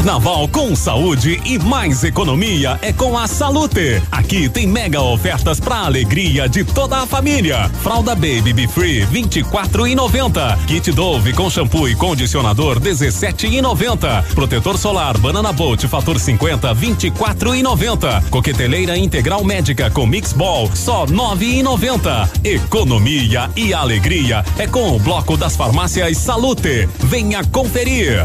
Carnaval com saúde e mais economia é com a Salute. Aqui tem mega ofertas para alegria de toda a família. Fralda Baby Be Free 24 e 90. Kit Dove com shampoo e condicionador 17 e 90. Protetor solar Banana Bolt fator 50 24 e 90. Coqueteleira integral médica com Mix Ball só 9 e 90. Economia e alegria é com o bloco das farmácias Salute. Venha conferir.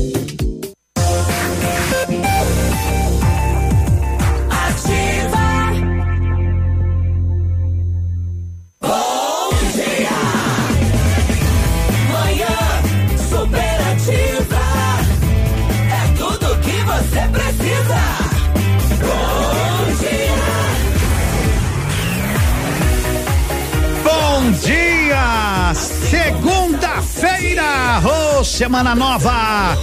Semana nova.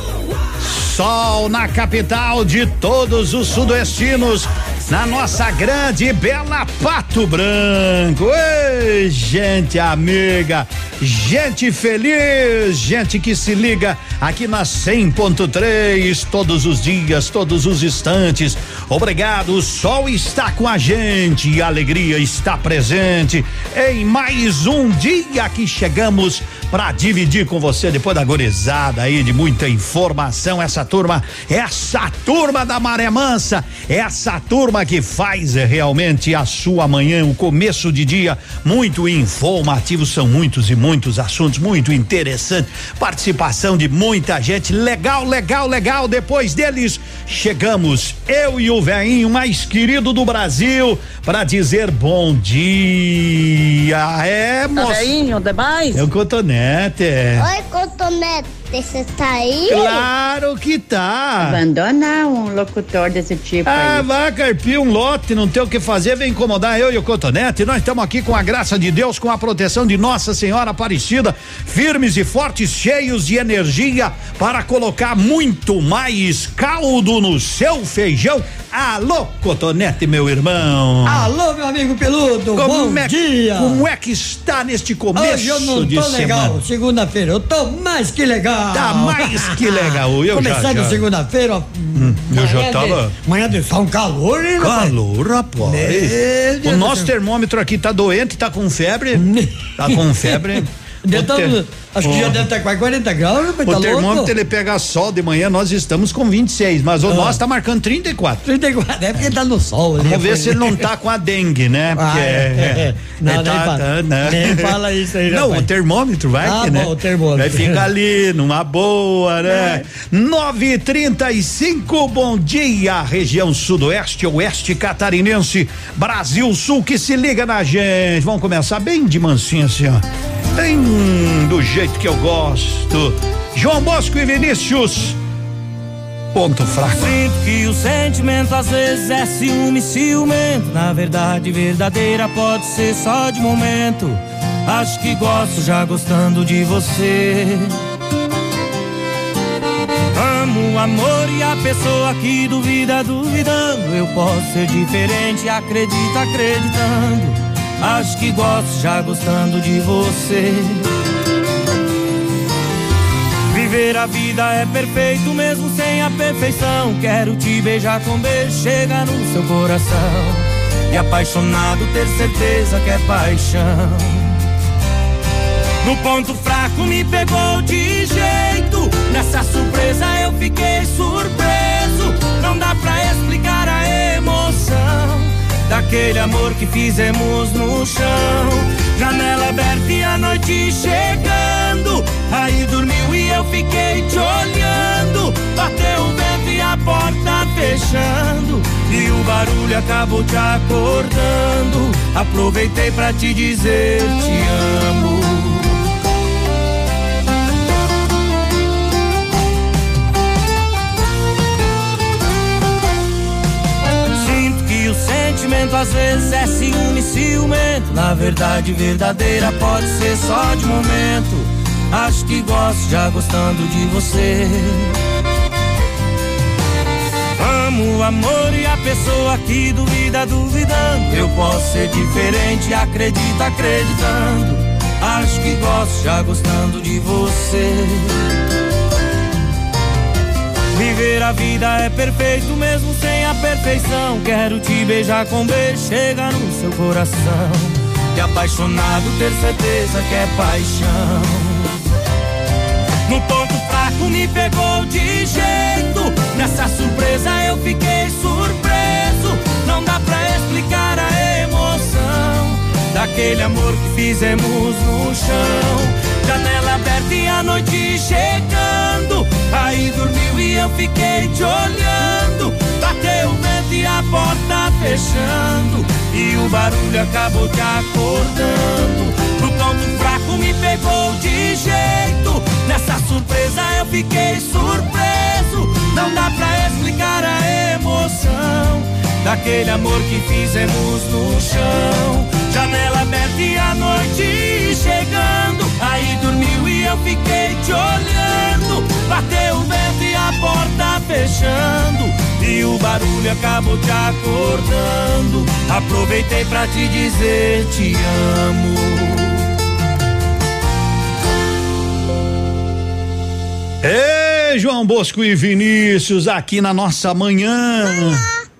Sol na capital de todos os sudoestinos na nossa grande e bela Pato Branco. Ei, gente amiga, gente feliz, gente que se liga aqui na 100.3 todos os dias, todos os instantes. Obrigado, o sol está com a gente e a alegria está presente em mais um dia que chegamos para dividir com você depois da gorizada aí de muita informação. Essa turma, essa turma da Maré Mansa, essa turma que faz realmente a sua manhã, o começo de dia muito informativo. São muitos e muitos assuntos muito interessantes. Participação de muita gente. Legal, legal, legal. Depois deles, chegamos eu e o veinho mais querido do Brasil para dizer bom dia. É, moço. Veinho, demais? É o cotonete. Oi, cotonete. Você tá aí? Claro que tá. Abandona um locutor desse tipo ah, aí. vai carpir um lote, não tem o que fazer, vem incomodar eu e o Cotonete. Nós estamos aqui com a graça de Deus, com a proteção de Nossa Senhora Aparecida, firmes e fortes, cheios de energia para colocar muito mais caldo no seu feijão. Alô, Cotonete, meu irmão. Alô, meu amigo peludo. Como bom é, dia. Como é que está neste começo Hoje eu não de tô semana? legal. Segunda-feira eu tô mais que legal. Tá mais que legal. Eu Começando segunda-feira, ó. eu já tava- De, manhã de sol, um calor, hein, rapaz? Calor, rapaz. Deus O nosso termômetro aqui tá doente, tá com febre. tá com febre. Já O tamo- ter- acho que já o- deve estar quase 40 graus, rapaz, O tá termômetro louco? ele pega sol de manhã, nós estamos com 26, mas o Ah. nosso tá marcando 34. 34, é porque tá no sol ali. Vamos ver se ele não tá com a dengue, né? Porque Ah, é, é. Não, nem fala- nem fala isso aí, Não, rapaz. o termômetro vai Ah, que, né? bom, o termômetro. Vai ficar ali numa boa, né? 9:35 bom dia, região sudoeste, oeste catarinense, Brasil Sul que se liga na gente. Vamos começar bem de mansinho assim, ó. Bem do jeito que eu gosto. João Bosco e Vinícius. Ponto fraco. Sinto que o sentimento às vezes é ciúme, ciumento. Na verdade, verdadeira pode ser só de momento. Acho que gosto já gostando de você. Amo o amor e a pessoa que duvida, duvidando. Eu posso ser diferente, acredita, acreditando. Acho que gosto já gostando de você. Viver a vida é perfeito mesmo sem a perfeição. Quero te beijar com beijo, chega no seu coração. E apaixonado ter certeza que é paixão. No ponto fraco me pegou de jeito. Nessa surpresa eu fiquei surpreso. Não dá pra explicar a emoção daquele amor que fizemos no chão. Janela aberta e a noite chegando. Aí dormiu e eu fiquei te olhando. Bateu o vento e a porta fechando. E o barulho acabou te acordando. Aproveitei pra te dizer te amo. Sentimento às vezes é ciúme, ciumento. Na verdade, verdadeira pode ser só de momento. Acho que gosto já gostando de você. Amo o amor e a pessoa que duvida, duvidando. Eu posso ser diferente, acredita, acreditando. Acho que gosto já gostando de você. Viver a vida é perfeito mesmo sem a perfeição. Quero te beijar com beijo, chega no seu coração. E apaixonado ter certeza que é paixão. No ponto fraco me pegou de jeito. Nessa surpresa eu fiquei surpreso. Não dá pra explicar a emoção daquele amor que fizemos no chão. Janela aberta e a noite chegando. Aí dormiu e eu fiquei te olhando. Bateu o vento e a porta fechando. E o barulho acabou te acordando. No ponto fraco me pegou de jeito. Nessa surpresa eu fiquei surpreso. Não dá pra explicar a emoção daquele amor que fizemos no chão. Janela aberta e a noite chegando. Aí dormiu e eu fiquei te olhando. Bateu o vento e a porta fechando. E o barulho acabou te acordando. Aproveitei pra te dizer te amo. Ei, João Bosco e Vinícius, aqui na nossa manhã.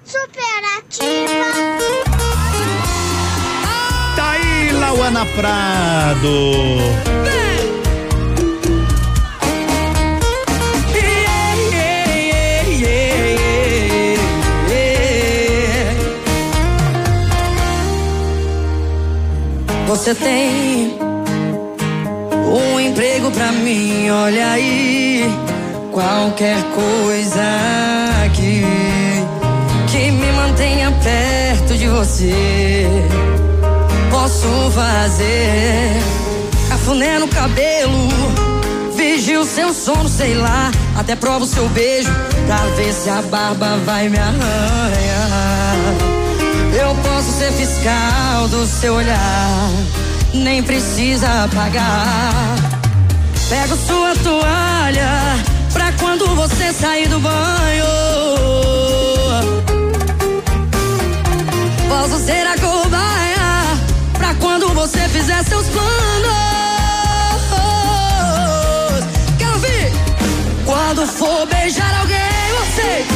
Superativa. Tá aí, Lauana Prado. Você tem um emprego pra mim, olha aí. Qualquer coisa aqui que me mantenha perto de você. Posso fazer cafuné no cabelo, vigio seu sono, sei lá. Até provo seu beijo pra ver se a barba vai me arranhar. Eu posso ser fiscal do seu olhar, nem precisa pagar. Pego sua toalha pra quando você sair do banho. Posso ser a cobaia pra quando você fizer seus planos. Quero ouvir. Quando for beijar alguém, você.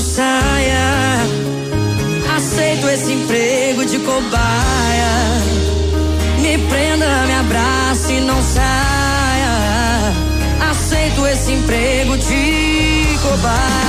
Saia. Aceito esse emprego de cobaia. Me prenda, me abrace e não saia. Aceito esse emprego de cobaia.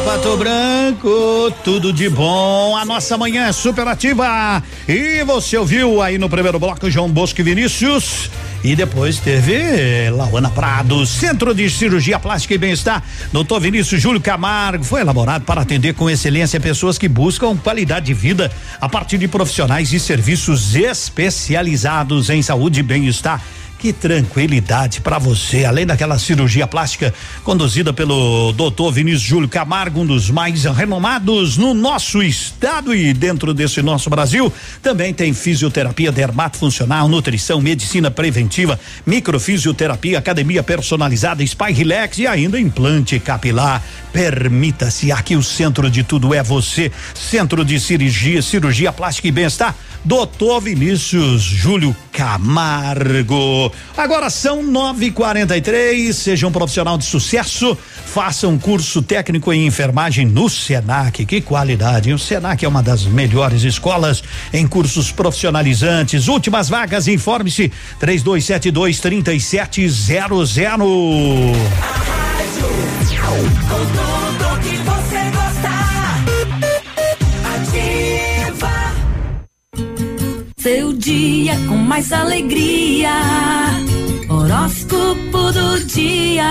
Pato Branco, tudo de bom. A nossa manhã é super ativa. E você ouviu aí no primeiro bloco João Bosco e Vinícius. E depois teve Lauana Prado, Centro de Cirurgia Plástica e Bem-Estar. Doutor Vinícius Júlio Camargo foi elaborado para atender com excelência pessoas que buscam qualidade de vida a partir de profissionais e serviços especializados em saúde e bem-estar. Que tranquilidade para você, além daquela cirurgia plástica conduzida pelo doutor Vinícius Júlio Camargo, um dos mais renomados no nosso estado e dentro desse nosso Brasil. Também tem fisioterapia dermatofuncional, nutrição, medicina preventiva, microfisioterapia, academia personalizada, spa e relax e ainda implante capilar. Permita-se, aqui o centro de tudo é você. Centro de cirurgia, cirurgia plástica e bem-estar. Doutor Vinícius Júlio Camargo. Agora são 9:43. Seja um profissional de sucesso. Faça um curso técnico em enfermagem no Senac. Que qualidade! O Senac é uma das melhores escolas em cursos profissionalizantes. Últimas vagas, informe-se 3272 3700. Seu dia com mais alegria. Horóscopo do dia.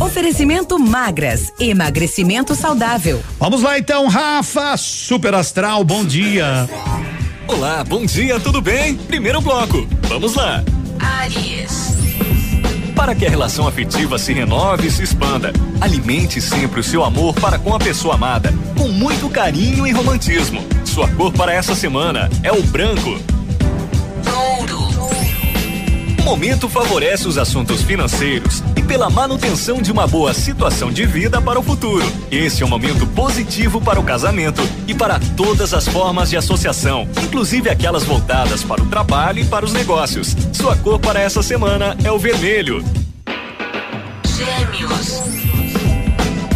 Oferecimento magras, emagrecimento saudável. Vamos lá então, Rafa, Super Astral, bom dia. Olá, bom dia, tudo bem? Primeiro bloco, vamos lá. Aries. Para que a relação afetiva se renove e se expanda, alimente sempre o seu amor para com a pessoa amada, com muito carinho e romantismo. Sua cor para essa semana é o branco. Momento favorece os assuntos financeiros e pela manutenção de uma boa situação de vida para o futuro. Esse é um momento positivo para o casamento e para todas as formas de associação, inclusive aquelas voltadas para o trabalho e para os negócios. Sua cor para essa semana é o vermelho. Gêmeos.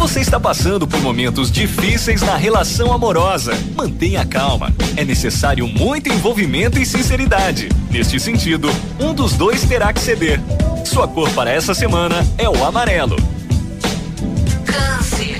Você está passando por momentos difíceis na relação amorosa. Mantenha calma. É necessário muito envolvimento e sinceridade. Neste sentido, um dos dois terá que ceder. Sua cor para essa semana é o amarelo. Câncer.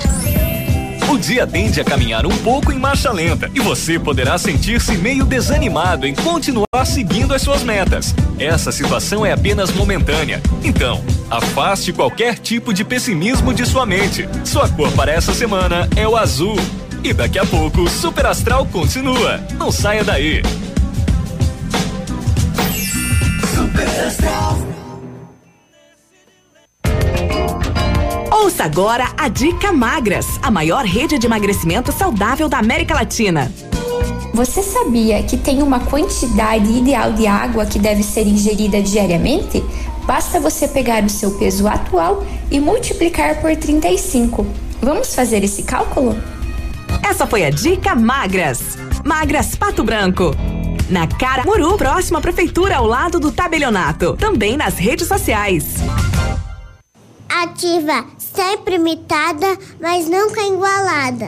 O dia tende a caminhar um pouco em marcha lenta e você poderá sentir-se meio desanimado em continuar seguindo as suas metas. Essa situação é apenas momentânea. Então, afaste qualquer tipo de pessimismo de sua mente. Sua cor para essa semana é o azul. E daqui a pouco, o Super Astral continua. Não saia daí. Super Astral. Ouça agora a Dica Magras, a maior rede de emagrecimento saudável da América Latina. Você sabia que tem uma quantidade ideal de água que deve ser ingerida diariamente? Basta você pegar o seu peso atual e multiplicar por 35. Vamos fazer esse cálculo? Essa foi a Dica Magras. Magras Pato Branco. Na Cara Muru, próxima à prefeitura ao lado do tabelionato. Também nas redes sociais. Ativa, sempre imitada, mas nunca igualada.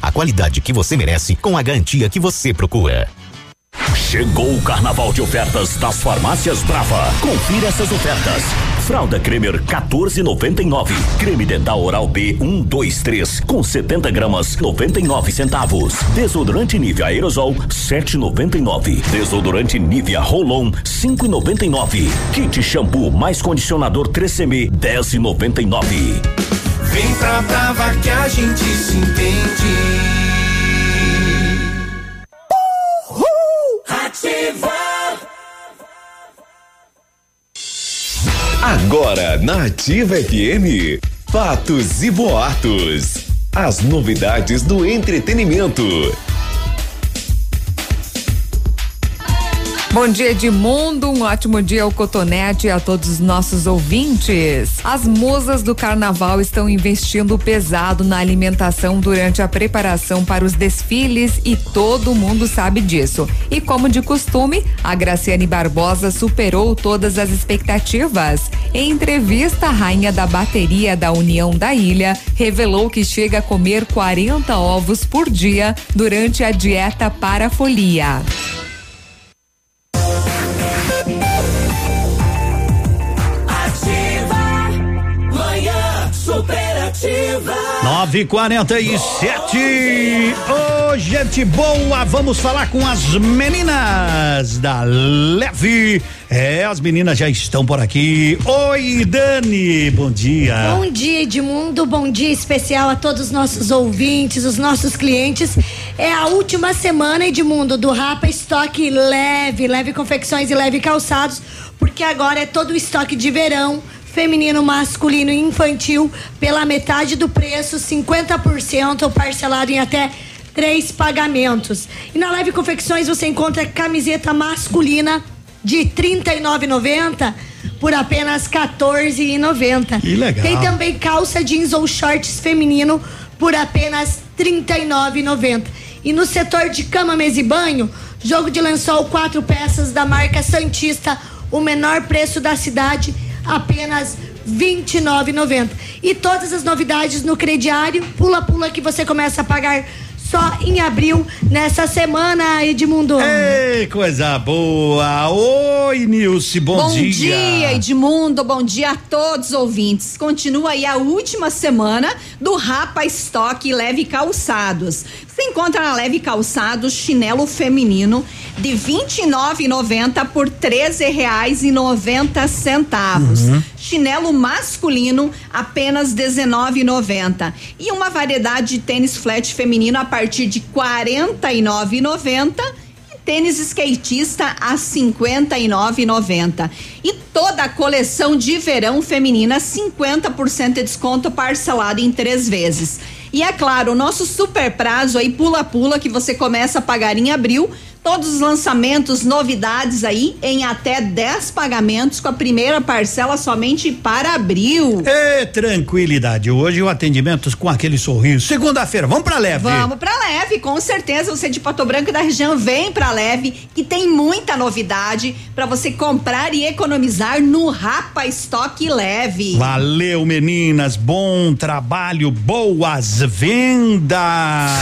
a qualidade que você merece com a garantia que você procura. Chegou o carnaval de ofertas das farmácias Brava. Confira essas ofertas. Fralda Cremer 14,99. Creme dental oral B 123 com 70 gramas 99 centavos. Desodorante Nivea aerosol 7,99. Desodorante Nivea Rolon 5,99. Kit shampoo mais condicionador 3CM 10,99. Vem pra Brava que a gente se entende. Uhul. Ativa. Agora na Ativa FM, fatos e boatos. As novidades do entretenimento Bom dia, Edmundo. Um ótimo dia ao Cotonete e a todos os nossos ouvintes. As musas do carnaval estão investindo pesado na alimentação durante a preparação para os desfiles e todo mundo sabe disso. E como de costume, a Graciane Barbosa superou todas as expectativas. Em entrevista, a rainha da bateria da União da Ilha revelou que chega a comer 40 ovos por dia durante a dieta para folia. Superativa. 947. Ô, gente boa, vamos falar com as meninas da Leve. É, as meninas já estão por aqui. Oi, Dani, bom dia. Bom dia, Edmundo. Bom dia especial a todos os nossos ouvintes, os nossos clientes. É a última semana, Edmundo, do Rapa Estoque Leve, Leve Confecções e Leve Calçados, porque agora é todo o estoque de verão feminino, masculino e infantil pela metade do preço, 50% parcelado em até três pagamentos. E na Leve Confecções você encontra camiseta masculina de R$ 39,90 por apenas R$ 14,90. Que legal. Tem também calça jeans ou shorts feminino por apenas R$ 39,90. E no setor de cama, mesa e banho, jogo de lençol quatro peças da marca Santista, o menor preço da cidade, apenas R$ 29,90. E todas as novidades no crediário, pula-pula que você começa a pagar só em abril, nessa semana, Edmundo. Ei, coisa boa. Oi, Nilce, bom, Bom dia, Edmundo. Bom dia a todos os ouvintes. Continua aí a última semana do Rapa Estoque Leve Calçados. Você encontra na Leve Calçados chinelo feminino de R$ 29,90 por R$ 13,90. Uhum. Chinelo masculino apenas R$ 19,90. E uma variedade de tênis flat feminino a partir de R$ 49,90 tênis skatista a 59,90 e toda a coleção de verão feminina 50% de desconto parcelado em três vezes. E é claro, o nosso super prazo aí pula-pula que você começa a pagar em abril. Todos os lançamentos, novidades aí em até 10 pagamentos com a primeira parcela somente para abril. Ê, tranquilidade. Hoje o atendimento com aquele sorriso. Segunda-feira, vamos pra leve. Vamos pra leve, com certeza você de Pato Branco e da região vem pra leve, que tem muita novidade para você comprar e economizar no Rapa Estoque Leve. Valeu, meninas. Bom trabalho, boas vendas.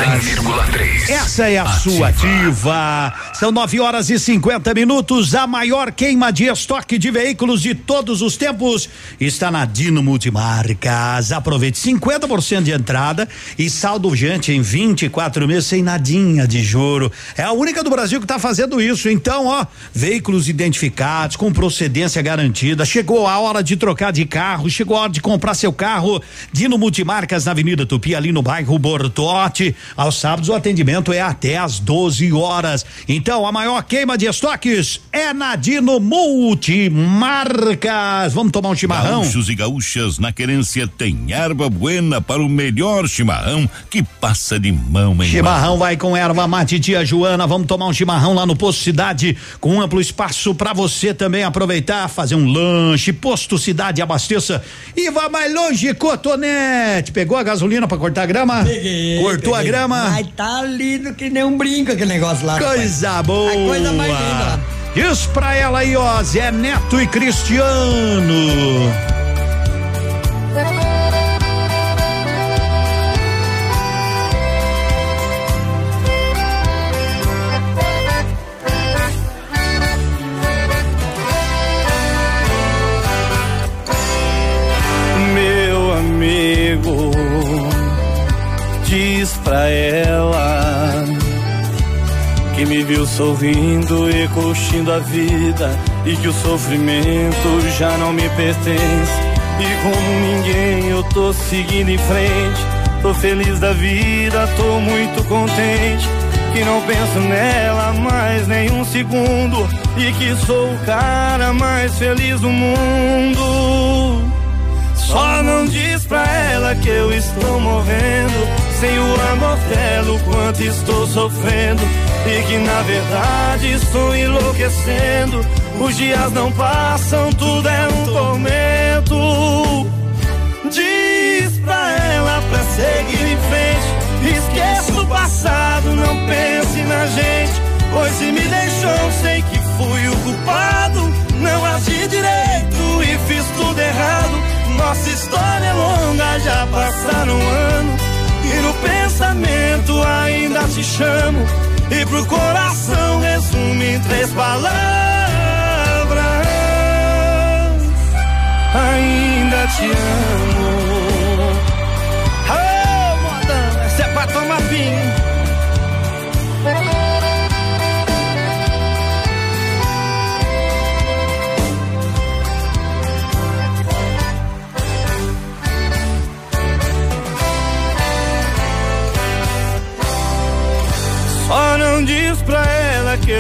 100,3. Essa é a sua ativa. São 9 horas e 50 minutos. A maior queima de estoque de veículos de todos os tempos está na Dino Multimarcas. Aproveite 50% de entrada e saldo urgente em 24 meses sem nadinha de juro. É a única do Brasil que está fazendo isso. Então, ó, veículos identificados com procedência garantida. Chegou a hora de trocar de carro, chegou a hora de comprar seu carro. Dino Multimarcas na Avenida Tupi, ali no bairro Bortote. Aos sábados o atendimento é até às 12 horas. Então, a maior queima de estoques é na Dino Multimarcas. Vamos tomar um chimarrão? Gaúchos e gaúchas na querência tem erva buena para o melhor chimarrão que passa de mão em Chimarrão vai com erva mate tia Joana. Vamos tomar um chimarrão lá no Posto Cidade, com amplo espaço para você também aproveitar, fazer um lanche. Posto Cidade, abasteça e vá mais longe, Cotonete. Pegou a gasolina para cortar a grama? Peguei. Cortou peguei. a grama? Ai, tá lindo que nem um brinco aquele negócio lá. rapaz. Coisa boa. A coisa mais linda. Diz pra ela aí, ó, Zé Neto e Cristiano. Que me viu sorrindo e curtindo a vida e que o sofrimento já não me pertence. E como ninguém eu tô seguindo em frente, tô feliz da vida, tô muito contente. que não penso nela mais nenhum segundo e que sou o cara mais feliz do mundo. Só não diz pra ela que eu estou morrendo sem o amor dela, o quanto estou sofrendo e que na verdade estou enlouquecendo. Os dias não passam, tudo é um tormento. Diz pra ela pra seguir em frente. Esqueça o passado, não pense na gente. Pois se me deixou, sei que fui o culpado. Não agi direito e fiz tudo errado. Nossa história é longa, já passaram anos. E no pensamento ainda te chamo. E pro coração resume em três palavras. Ainda te amo. Ô, moda, essa é pra tomar vinho.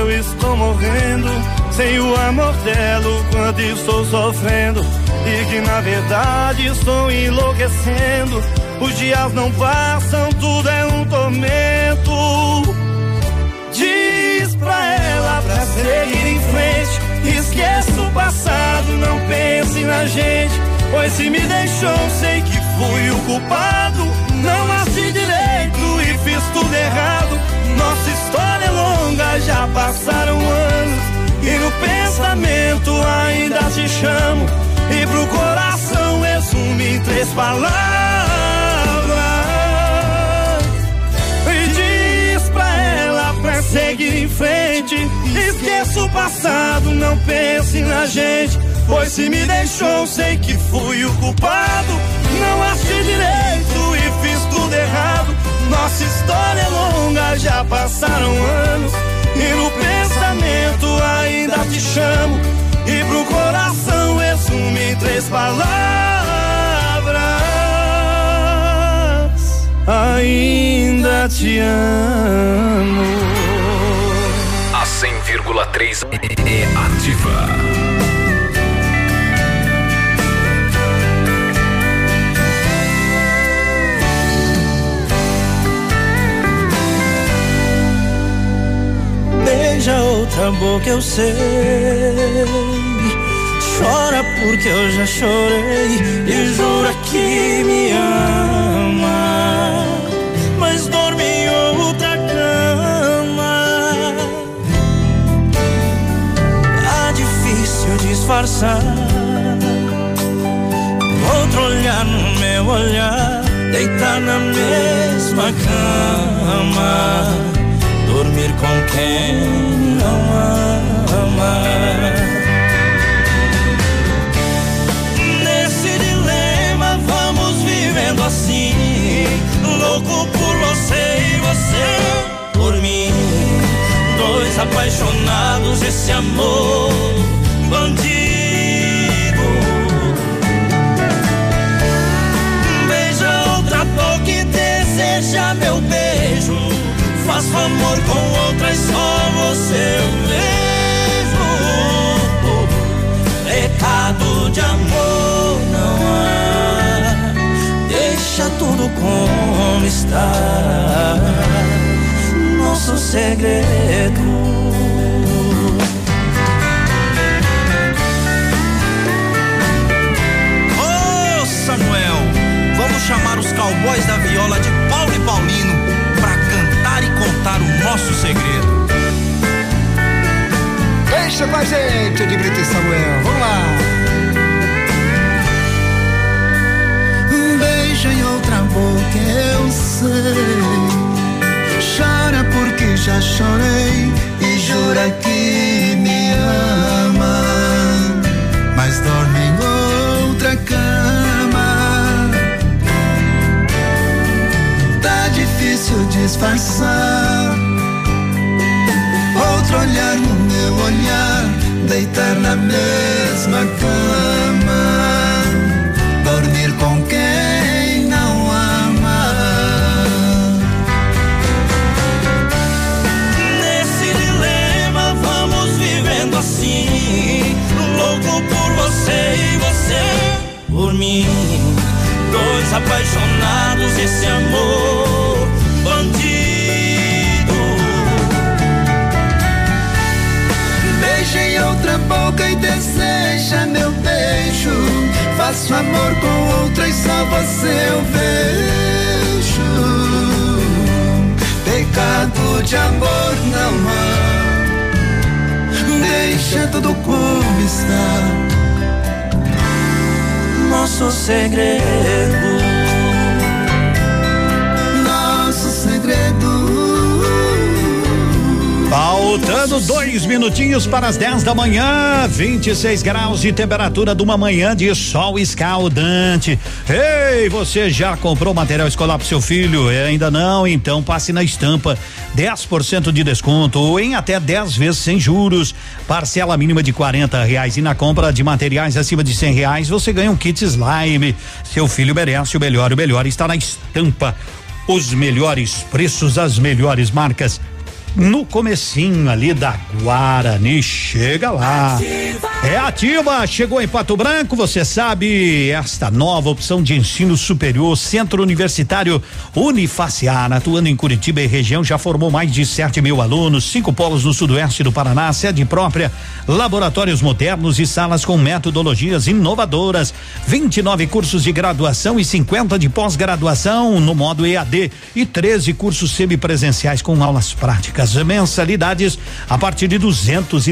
Eu estou morrendo. Sem o amor dela, o quanto estou sofrendo. E que na verdade estou enlouquecendo. Os dias não passam, tudo é um tormento. Diz pra ela pra seguir em frente. Esqueça o passado, não pense na gente. Pois se me deixou, sei que fui o culpado. Não agi direito e fiz tudo errado. Já passaram anos. E no pensamento ainda te chamo. E pro coração resume três palavras. E diz pra ela pra seguir em frente. Esqueça o passado, não pense na gente. Pois se me deixou, sei que fui o culpado. Não agi direito e fiz tudo errado. Nossa história é longa, já passaram anos. E no pensamento ainda te chamo. E pro coração resume três palavras. Ainda te amo. A 100,3 é ativa. Beija outra boca, eu sei. Chora porque eu já chorei e jura que me ama. Mas dorme em outra cama. Tá difícil disfarçar. Outro olhar no meu olhar, deitar na mesma cama dormir com quem não ama. Nesse dilema vamos vivendo assim, louco por você e você por mim. Dois apaixonados, esse amor bandido. Beija outra boca e deseja meu beijo. Faço amor com outras, só você mesmo. Pecado de amor não há. Deixa tudo como está. Nosso segredo. Samuel, vamos chamar os cowboys da viola de Paulo contar o nosso segredo. Deixa com a gente, de Brito e Samuel. Vamos lá. Beija em outra boca, eu sei. Chora porque já chorei e jura que me ama. Mas dorme disfarçar. Outro olhar no meu olhar, deitar na mesma cama, dormir com quem não ama. Nesse dilema vamos vivendo assim, louco por você e você por mim, dois apaixonados esse amor Faço amor com outra e só você eu vejo. Pecado de amor não há. Deixa tudo como está nosso segredo. Faltando dois minutinhos para as 10 da manhã, 26 graus de temperatura de uma manhã de sol escaldante. Ei, você já comprou material escolar para seu filho? É, ainda não? Então passe na estampa 10% de desconto ou em até 10 vezes sem juros. Parcela mínima de 40 reais e na compra de materiais acima de 100 reais você ganha um kit slime. Seu filho merece o melhor, o melhor está na estampa. Os melhores preços, as melhores marcas no comecinho ali da Guarani. Chega lá. Ativa. É ativa, chegou em Pato Branco, você sabe, esta nova opção de ensino superior, Centro Universitário Unifaciar, atuando em Curitiba e região, já formou mais de 7 mil alunos, cinco polos no sudoeste do Paraná, sede própria, laboratórios modernos e salas com metodologias inovadoras, 29 cursos de graduação e 50 de pós-graduação no modo EAD e 13 cursos semipresenciais com aulas práticas. Mensalidades a partir de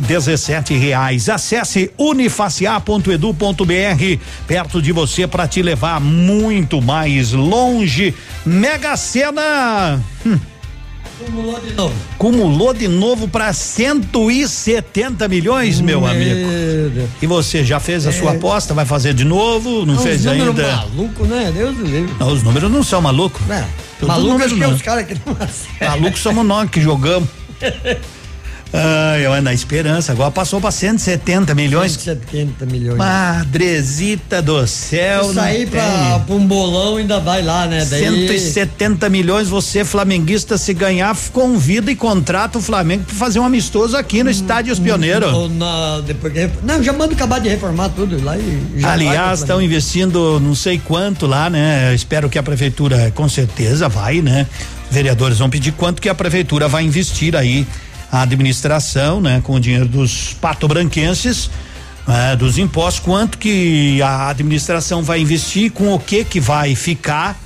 dezessete reais. Acesse unifaciar.edu.br, perto de você para te levar muito mais longe. Mega Sena. Hum. Cumulou de novo. Cumulou de novo para 170 milhões, meu, meu amigo. Deus. E você já fez a é. sua aposta? Vai fazer de novo? Não, não fez ainda? maluco, né? Deus do livro. Não, os números não são malucos. Não. Maluco é os caras que não Malucos somos nós que jogamos. Ai, eu na esperança, agora passou para 170 milhões. 170 milhões. Madrezita do céu. Se sair para um bolão ainda vai lá, né? Daí... 170 milhões, você flamenguista se ganhar, convida e contrata o Flamengo para fazer um amistoso aqui no hum, Estádio Os Pioneiros. Hum, na, depois não, já manda acabar de reformar tudo lá e Aliás, estão investindo não sei quanto lá, né? Espero que a prefeitura com certeza vai, né? Vereadores vão pedir quanto que a prefeitura vai investir aí a administração, né, com o dinheiro dos patobranquenses, né, dos impostos, quanto que a administração vai investir, com o que que vai ficar,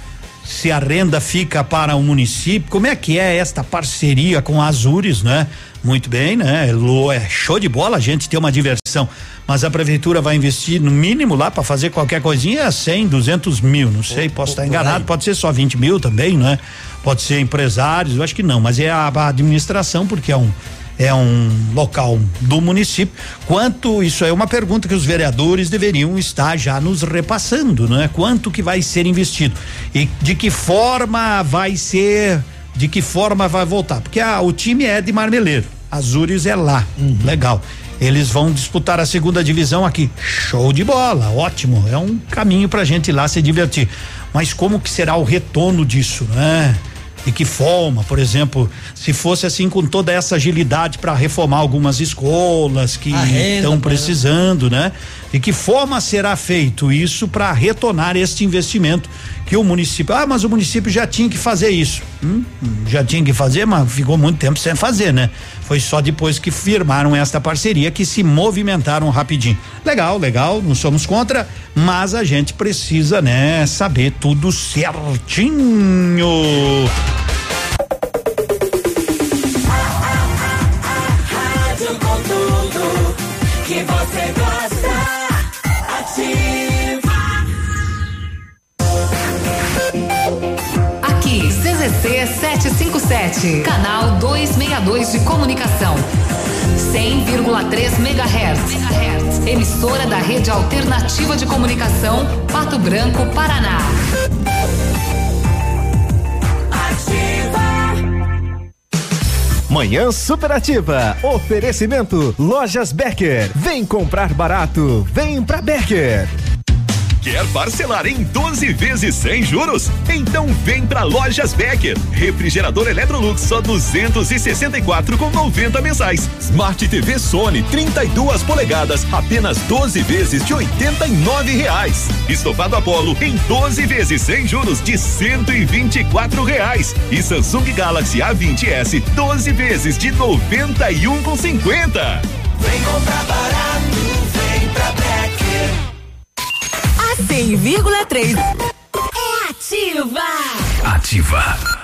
se a renda fica para o município, como é que é esta parceria com a Azures, né? Muito bem, né? É show de bola a gente ter uma diversão, mas a prefeitura vai investir no mínimo lá para fazer qualquer coisinha 100, 200 mil, não sei, posso estar enganado, pode ser só 20 mil também, né? Pode ser empresários, eu acho que não, mas é a, a administração porque é um é um local do município. Quanto isso é uma pergunta que os vereadores deveriam estar já nos repassando, não é? Quanto que vai ser investido e de que forma vai ser, de que forma vai voltar? Porque a, o time é de Marmeleiro, Azures é lá, uhum. legal. Eles vão disputar a segunda divisão aqui. Show de bola, ótimo. É um caminho pra gente ir lá se divertir. Mas como que será o retorno disso, né? De que forma, por exemplo, se fosse assim com toda essa agilidade para reformar algumas escolas que estão precisando, né? De que forma será feito isso para retornar este investimento que o município, ah, mas o município já tinha que fazer isso. Hum, já tinha que fazer, mas ficou muito tempo sem fazer, né? Foi só depois que firmaram esta parceria que se movimentaram rapidinho. Legal, legal, não somos contra, mas a gente precisa, né, saber tudo certinho. CZC 757, canal 262 de comunicação. 100,3 MHz. Emissora da Rede Alternativa de Comunicação, Pato Branco, Paraná. Manhã Superativa. Oferecimento Lojas Becker. Vem comprar barato. Vem pra Becker. Quer parcelar em 12 vezes sem juros? Então vem pra Lojas Becker. Refrigerador Electrolux só 264 com 90 mensais. Smart TV Sony 32 polegadas apenas 12 vezes de 89 reais. Estofado Apollo em 12 vezes sem juros de 124 reais. E Samsung Galaxy A20s 12 vezes de 91 com 50. Vem comprar barato, vem pra 100,3 é ativa. Ativa.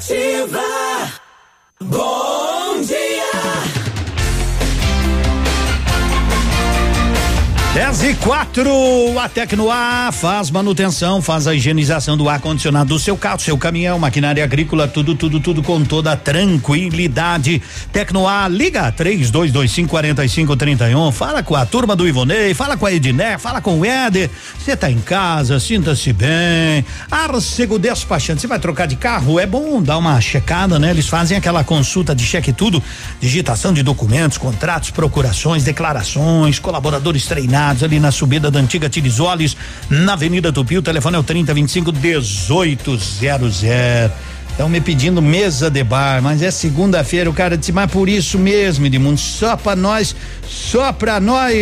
Superativa. 10 e 4, a Tecnoar faz manutenção, faz a higienização do ar-condicionado do seu carro, seu caminhão, maquinária agrícola, tudo, tudo, tudo com toda tranquilidade. Tecnoar, liga 3225 4531, fala com a turma do Ivonei, fala com a Edné, fala com o Éder. Você tá em casa, sinta-se bem. Arcego Despachante, você vai trocar de carro? É bom dar uma checada, né? Eles fazem aquela consulta de cheque tudo, digitação de documentos, contratos, procurações, declarações, colaboradores treinados ali na subida da antiga Tirisoles, na Avenida Tupi, o telefone é o 3025 1800. Estão me pedindo mesa de bar, mas é segunda-feira. O cara disse, mas por isso mesmo, Edmundo, só pra nós, só pra nós,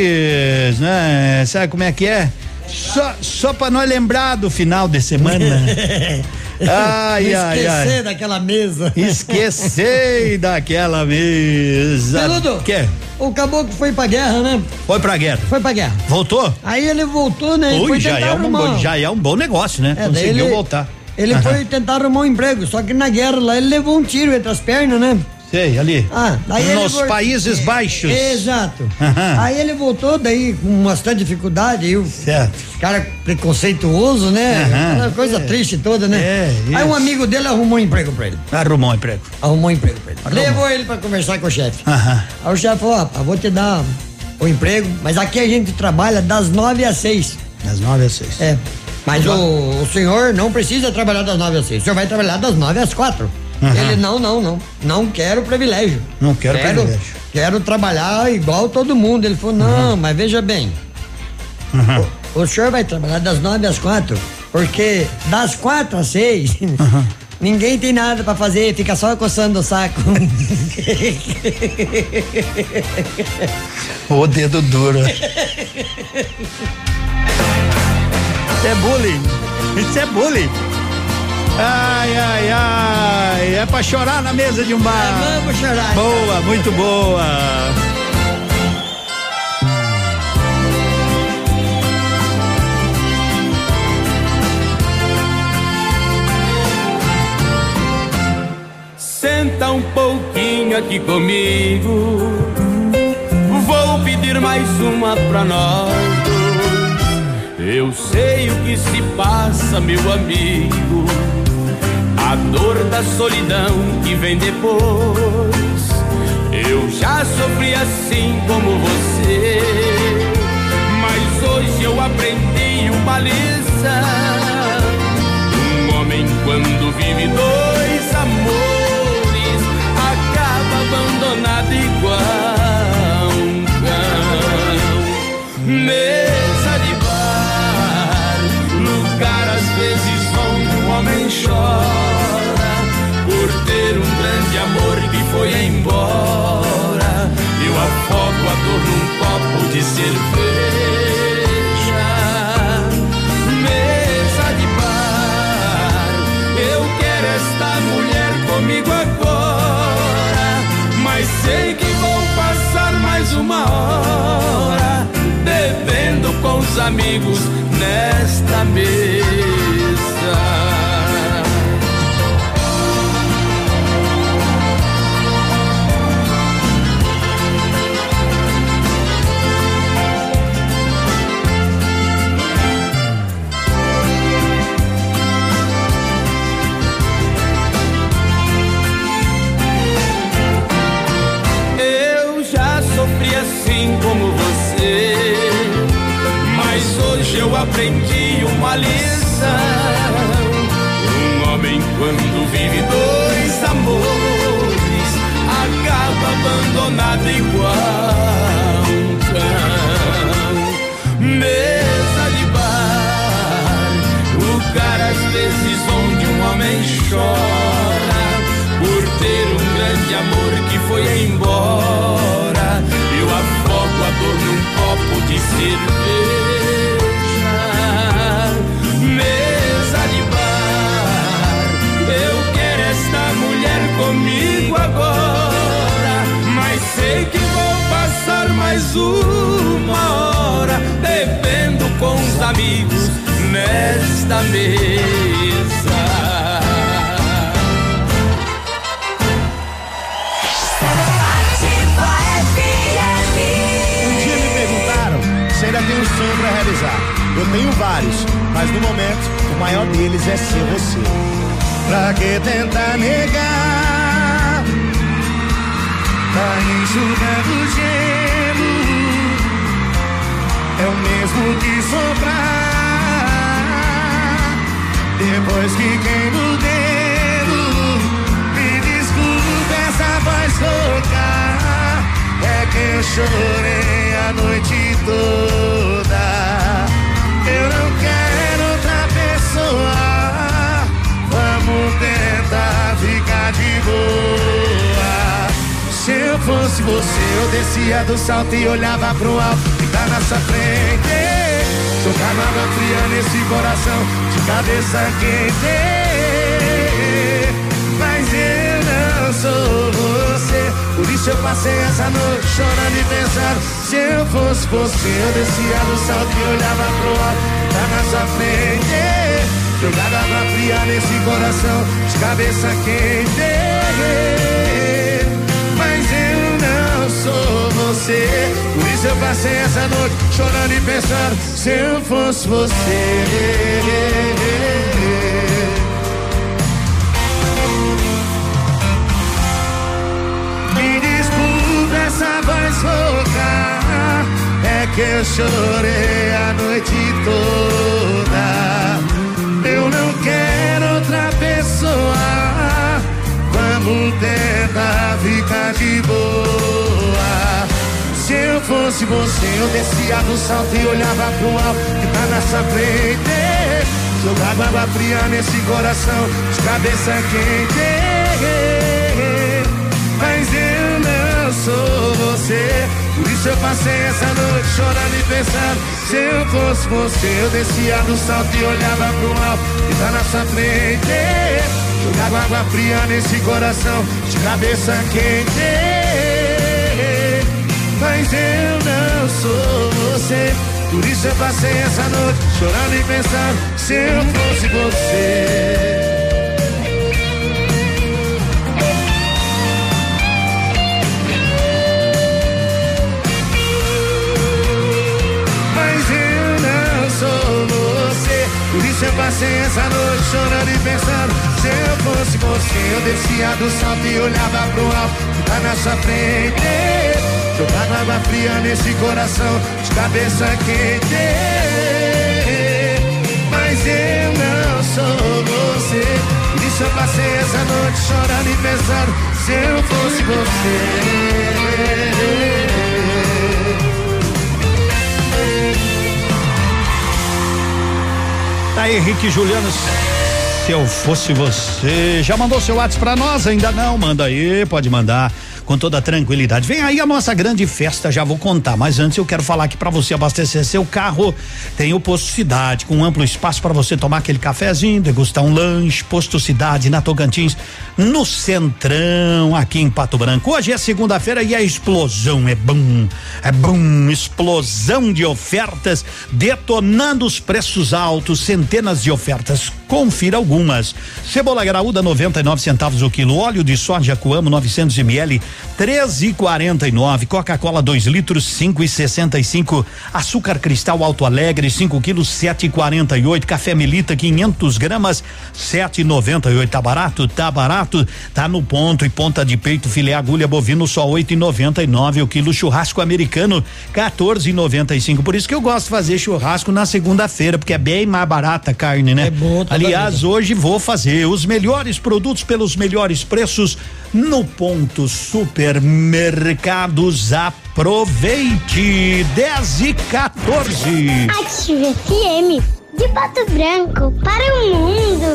né? Sabe como é que é? Só, só pra nós lembrar do final de semana. ai, ai, Esquecer ai. daquela mesa. Esqueci daquela mesa. Peludo, Que? o caboclo foi pra guerra, né? Foi pra guerra. Foi pra guerra. Voltou? Aí ele voltou, né? Ui, já é, um bom, já é um bom negócio, né? É, Conseguiu ele- voltar. Ele Aham. foi tentar arrumar um emprego, só que na guerra lá ele levou um tiro entre as pernas, né? Sei, ali. Ah, Nos vol- Países Baixos. Exato. Aham. Aí ele voltou daí com bastante dificuldade, aí o certo. cara preconceituoso, né? Aquela coisa É. triste toda, né? É, aí um amigo dele arrumou um emprego pra ele. Arrumou um emprego. Arrumou um emprego pra ele. Arrumou. Levou ele pra conversar com o chefe. Aham. Aí o chefe falou, ó, rapaz, vou te dar o emprego, mas aqui a gente trabalha das nove às seis. Das nove às seis. É. Mas o, o senhor não precisa trabalhar das nove às seis. O senhor vai trabalhar das nove às quatro. Aham. Ele, não, não, não. Não quero privilégio. Não quero privilégio. Quero trabalhar igual todo mundo. Ele falou, não, mas veja bem. O, o senhor vai trabalhar das nove às quatro, porque das quatro às seis, ninguém tem nada pra fazer, fica só coçando o saco. O dedo duro. Isso é bullying. Isso é bullying. Ai, ai, ai. É pra chorar na mesa de um bar. É, vamos chorar. Boa, muito boa. Senta um pouquinho aqui comigo. Vou pedir mais uma pra nós. Eu sei o que se passa, meu amigo. A dor da solidão que vem depois. Eu já sofri assim como você. Mas hoje eu aprendi uma lição. Um homem, quando vive dois de cerveja. Mesa de bar, eu quero esta mulher comigo agora. Mas sei que vou passar mais uma hora bebendo com os amigos nesta mesa. Um homem quando vive dois amores acaba abandonado igual mesa. Um dia me perguntaram se ainda tenho um sonho pra realizar. Eu tenho vários, mas no momento o maior deles é ser você. Pra que tentar negar? Tá enxugando gelo. É o mesmo que soprar. Depois que queima o dedo, me desculpe essa voz rouca. É que eu chorei a noite toda. Eu não quero outra pessoa. Vamos tentar ficar de boa. Se eu fosse você, eu descia do salto e olhava pro alto que tá na sua frente. Jogava água fria nesse coração de cabeça quente. Mas eu não sou você. Por isso eu passei essa noite chorando e pensando. Se eu fosse você, eu descia do salto e olhava pro alto tá na sua frente. Jogava água fria nesse coração de cabeça quente. Sou você. Por isso eu passei essa noite chorando e pensando. Se eu fosse você. Me desculpe essa voz rouca. É que eu chorei a noite toda. Eu não quero outra pessoa. Vamos tentar ficar de boa. Se eu fosse você, eu descia do salto e olhava pro alto que tá na sua frente. Jogava água fria nesse coração, de cabeça quente. Mas eu não sou você. Por isso eu passei essa noite chorando e pensando. Se eu fosse você, eu descia do salto e olhava pro alto que tá na sua frente. Jogava água fria nesse coração, de cabeça quente. Mas eu não sou você. Por isso eu passei essa noite chorando e pensando. Se eu fosse você. Mas eu não sou passei essa noite chorando e pensando Se eu fosse você eu descia do salto e olhava pro alto que tá na sua frente Jogando água fria nesse coração de cabeça quente Mas eu não sou você Por isso eu passei essa noite chorando e pensando Se eu fosse você Tá aí, Henrique Juliano. Se eu fosse você, já mandou seu WhatsApp pra nós? Ainda não? Manda aí, pode mandar com toda tranquilidade. Vem aí a nossa grande festa, já vou contar, mas antes eu quero falar que para você abastecer seu carro, tem o Posto Cidade, com amplo espaço para você tomar aquele cafezinho, degustar um lanche, Posto Cidade na Tocantins, no Centrão, aqui em Pato Branco. Hoje é segunda-feira e a explosão é bom, é bom, explosão de ofertas, detonando os preços altos, centenas de ofertas. Confira algumas. Cebola graúda 99 centavos o quilo, óleo de soja Coamo 900 ml 13,49. Coca-Cola 2 litros 5,65. Açúcar cristal Alto Alegre 5 quilos 7,48. Café Melita 500 gramas 7,98. Tá barato? Tá barato. Tá no ponto e ponta de peito filé agulha bovino só 8,99 o quilo. Churrasco americano 14,95. Por isso que eu gosto de fazer churrasco na segunda-feira porque é bem mais barata a carne, né? É bom. Aliás, hoje vou fazer os melhores produtos pelos melhores preços no ponto supermercados. Aproveite 10 e 14. Ative FM de Pato Branco para o mundo.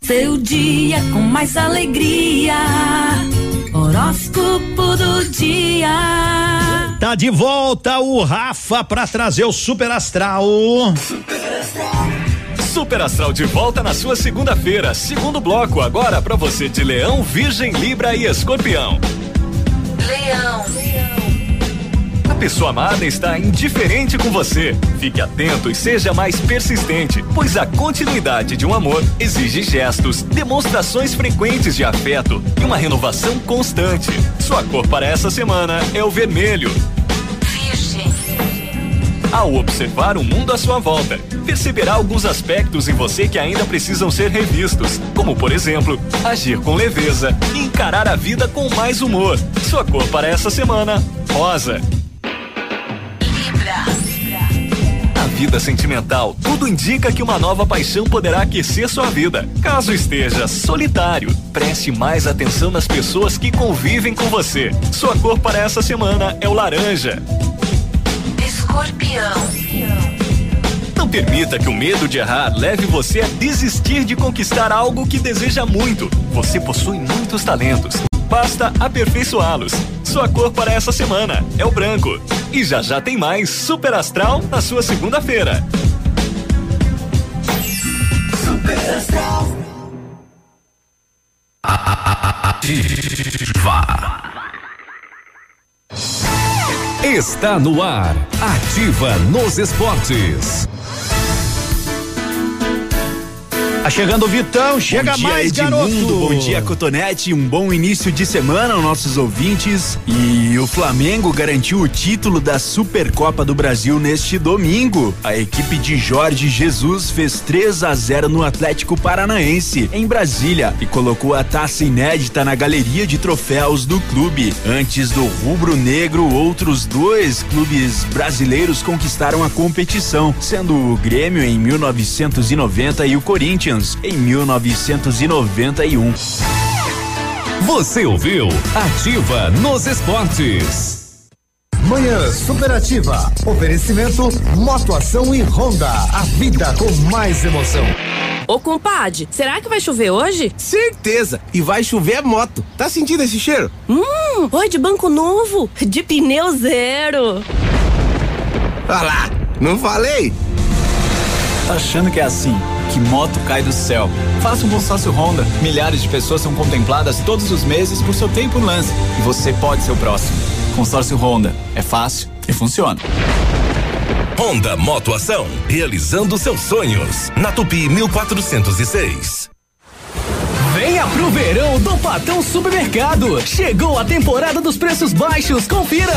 Seu dia com mais alegria. Horóscopo do dia. Tá de volta o Rafa para trazer o Super Astral. Super Astral. Super Astral de volta na sua segunda-feira. Segundo bloco agora para você de Leão, Virgem, Libra e Escorpião. Leão. A pessoa amada está indiferente com você. Fique atento e seja mais persistente, pois a continuidade de um amor exige gestos, demonstrações frequentes de afeto e uma renovação constante. Sua cor para essa semana é o vermelho. Ao observar o mundo à sua volta, perceberá alguns aspectos em você que ainda precisam ser revistos, como por exemplo, agir com leveza e encarar a vida com mais humor. Sua cor para essa semana, rosa. Vida sentimental, tudo indica que uma nova paixão poderá aquecer sua vida. Caso esteja solitário, preste mais atenção nas pessoas que convivem com você. Sua cor para essa semana é o laranja. Escorpião. Não permita que o medo de errar leve você a desistir de conquistar algo que deseja muito. Você possui muitos talentos. Basta aperfeiçoá-los. Sua cor para essa semana é o branco. E já já tem mais Super Astral na sua segunda-feira. Super Astral. Ativa. Está no ar. Ativa nos esportes. Tá chegando o Vitão, chega bom dia, mais, Edmundo, garoto. Bom dia, Cotonete. Um bom início de semana aos nossos ouvintes. E o Flamengo garantiu o título da Supercopa do Brasil neste domingo. A equipe de Jorge Jesus fez 3 a 0 no Atlético Paranaense, em Brasília, e colocou a taça inédita na galeria de troféus do clube. Antes do rubro-negro, outros dois clubes brasileiros conquistaram a competição, sendo o Grêmio em 1990 e o Corinthians em 1991. Você ouviu Ativa nos esportes. Manhã Superativa. Oferecimento Motoação e Honda. A vida com mais emoção. Ô compadre, será que vai chover hoje? Certeza! E vai chover moto. Tá sentindo esse cheiro? Hum, oi de banco novo, de pneu zero. Olha lá, não falei? Tá achando que é assim? Que moto cai do céu? Faça um consórcio Honda. Milhares de pessoas são contempladas todos os meses por seu tempo no lance. E você pode ser o próximo. Consórcio Honda. É fácil e funciona. Honda Motoação, realizando seus sonhos. Na Tupi 1406. Venha pro verão do Patão Supermercado. Chegou a temporada dos preços baixos, confira.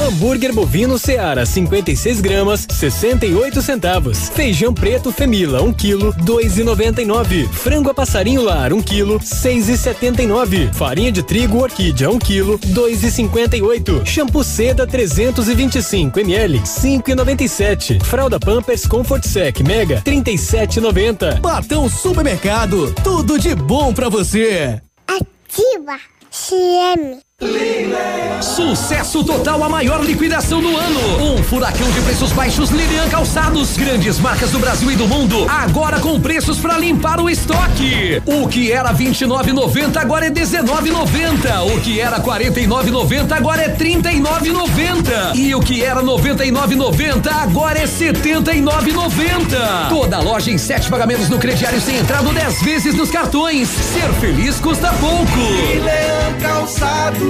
Hambúrguer bovino Seara, 56 gramas, 68 centavos. Feijão preto Femila, 1 quilo, 2,99. Frango a passarinho lar, 1 quilo, 6,79. Farinha de trigo orquídea, 1 quilo, 2,58. Shampoo seda 325 ml, 5,97. Fralda Pampers Comfort Sec Mega, 37,90. Patão Supermercado, tudo de bom pra você. Ativa CM. Sucesso total, a maior liquidação do ano. Um furacão de preços baixos Lilian Calçados. Grandes marcas do Brasil e do mundo. Agora com preços para limpar o estoque. O que era 29,90 agora é 19,90. O que era 49,90 agora é 39,90. E o que era 99,90 agora é 79,90. Toda loja em sete pagamentos no crediário sem entrada 10 vezes nos cartões. Ser feliz custa pouco. Leão Calçados.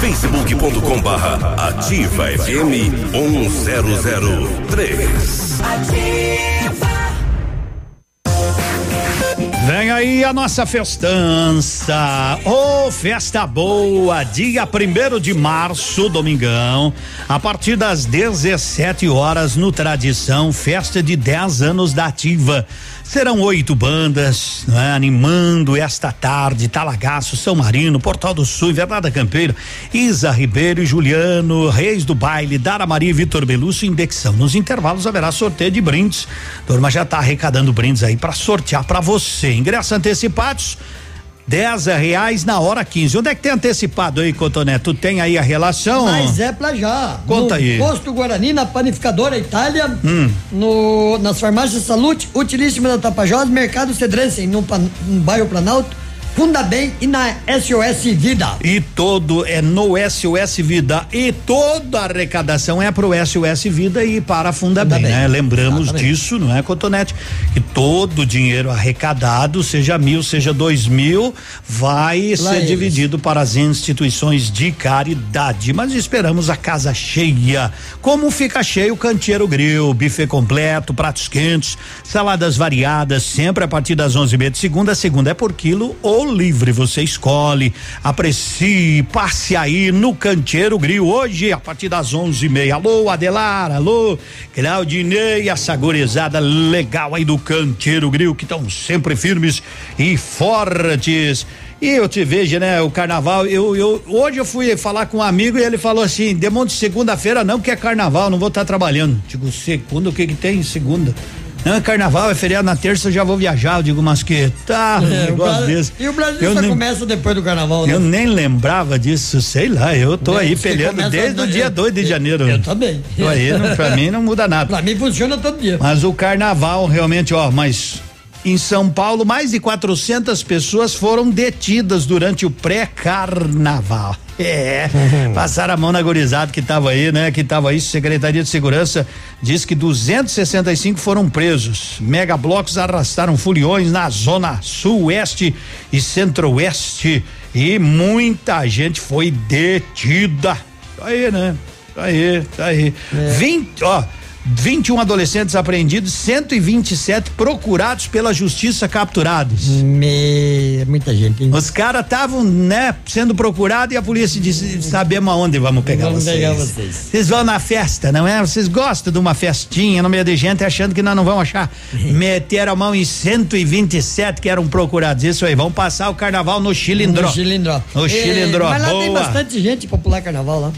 facebook.com barra ativa FM 1003. Vem aí a nossa festança. Ô, oh, festa boa, dia primeiro de março, domingão, a partir das 17 horas no Tradição, festa de 10 anos da Ativa. Serão oito bandas né, animando esta tarde: Talagaço, São Marino, Portal do Sul, Invernada Campeira, Isa Ribeiro e Juliano, Reis do Baile, Dara Maria e Vitor Belúcio, Indexão. Nos intervalos haverá sorteio de brindes. Turma já está arrecadando brindes aí para sortear para você. Ingressos antecipados. 10 reais na hora 15. Onde é que tem antecipado aí, Cotoné? Tu tem aí a relação? Mas é pra já. Conta no aí. Posto Guarani, na panificadora Itália, Hum. no, nas farmácias Salute, Utilíssima da Tapajós, Mercado Cedrense, no, no bairro Planalto, Funda Bem e na SOS Vida. E todo é no SOS Vida e toda a arrecadação é pro SOS Vida e para a Funda, Bem, Bem. né? Lembramos Exatamente. disso, não é, Cotonete? Que todo o dinheiro arrecadado, seja mil, seja dois mil, vai Lá ser eles. dividido para as instituições de caridade. Mas esperamos a casa cheia. Como fica cheio o Canteiro Grill, buffet completo, pratos quentes, saladas variadas, sempre a partir das onze e meia de segunda segunda é por quilo ou livre. Você escolhe, aprecie, passe aí no Canteiro Grill hoje a partir das onze e meia. Alô, Adelar, alô, Claudinei, essa gorizada legal aí do Canteiro Grill que estão sempre firmes e fortes. E eu te vejo, né? O carnaval, eu, eu hoje eu fui falar com um amigo e ele falou assim: demonte segunda-feira não, que é carnaval, não vou estar trabalhando. Digo, segunda, o que que tem segunda? Não, é carnaval, é feriado na terça, eu já vou viajar. Eu digo, mas que tá, um É, negócio desse. E o Brasil Eu só nem- começa depois do carnaval, né? eu nem lembrava disso, sei lá, eu tô É, aí peleando desde o dia eu- 2 de eu- janeiro. eu também. Tô aí, não, pra mim não muda nada. Pra mim funciona todo dia. Mas o carnaval realmente, ó, mas em São Paulo mais de 400 pessoas foram detidas durante o pré-carnaval. É, passaram a mão na gorizada que tava aí, né? Que tava aí, Secretaria de Segurança diz que 265 foram presos. Megablocos arrastaram foliões na zona sul-oeste e centro-oeste e muita gente foi detida. Tá aí, né? Tá aí, tá aí. 20, ó, 21 adolescentes apreendidos, 127 procurados pela justiça capturados. Me, muita gente. Hein? Os caras estavam, né, sendo procurados e a polícia disse: sabemos aonde vamos pegar Vamos vocês. pegar vocês. Vocês vão na festa, não é? Vocês gostam de uma festinha no meio de gente achando que nós não vamos achar. Meteram a mão em 127 que eram procurados. Isso aí, vão passar o carnaval no Chilindró. No Chilindró. No É, Chilindró, Mas lá tem boa. bastante gente pra pular carnaval lá.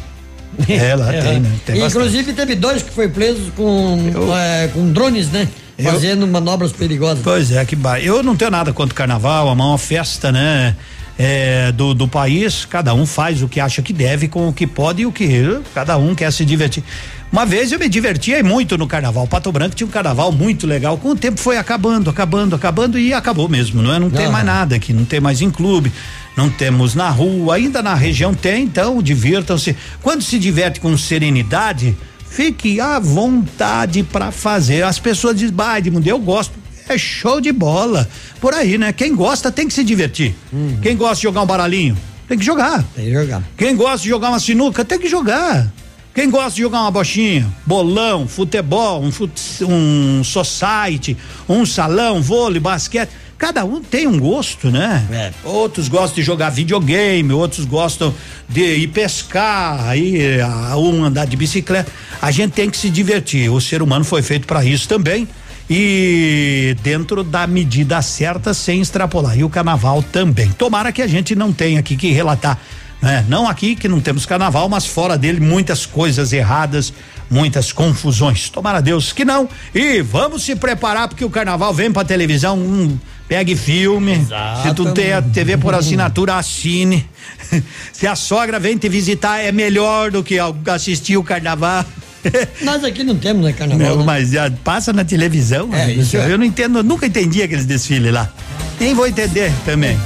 É, lá tem, né? Tem Inclusive teve dois que foi presos com, é, com drones, né? Eu- Fazendo manobras perigosas. Pois é, que ba... Eu não tenho nada contra o carnaval, é uma festa, né? é, do, do país, cada um faz o que acha que deve com o que pode e o que cada um quer se divertir. Uma vez eu me divertia muito no carnaval. Pato Branco tinha um carnaval muito legal. Com o tempo foi acabando, acabando, acabando e acabou mesmo, não é? Não tem mais nada aqui, não tem mais em clube, não temos na rua, ainda na região tem, então divirtam-se. Quando se diverte com serenidade, fique à vontade para fazer. As pessoas dizem, bah, Edmundo, eu gosto. É show de bola. Por aí, né? Quem gosta tem que se divertir. Quem gosta de jogar um baralhinho, tem que jogar. Tem que jogar. Quem gosta de jogar uma sinuca, tem que jogar. Quem gosta de jogar uma bochinha, bolão, futebol, um, fut, um society, um salão, vôlei, basquete, cada um tem um gosto, né? É. Outros gostam de jogar videogame, outros gostam de ir pescar, aí um andar de bicicleta. A gente tem que se divertir. O ser humano foi feito para isso também e dentro da medida certa, sem extrapolar. E o carnaval também. Tomara que a gente não tenha aqui que relatar né? Não aqui que não temos carnaval, mas fora dele muitas coisas erradas, muitas confusões. Tomara Deus que não. E vamos se preparar porque o carnaval vem pra televisão, pegue filme. Se tu tem a TV por assinatura, assine. se a sogra vem te visitar é melhor do que assistir o carnaval. Nós aqui não temos, né, carnaval? Não, né? mas já passa na televisão. É, né? isso é. Eu não entendo, eu nunca entendi aqueles desfiles lá. Nem vou entender também.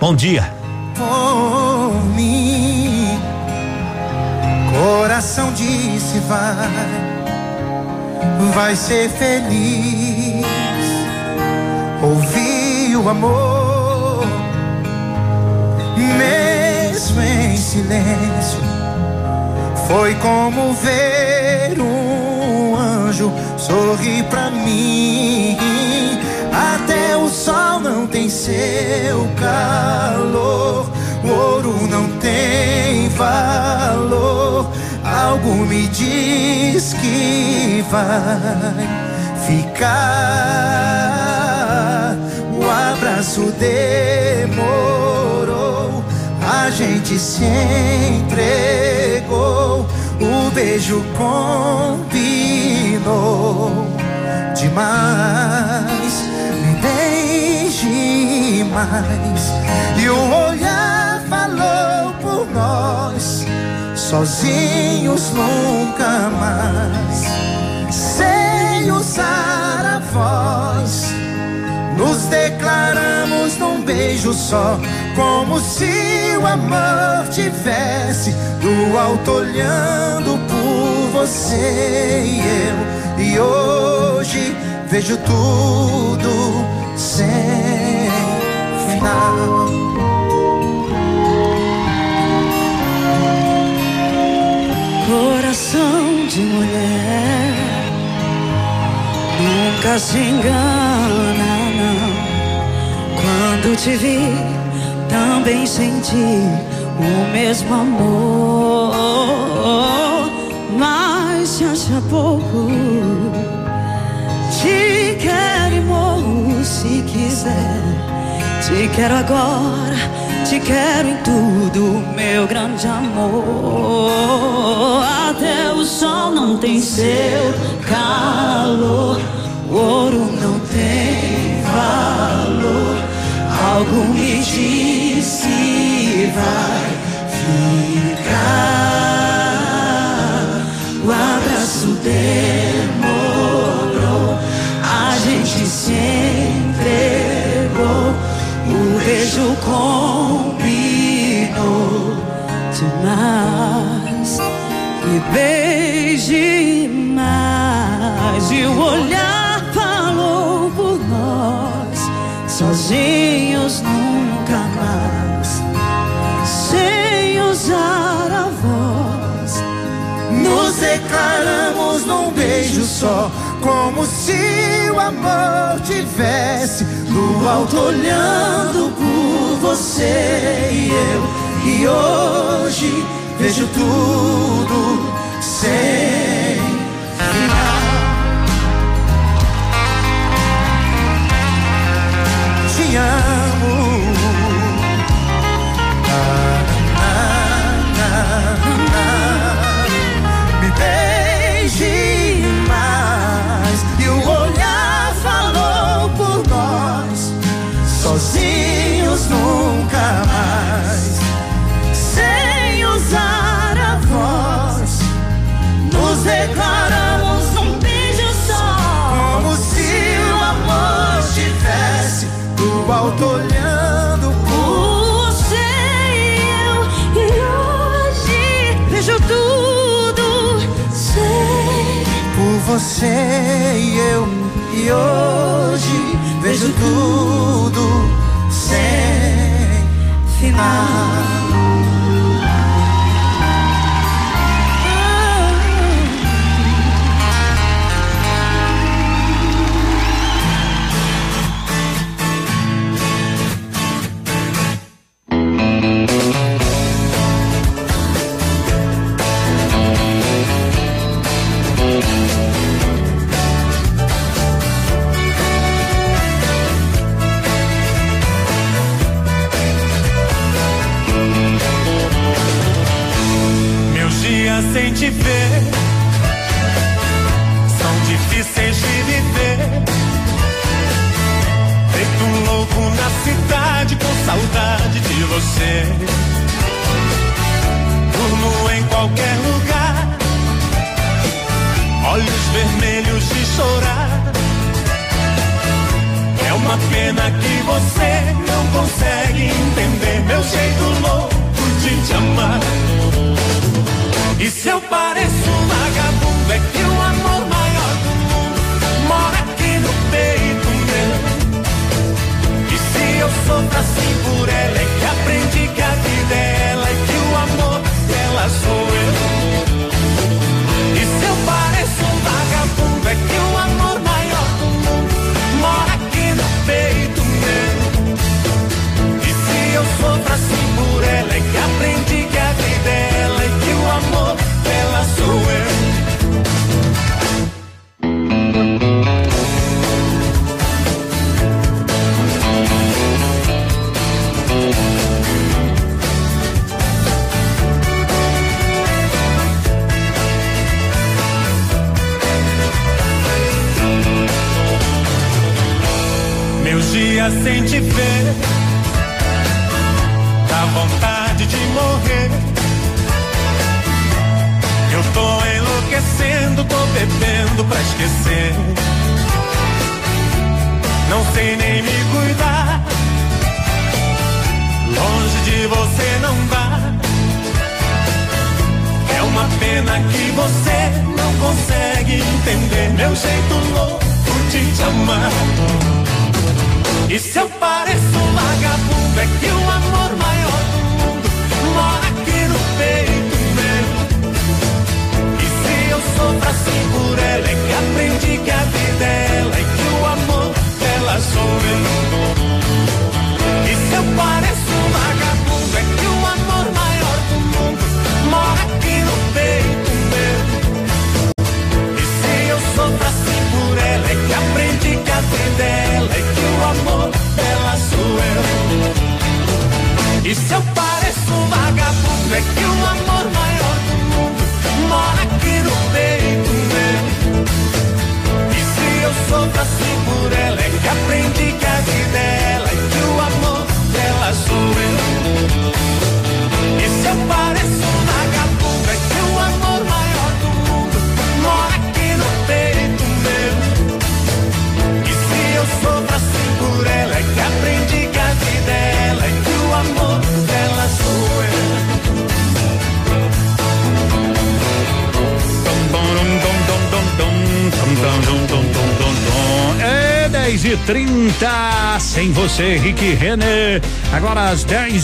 Bom dia. por mim. Coração disse vai, vai ser feliz. Ouvi o amor, mesmo em silêncio. Foi como ver um anjo sorrir pra mim. Até o sol não tem seu calor, o ouro não tem valor. Algo me diz que vai ficar. O abraço demorou, a gente se entregou, o beijo combinou demais. Me beije mais. E o olhar falou por nós, sozinhos nunca mais. Sem usar a voz, nos declaramos num beijo só, como se o amor tivesse do alto olhando por você e eu. E hoje vejo tudo sem final. Coração de mulher nunca se engana. Quando te vi, também senti o mesmo amor, mas se acha pouco. Te quero e morro se quiser. Te quero agora, te quero em tudo, meu grande amor. Até o sol não tem seu calor, o ouro não tem valor. Algo me diz que vai ficar. O abraço demorou, a gente se entregou. O beijo combinou demais. Me beije declaramos num beijo só, como se o amor tivesse do alto olhando por você e eu. E hoje vejo tudo sem você e eu. E hoje vejo tudo sem final.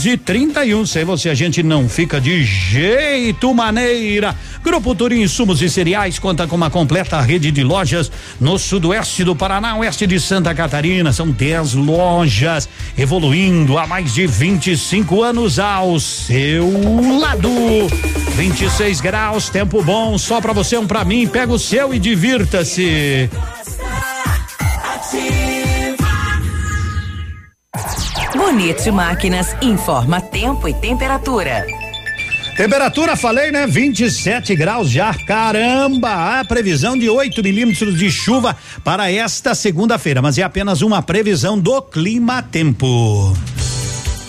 e 31. Sem você a gente não fica de jeito maneira. Grupo Turim Insumos e Cereais conta com uma completa rede de lojas no sudoeste do Paraná, oeste de Santa Catarina. São 10 lojas, evoluindo há mais de 25 anos ao seu lado. 26 graus, tempo bom, só para você, um para mim. Pega o seu e divirta-se. Bonete Máquinas informa tempo e temperatura. Temperatura, falei, né? 27 graus já. Caramba! A previsão de 8 milímetros de chuva para esta segunda-feira, mas é apenas uma previsão do clima tempo.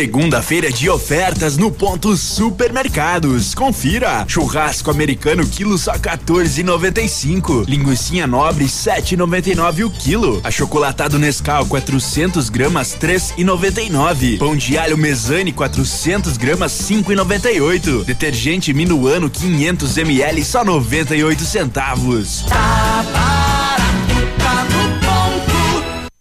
Segunda-feira de ofertas no ponto Supermercados. Confira: churrasco americano quilo só 14,95. Linguiça nobre 7,99 o quilo. Achocolatado Nescau 400 gramas 3,99. Pão de alho Mesane 400 gramas 5,98. Detergente Minuano 500 ml só 98 centavos. Tá barato, tá ponto.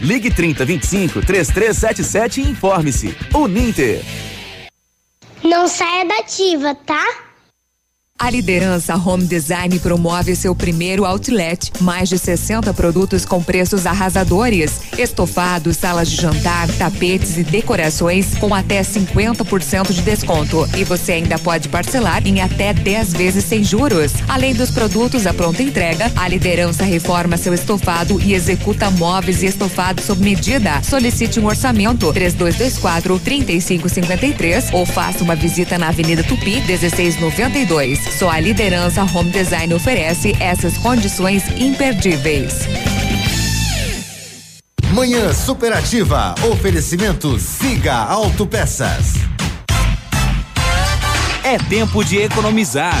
Ligue 30 25 3377 e informe-se. Uninter. Não saia da ativa, tá? A Liderança Home Design promove seu primeiro outlet. Mais de 60 produtos com preços arrasadores. Estofados, salas de jantar, tapetes e decorações com até 50% de desconto. E você ainda pode parcelar em até 10 vezes sem juros. Além dos produtos à pronta entrega, a Liderança reforma seu estofado e executa móveis e estofados sob medida. Solicite um orçamento 3224 3553 ou faça uma visita na Avenida Tupi 1692. Só a liderança Home Design oferece essas condições imperdíveis. Manhã Superativa. Oferecimento Siga Autopeças. É tempo de economizar.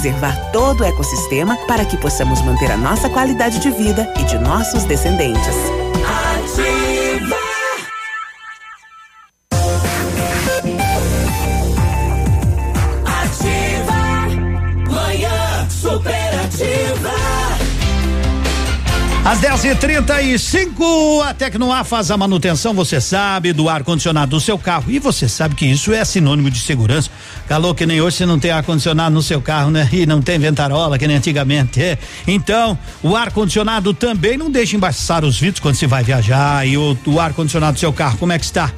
todo o ecossistema para que possamos manter a nossa qualidade de vida e de nossos descendentes. Ativa. Às 10h35, a Tecnoar faz a manutenção, você sabe, do ar-condicionado do seu carro. E você sabe que isso é sinônimo de segurança. Calor que nem hoje você não tem ar-condicionado no seu carro, né? E não tem ventarola, que nem antigamente. É. Então, o ar-condicionado também não deixa embaçar os vidros quando você vai viajar. E o, o ar-condicionado do seu carro, como é que está?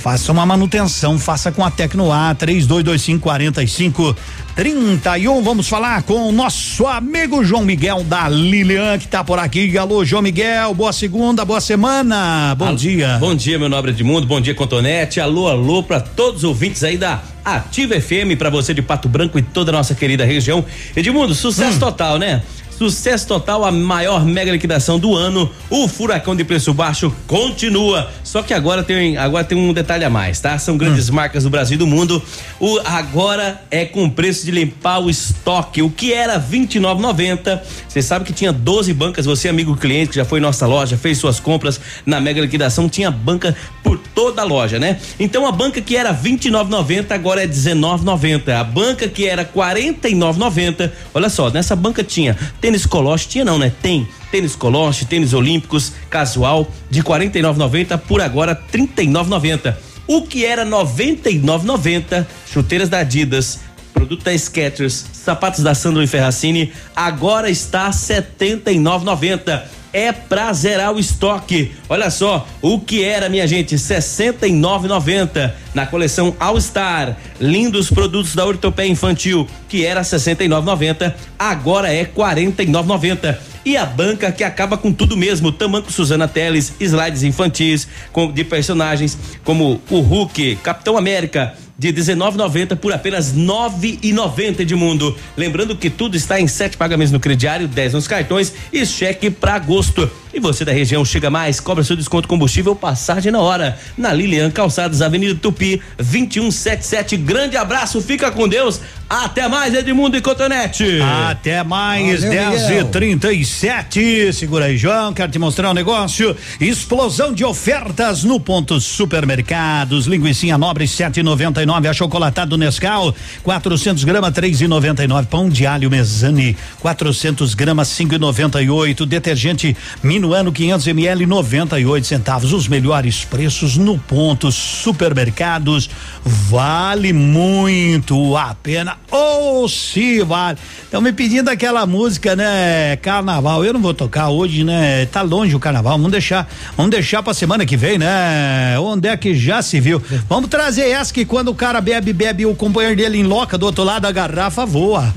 Faça uma manutenção, faça com a Tecnoar 3225 45 31. Vamos falar com o nosso amigo João Miguel da Lilian, que tá por aqui. Alô, João Miguel, boa segunda, boa semana. Bom alô, dia. Bom dia, meu nobre Edmundo. Bom dia, Contonete. Alô, alô, para todos os ouvintes aí da Ativa FM, para você de Pato Branco e toda a nossa querida região. Edmundo, sucesso hum. total, né? Sucesso total, a maior mega liquidação do ano. O furacão de preço baixo continua. Só que agora tem, agora tem um detalhe a mais, tá? São grandes hum. marcas do Brasil e do mundo. O agora é com preço de limpar o estoque. O que era 29,90. Você sabe que tinha 12 bancas. Você, amigo cliente, que já foi em nossa loja, fez suas compras na mega liquidação, tinha banca por toda a loja, né? Então a banca que era 29,90 agora é 19,90. A banca que era 49,90. Olha só, nessa banca tinha tênis coloche, tinha não, né? Tem tênis coloche, tênis olímpicos, casual, de 49,90 por agora 39,90. O que era 99,90, chuteiras da Adidas, produto da Skechers, sapatos da Sandro e Ferracini, agora está R$ 79,90 é pra zerar o estoque. Olha só, o que era, minha gente, 69,90 na coleção All Star. Lindos produtos da Ortopé Infantil, que era 69,90, agora é 49,90. E a banca que acaba com tudo mesmo, Tamanco Suzana Teles, slides infantis com, de personagens como o Hulk, Capitão América, de 19,90 por apenas 9,90 de mundo. Lembrando que tudo está em sete pagamentos no crediário, 10 nos cartões e cheque para agosto. E você da região chega mais, cobra seu desconto combustível, passagem na hora. Na Lilian Calçados, Avenida Tupi, 2177. Grande abraço, fica com Deus. Até mais, Edmundo e Cotonete. Até mais, 10 e 37 Segura aí, João. Quero te mostrar um negócio. Explosão de ofertas no ponto supermercados. Linguiça nobre 7,99. Achocolatado Nescau 400 gramas 3,99. Pão de alho Mesani 400 gramas 5,98. Detergente Minuano 500 ml 98 centavos. Os melhores preços no ponto supermercados. Vale muito a pena. Ou oh, se vale. Estão me pedindo aquela música, né? Carnaval. Eu não vou tocar hoje, né? Tá longe o carnaval. Vamos deixar, vamos deixar pra semana que vem, né? Onde é que já se viu? Vamos trazer essa que quando o cara bebe, bebe o companheiro dele em loca do outro lado da garrafa voa.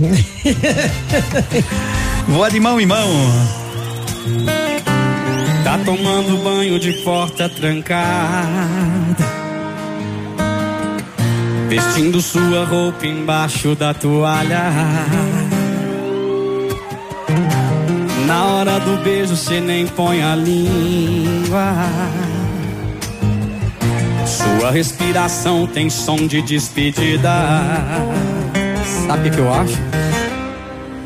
voa de mão em mão. Tá tomando banho de porta trancada Vestindo sua roupa embaixo da toalha. Na hora do beijo cê nem põe a língua. Sua respiração tem som de despedida. Sabe o que eu acho?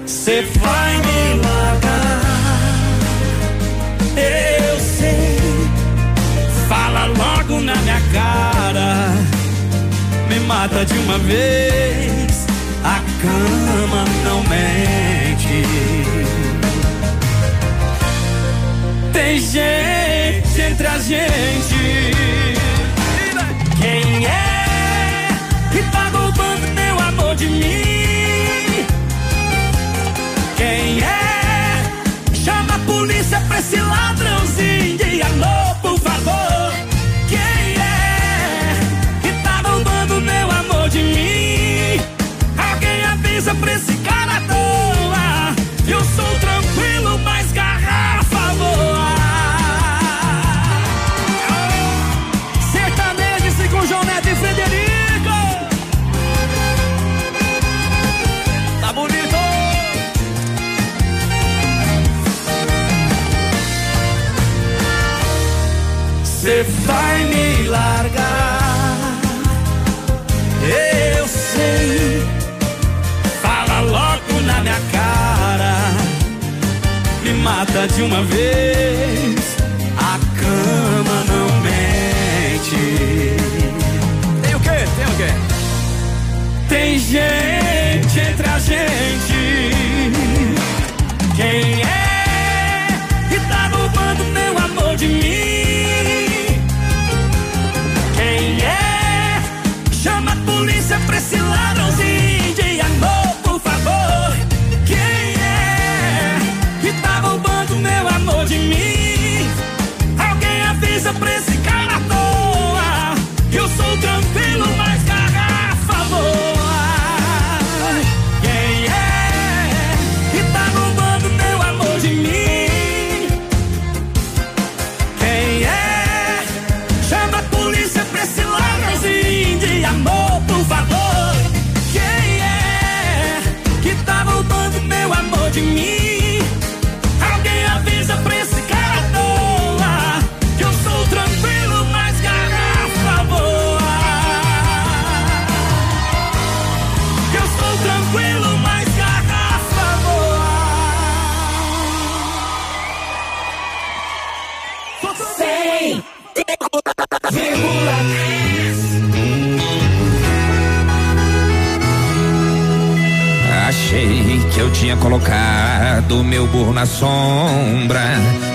Cê vai cara me mata de uma vez. A cama não mente. Tem gente entre a gente. Quem é que tá roubando meu amor de mim? Quem é? Chama a polícia pra esse ladrãozinho de amor, por favor. Pra mata de uma vez. A cama não mente. Tem o quê? Tem o quê? Tem gente entre a gente. Quem é eu tinha colocado meu burro na sombra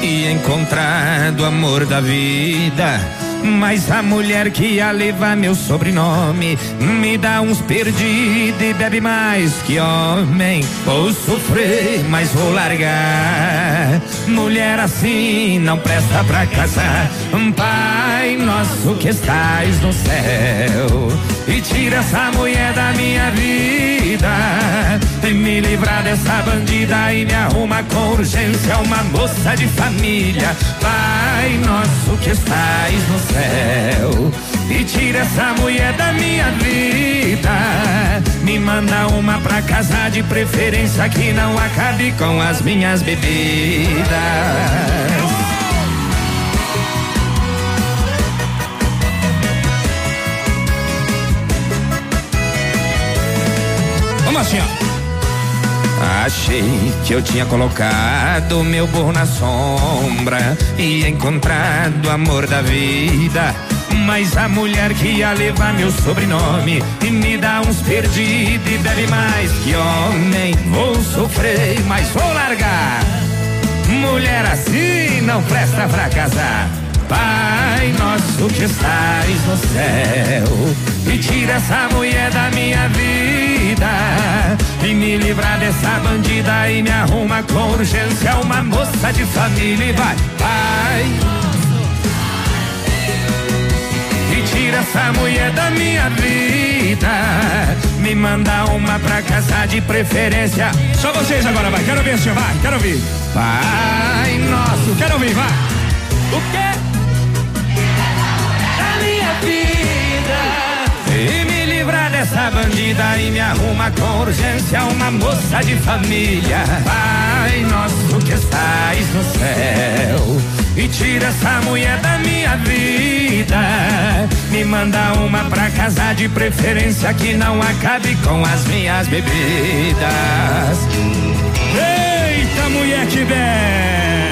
e encontrado o amor da vida Mas a mulher que ia levar meu sobrenome me dá uns perdidos e bebe mais que homem. Vou sofrer, mas vou largar. Mulher assim não presta pra casar. Pai nosso que estás no céu e tira essa mulher da minha vida. E me livrar dessa bandida e me arruma com urgência uma moça de família. Pai nosso que estás no céu e tira essa mulher da minha vida. Me manda uma pra casa de preferência que não acabe com as minhas bebidas. Assim, ó. Achei que eu tinha colocado meu burro na sombra e encontrado o amor da vida. Mas a mulher que ia levar meu sobrenome e me dá uns perdidos e bebe mais que homem. Vou sofrer, mas vou largar. Mulher assim não presta pra casar. Pai nosso que estás no céu e tira essa mulher da minha vida e me livra dessa bandida e me arruma com urgência uma moça de família e vai, pai. E tira essa mulher da minha vida, me manda uma pra casa de preferência. Só vocês agora, vai, quero ver, senhor, vai, quero ouvir. Pai nosso, quero ouvir, vai. O quê? Dessa bandida e me arruma com urgência uma moça de família. Pai nosso que estás no céu. E tira essa mulher da minha vida. Me manda uma pra casa de preferência que não acabe com as minhas bebidas. Eita, mulher que bebe!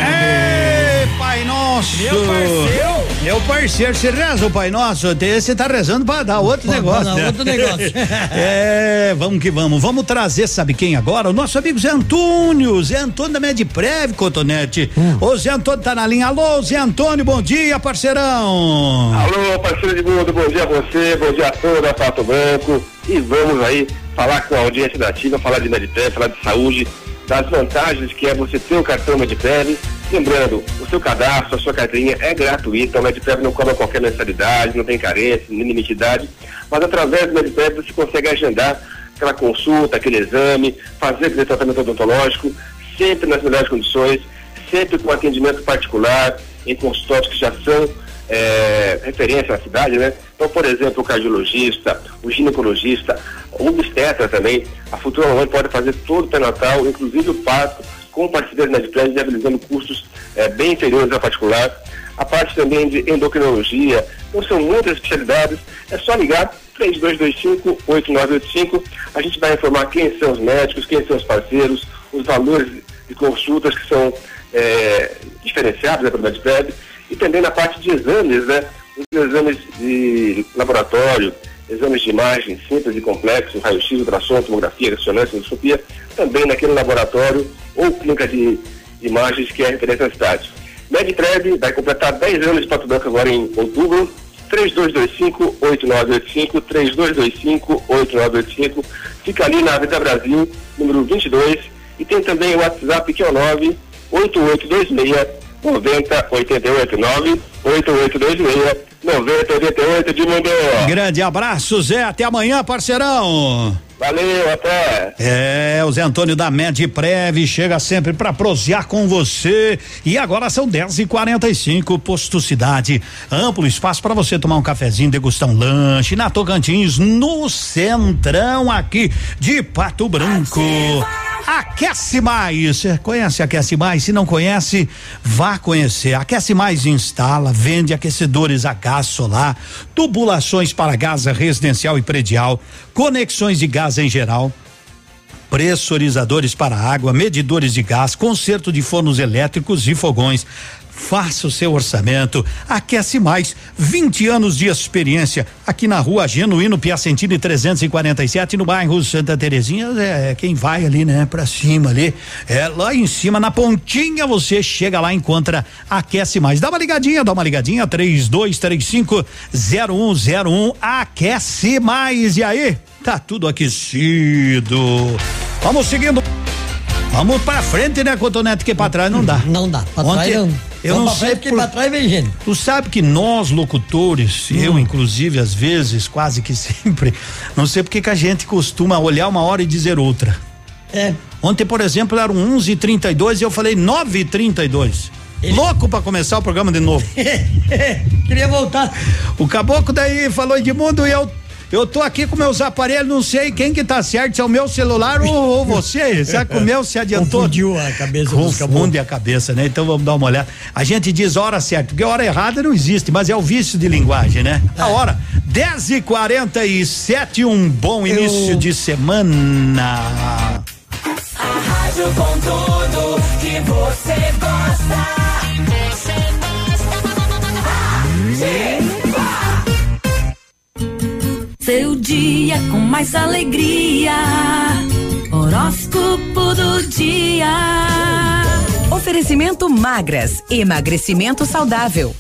Ei, Pai Nosso! Meu parceiro! Meu parceiro, você reza o Pai Nosso, você tá rezando pra dar outro Pra negócio. dar né? outro negócio. é, vamos que vamos. Vamos trazer, sabe quem agora? O nosso amigo Zé Antônio, Zé Antônio da Medprev, Cotonete. Hum. O Zé Antônio tá na linha. Alô, Zé Antônio, bom dia, parceirão. Alô, parceiro de mundo, bom dia a você, bom dia a toda a Pato Branco. E vamos aí falar com a audiência da Ativa, falar de Medipé, falar de saúde, das vantagens que é você ter o cartão Medipé. Lembrando, o seu cadastro, a sua carteirinha é gratuita, o Medipé não cobra qualquer mensalidade, não tem carência, nem limite de idade, mas através do Medipé você consegue agendar aquela consulta, aquele exame, fazer aquele tratamento odontológico, sempre nas melhores condições, sempre com atendimento particular, em consultórios que já são é, referência na cidade, né? Então, por exemplo, o cardiologista, o ginecologista, o obstetra também, a futura mamãe pode fazer todo o pré-natal, inclusive o parto, com parceria de Mediplan, viabilizando custos é, bem inferiores ao particular. A parte também de endocrinologia, então são muitas especialidades, é só ligar 3225-8985, a gente vai informar quem são os médicos, quem são os parceiros, os valores de consultas que são é, diferenciados né, pelo Mediplan, e também na parte de exames, né? Os exames de laboratório, exames de imagem simples e complexos, raio-x, ultrassom, tomografia, ressonância, endoscopia, também naquele laboratório ou clínica de imagens que é referência na cidade. Medprev vai completar 10 anos de Pato Branco agora em outubro. 3225-8985, 3225-8985. Fica ali na Avenida Brasil, número 22. E tem também o WhatsApp que é o 98826 9088 98826 9088 de mundo. Grande abraço, Zé. Até amanhã, parceirão. Valeu, até. É, o Zé Antônio da Medprev chega sempre para prosear com você. E agora são 10 e 45 Posto Cidade. Amplo espaço para você tomar um cafezinho, degustar um lanche na Tocantins, no centrão aqui de Pato Branco. Aquece Mais. Você Conhece Aquece Mais? Se não conhece, vá conhecer. Aquece Mais instala, vende aquecedores a gás solar, tubulações para gás residencial e predial, conexões de gás em geral pressurizadores para água, medidores de gás, conserto de fornos elétricos e fogões. faça o seu orçamento. Aquece mais, 20 anos de experiência aqui na rua Genuíno Piacentini 347 no bairro Santa Terezinha. É, é quem vai ali, né, pra cima ali. É lá em cima, na pontinha, você chega lá encontra Aquece Mais. Dá uma ligadinha, dá uma ligadinha, 3235 0101. Aquece Mais. E aí? Tá tudo aquecido. Vamos seguindo. Vamos pra frente, né, Cotonete, que pra trás não dá. Não dá. Pra Ontem, trás não. Eu Vamos não pra sei frente, que pra trás vem gente. Tu sabe que nós locutores, Hum. eu inclusive às vezes, quase que sempre, não sei porque que a gente costuma olhar uma hora e dizer outra. É. Ontem, por exemplo, eram 11:32 e eu falei 9:32. Louco pra começar o programa de novo. Queria voltar. O caboclo daí falou Edmundo e eu eu tô aqui com meus aparelhos, não sei quem que tá certo, se é o meu celular ou, ou você. Será que o meu se adiantou? Confundiu a cabeça Confunde a cabeça, né? Então vamos dar uma olhada. A gente diz hora certa, porque hora errada não existe, mas é o vício de linguagem, né? A hora, 10 e 47 um bom início de semana. A rádio com tudo que você gosta. Seu dia com mais alegria. Horóscopo do dia. Oferecimento Magras, emagrecimento saudável.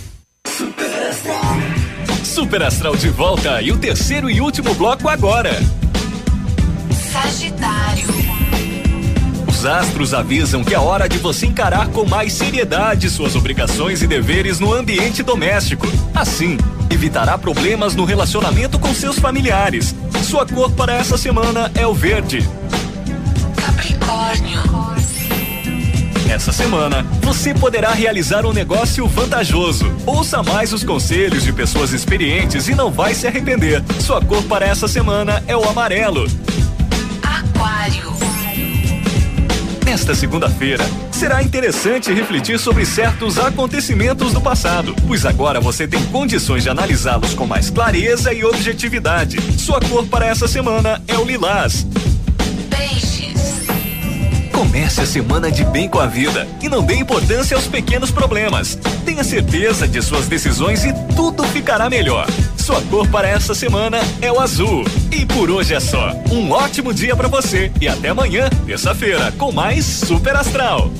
Super Astral de volta e o terceiro e último bloco agora. Sagitário. Os astros avisam que é hora de você encarar com mais seriedade suas obrigações e deveres no ambiente doméstico. Assim, evitará problemas no relacionamento com seus familiares. Sua cor para essa semana é o verde. Capricórnio. Essa semana, você poderá realizar um negócio vantajoso. Ouça mais os conselhos de pessoas experientes e não vai se arrepender. Sua cor para essa semana é o amarelo. Nesta segunda-feira, será interessante refletir sobre certos acontecimentos do passado, pois agora você tem condições de analisá-los com mais clareza e objetividade. Sua cor para essa semana é o lilás. Peixes. Comece a semana de bem com a vida e não dê importância aos pequenos problemas. Tenha certeza de suas decisões e tudo ficará melhor. Sua cor para essa semana é o azul. E por hoje é só. Um ótimo dia para você e até amanhã, terça-feira, com mais Super Astral.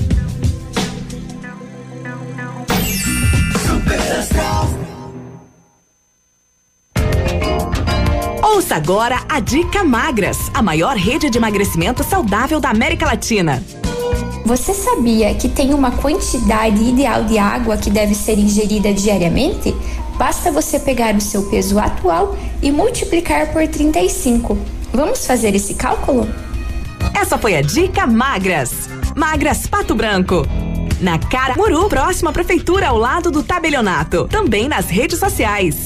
Super Astral. Ouça agora a Dica Magras, a maior rede de emagrecimento saudável da América Latina. Você sabia que tem uma quantidade ideal de água que deve ser ingerida diariamente? Basta você pegar o seu peso atual e multiplicar por 35. Vamos fazer esse cálculo? Essa foi a Dica Magras. Magras Pato Branco. Na Cara Muru, próxima à prefeitura, ao lado do tabelionato. Também nas redes sociais.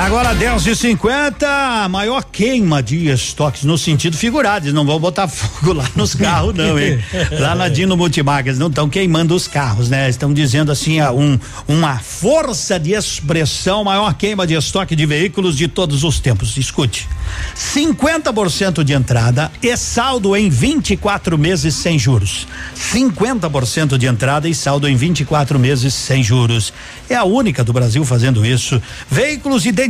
Agora 10 e 50 a maior queima de estoques no sentido figurado. Eles não vão botar fogo lá nos carros, não, hein? lá na Dino Multimarcas não estão queimando os carros, né? Estão dizendo assim, um, uma força de expressão, maior queima de estoque de veículos de todos os tempos. Escute. 50% de entrada e saldo em 24 meses sem juros. 50% de entrada e saldo em 24 meses sem juros. É a única do Brasil fazendo isso. Veículos identificados,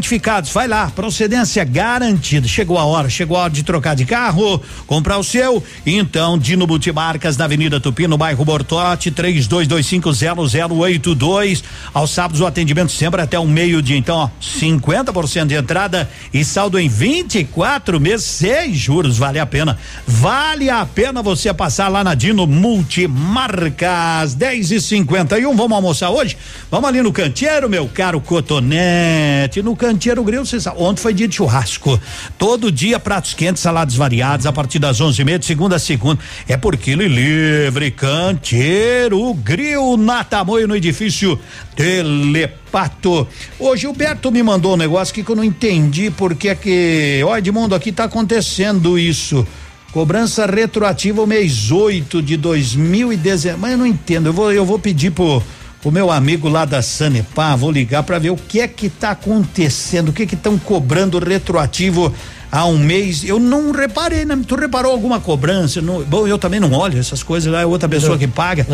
vai lá, procedência garantida. Chegou a hora, chegou a hora de trocar de carro, comprar o seu. Então, Dino Multimarcas na Avenida Tupi, no bairro Bortote, 32250082. Aos sábados o atendimento sempre até o meio-dia. Então, ó, 50% de entrada e saldo em 24 meses sem juros. Vale a pena. Vale a pena você passar lá na Dino Multimarcas. 10 e 51 Vamos almoçar hoje? Vamos ali no canteiro, meu caro cotonete. No canteiro Cheiro Grill, você sabe, ontem foi dia de churrasco. Todo dia pratos quentes, saladas variadas, a partir das onze e meia, de segunda a segunda. É por quilo e livre, Canteiro Grill, na Tamoio, no edifício Telepato. Ô Gilberto me mandou um negócio que eu não entendi porque é que, ó Edmundo, aqui tá acontecendo isso. Cobrança retroativa o mês 8 de 2019. Mas eu não entendo. Eu vou, eu vou pedir pro, pro meu amigo lá da Sanepar, vou ligar para ver o que é que tá acontecendo, o que que estão cobrando retroativo há um mês. Eu não reparei, né? Tu reparou alguma cobrança? Não, bom, eu também não olho essas coisas lá, é outra pessoa que paga.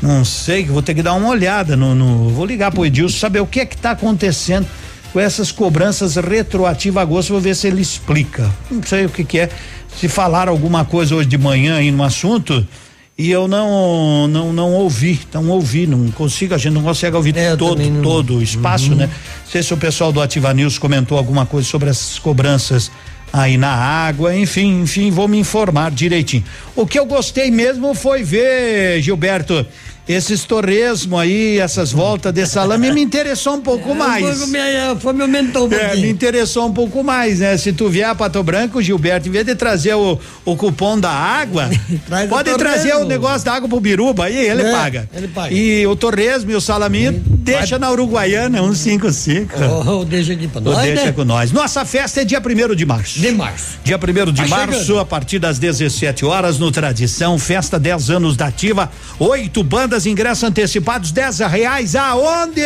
Não sei, vou ter que dar uma olhada no, no vou ligar pro Edilson saber o que é que tá acontecendo com essas cobranças retroativas a agosto, vou ver se ele explica. Não sei o que que é. Se falar alguma coisa hoje de manhã aí no assunto, e eu não não não ouvi, não ouvi, não consigo, a gente não consegue ouvir todo também não- todo o espaço, né? Não sei se o pessoal do Ativa News comentou alguma coisa sobre essas cobranças aí na água, enfim, enfim, vou me informar direitinho. O que eu gostei mesmo foi ver, Gilberto, esses torresmo aí, essas voltas de salame me interessou um pouco mais. Foi, me, foi me aumentou um É, me interessou um pouco mais, né? Se tu vier a Pato Branco, Gilberto, em vez de trazer o, o cupom da água, Traz o pode trazer o negócio da água pro Biruba aí, ele É, paga. ele paga. E o torresmo e o salaminho, deixa na Uruguaiana, 155. Oh, deixa aqui pra Ou nós, deixa né? com nós. Nossa festa é dia primeiro de março. De março. Dia primeiro de Tá março, chegando. a partir das 17 horas, no Tradição, festa 10 anos da Ativa, oito bandas, ingressos antecipados, 10 reais. Aonde,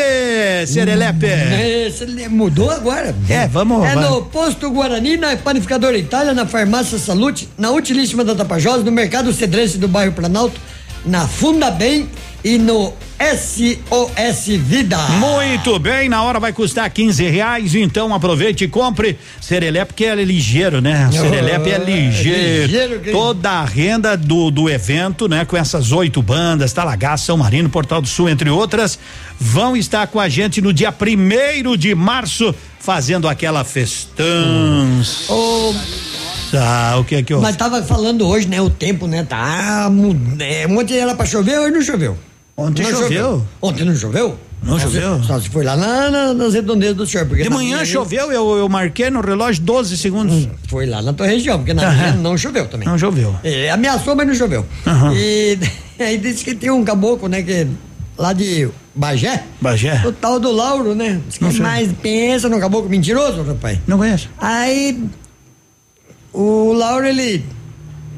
Serelepe? Esse ele mudou agora. É, vamos É vai. no Posto Guarani, na Panificadora Itália, na Farmácia Salute, na Utilíssima da Tapajós, no Mercado Cedrense do bairro Planalto, na Funda Bem e no SOS Vida. Muito bem, na hora vai custar 15 reais, então aproveite e compre. Serelepe que é ligeiro, né? Serelepe é Oh, ligeiro. ligeiro que- Toda a renda do, do evento, né? Com essas oito bandas, Talagaço, São Marino, Portal do Sul, entre outras, vão estar com a gente no dia primeiro de março, fazendo aquela festança. Ô, Ah, o que é que eu. Mas tava falando hoje, né? O tempo, né? Tá. É, ontem era pra chover, hoje não choveu. Ontem Não choveu. Ontem não choveu? Não Só se- choveu? Só se foi lá na, na- nas redondezas do senhor. Porque De manhã minha- choveu, eu, eu marquei no relógio 12 segundos. Foi lá na tua região, porque na Aham. minha não choveu também. Não choveu. É, ameaçou, mas não choveu. Aham. E aí disse que tem um caboclo, né, que lá de Bagé. Bagé? O tal do Lauro, né? Diz que mais pensa no caboclo mentiroso, rapaz. Não conheço. Aí o Lauro, ele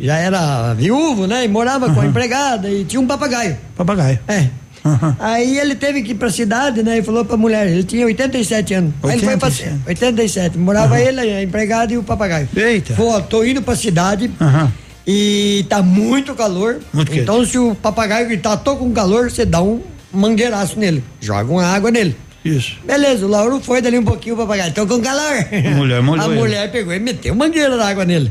já era viúvo, né? E morava com a empregada e tinha um papagaio. Papagaio. É. Aí ele teve que ir pra cidade, né? E falou pra mulher, ele tinha 87 anos. Aí ele foi pra 87. 87. Morava ele, a empregada e o papagaio. Eita. Pô, tô indo pra cidade Aham. e tá muito calor. Muito quente. então, se o papagaio gritar, tô com calor, você dá um mangueiraço nele. Joga uma água nele. Isso. Beleza, o Lauro foi dali um pouquinho o papagaio, tô com calor. A mulher molhou A ele. mulher pegou e meteu mangueira d'água nele.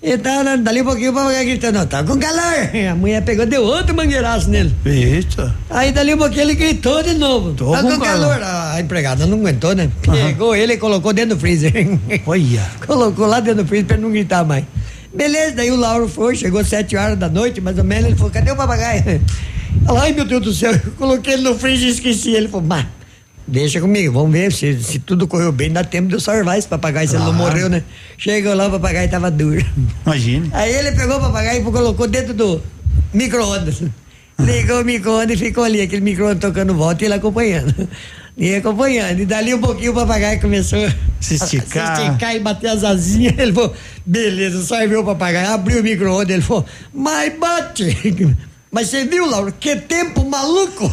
E tá, né, dali um pouquinho o papagaio gritando, tá com calor. A mulher pegou, deu outro mangueiraço nele. Eita. Aí dali um pouquinho ele gritou de novo. Tô tá com com calor. A empregada não aguentou, né? Pegou ele e colocou dentro do freezer. Olha. colocou lá dentro do freezer pra ele não gritar mais. Beleza, daí o Lauro foi, chegou sete horas da noite, mais ou menos, ele falou, cadê o papagaio? Ai meu Deus do céu, eu coloquei ele no freezer e esqueci. Ele falou, mas deixa comigo, vamos ver se, se tudo correu bem, dá tempo de eu salvar esse papagaio, se ele não Claro. morreu, né? Chegou lá, o papagaio tava duro. Imagine. Aí ele pegou o papagaio e colocou dentro do micro-ondas. Ligou o micro-ondas e ficou ali, aquele micro-ondas tocando volta e ele acompanhando. E acompanhando. E dali um pouquinho o papagaio começou Se esticar. a se esticar e bater as asinhas. Ele falou, beleza, só viu o papagaio, abriu o micro-ondas, ele falou, mas bate! Mas você viu, Lauro, que tempo maluco!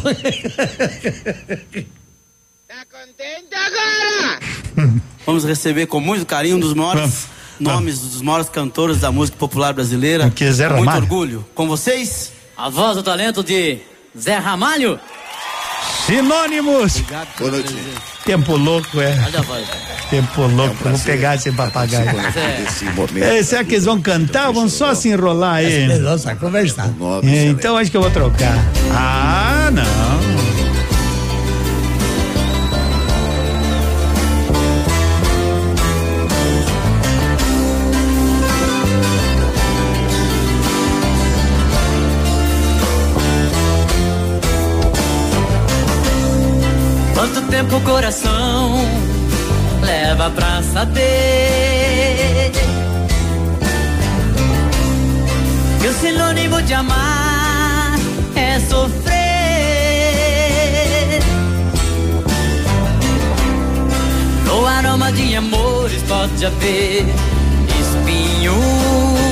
Vamos receber com muito carinho um dos maiores nomes, dos maiores cantores da música popular brasileira. Que Zé Com muito Ramalho. orgulho. Com vocês, A voz do talento de Zé Ramalho. Sinônimos. Boa noite. Tempo louco, é. Olha a voz. Tempo louco. Vou pegar esse papagaio. É, será que eles vão cantar ou vão só se enrolar aí? Eles vão só conversar. É, então acho que eu vou trocar. Ah, não. Tempo o coração dava pra saber que o sinônimo de amar é sofrer. No aroma de amores pode haver espinhos.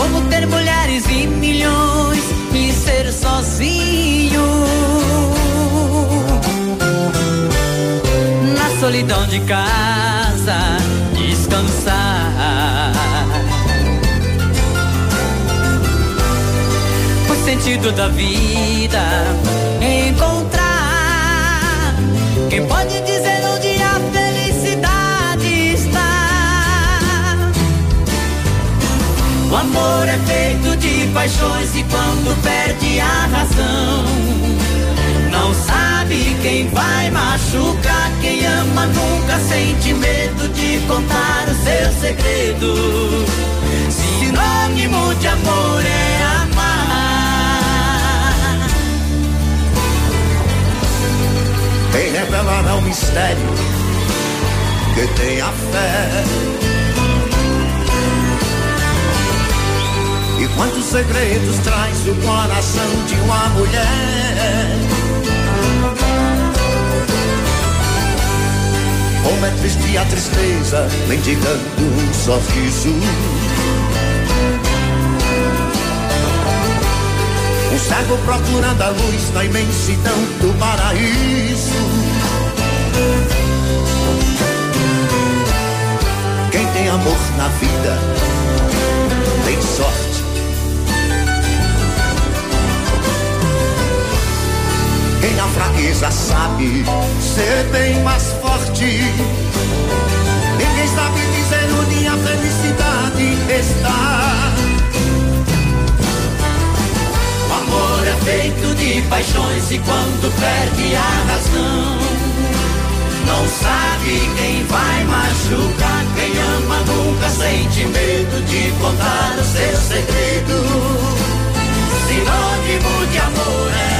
Como ter mulheres e milhões e ser sozinho. Na solidão de casa, descansar. O sentido da vida, encontrar. Quem pode dizer O amor é feito de paixões e quando perde a razão, não sabe quem vai machucar. Quem ama nunca sente medo de contar o seu segredo. Sinônimo de amor é amar. Quem revelará o mistério que tem a fé. E quantos segredos traz o coração de uma mulher? Como é triste a tristeza, mendigando um sorriso. Um cego procurando a luz na imensidão do paraíso. Quem tem amor na vida tem sorte. Quem na fraqueza sabe ser bem mais forte. Ninguém sabe dizer onde a felicidade está. O amor é feito de paixões e quando perde a razão, não sabe quem vai machucar. Quem ama nunca sente medo de contar o seu segredo. Sinônimo de amor é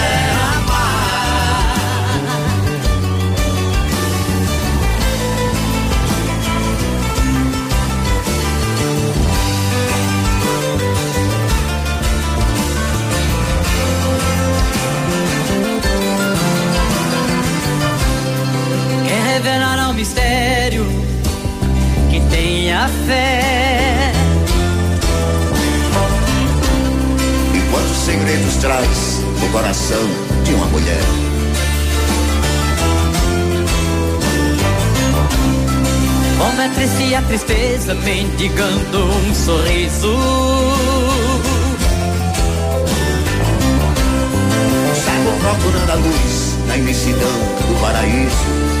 mistério que tenha fé. E quantos segredos traz o coração de uma mulher? Como é triste a tristeza mendigando um sorriso. Cego procurando a luz na imensidão do paraíso.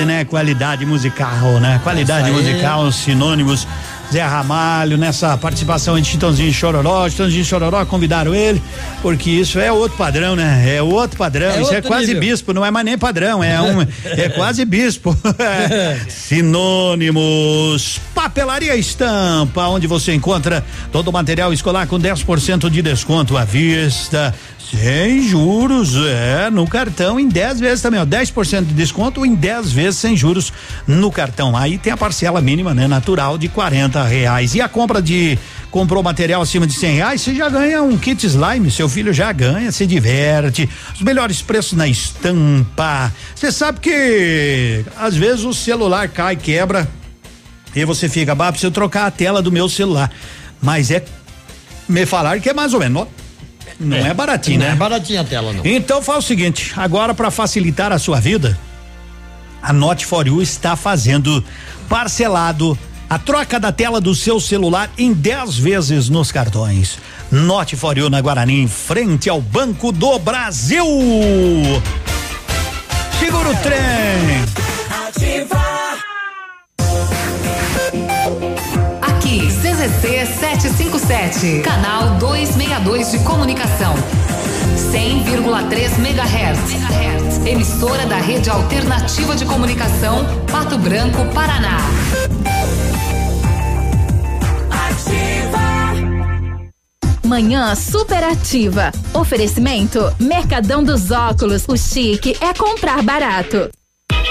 Qualidade, né? Qualidade musical, né? Qualidade musical, sinônimos. Zé Ramalho, nessa participação em Chitãozinho e Chororó. Chitãozinho e Chororó convidaram ele, porque isso é outro padrão, né? É outro padrão. É isso é outro quase nível. bispo, não é mais nem padrão, é um. é quase bispo. Sinônimos. Papelaria Estampa, onde você encontra todo o material escolar com 10% de desconto à vista. Sem juros, é, no cartão em 10 vezes também, ó, 10% de desconto em 10 vezes sem juros no cartão. Aí tem a parcela mínima, né, natural de 40 reais. E a compra de comprou material acima de 100 reais, você já ganha um kit slime, seu filho já ganha, se diverte. Os melhores preços na estampa. Você sabe que às vezes o celular cai, quebra, e você fica, bah, preciso trocar a tela do meu celular. Mas é me falar que é mais ou menos. Não é, é baratinho, não né? Não é baratinha a tela, não. Então faz o seguinte, agora para facilitar a sua vida, a Note for You está fazendo parcelado a troca da tela do seu celular em 10 vezes nos cartões. Note for You na Guarani, em frente ao Banco do Brasil. Segura o trem. Ativa. CZC 757, canal 262 de comunicação. 100,3 MHz. Emissora da Rede Alternativa de Comunicação, Pato Branco, Paraná. Ativa. Manhã superativa. Oferecimento Mercadão dos Óculos. O chique é comprar barato.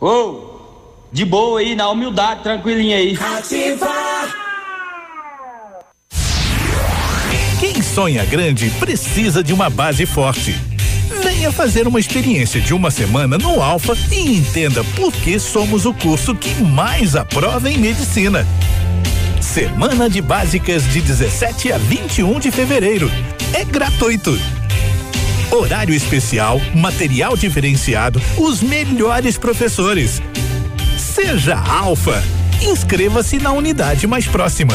Ô, oh, de boa aí, na humildade, tranquilinha aí. Ativa! Quem sonha grande precisa de uma base forte. Venha fazer uma experiência de uma semana no Alfa e entenda por que somos o curso que mais aprova em medicina. Semana de Básicas de 17 a 21 de fevereiro. É gratuito. Horário especial, material diferenciado, os melhores professores. Seja Alfa. Inscreva-se na unidade mais próxima.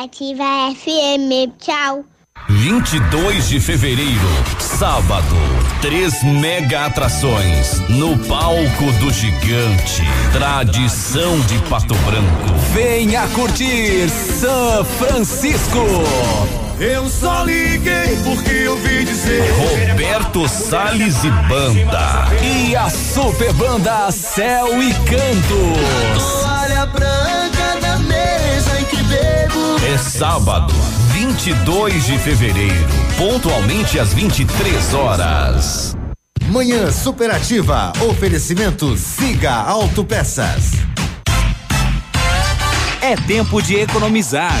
Ativa FM, tchau. 22 de fevereiro, sábado, três mega atrações no palco do gigante. Tradição de Pato Branco. Venha curtir São Francisco. Eu só liguei porque ouvi dizer. Roberto Salles e Banda. E a super banda Céu e Canto. Toalha branca na mesa. É sábado, 22 de fevereiro, pontualmente às 23 horas. Manhã superativa. Oferecimento Siga Autopeças. É tempo de economizar.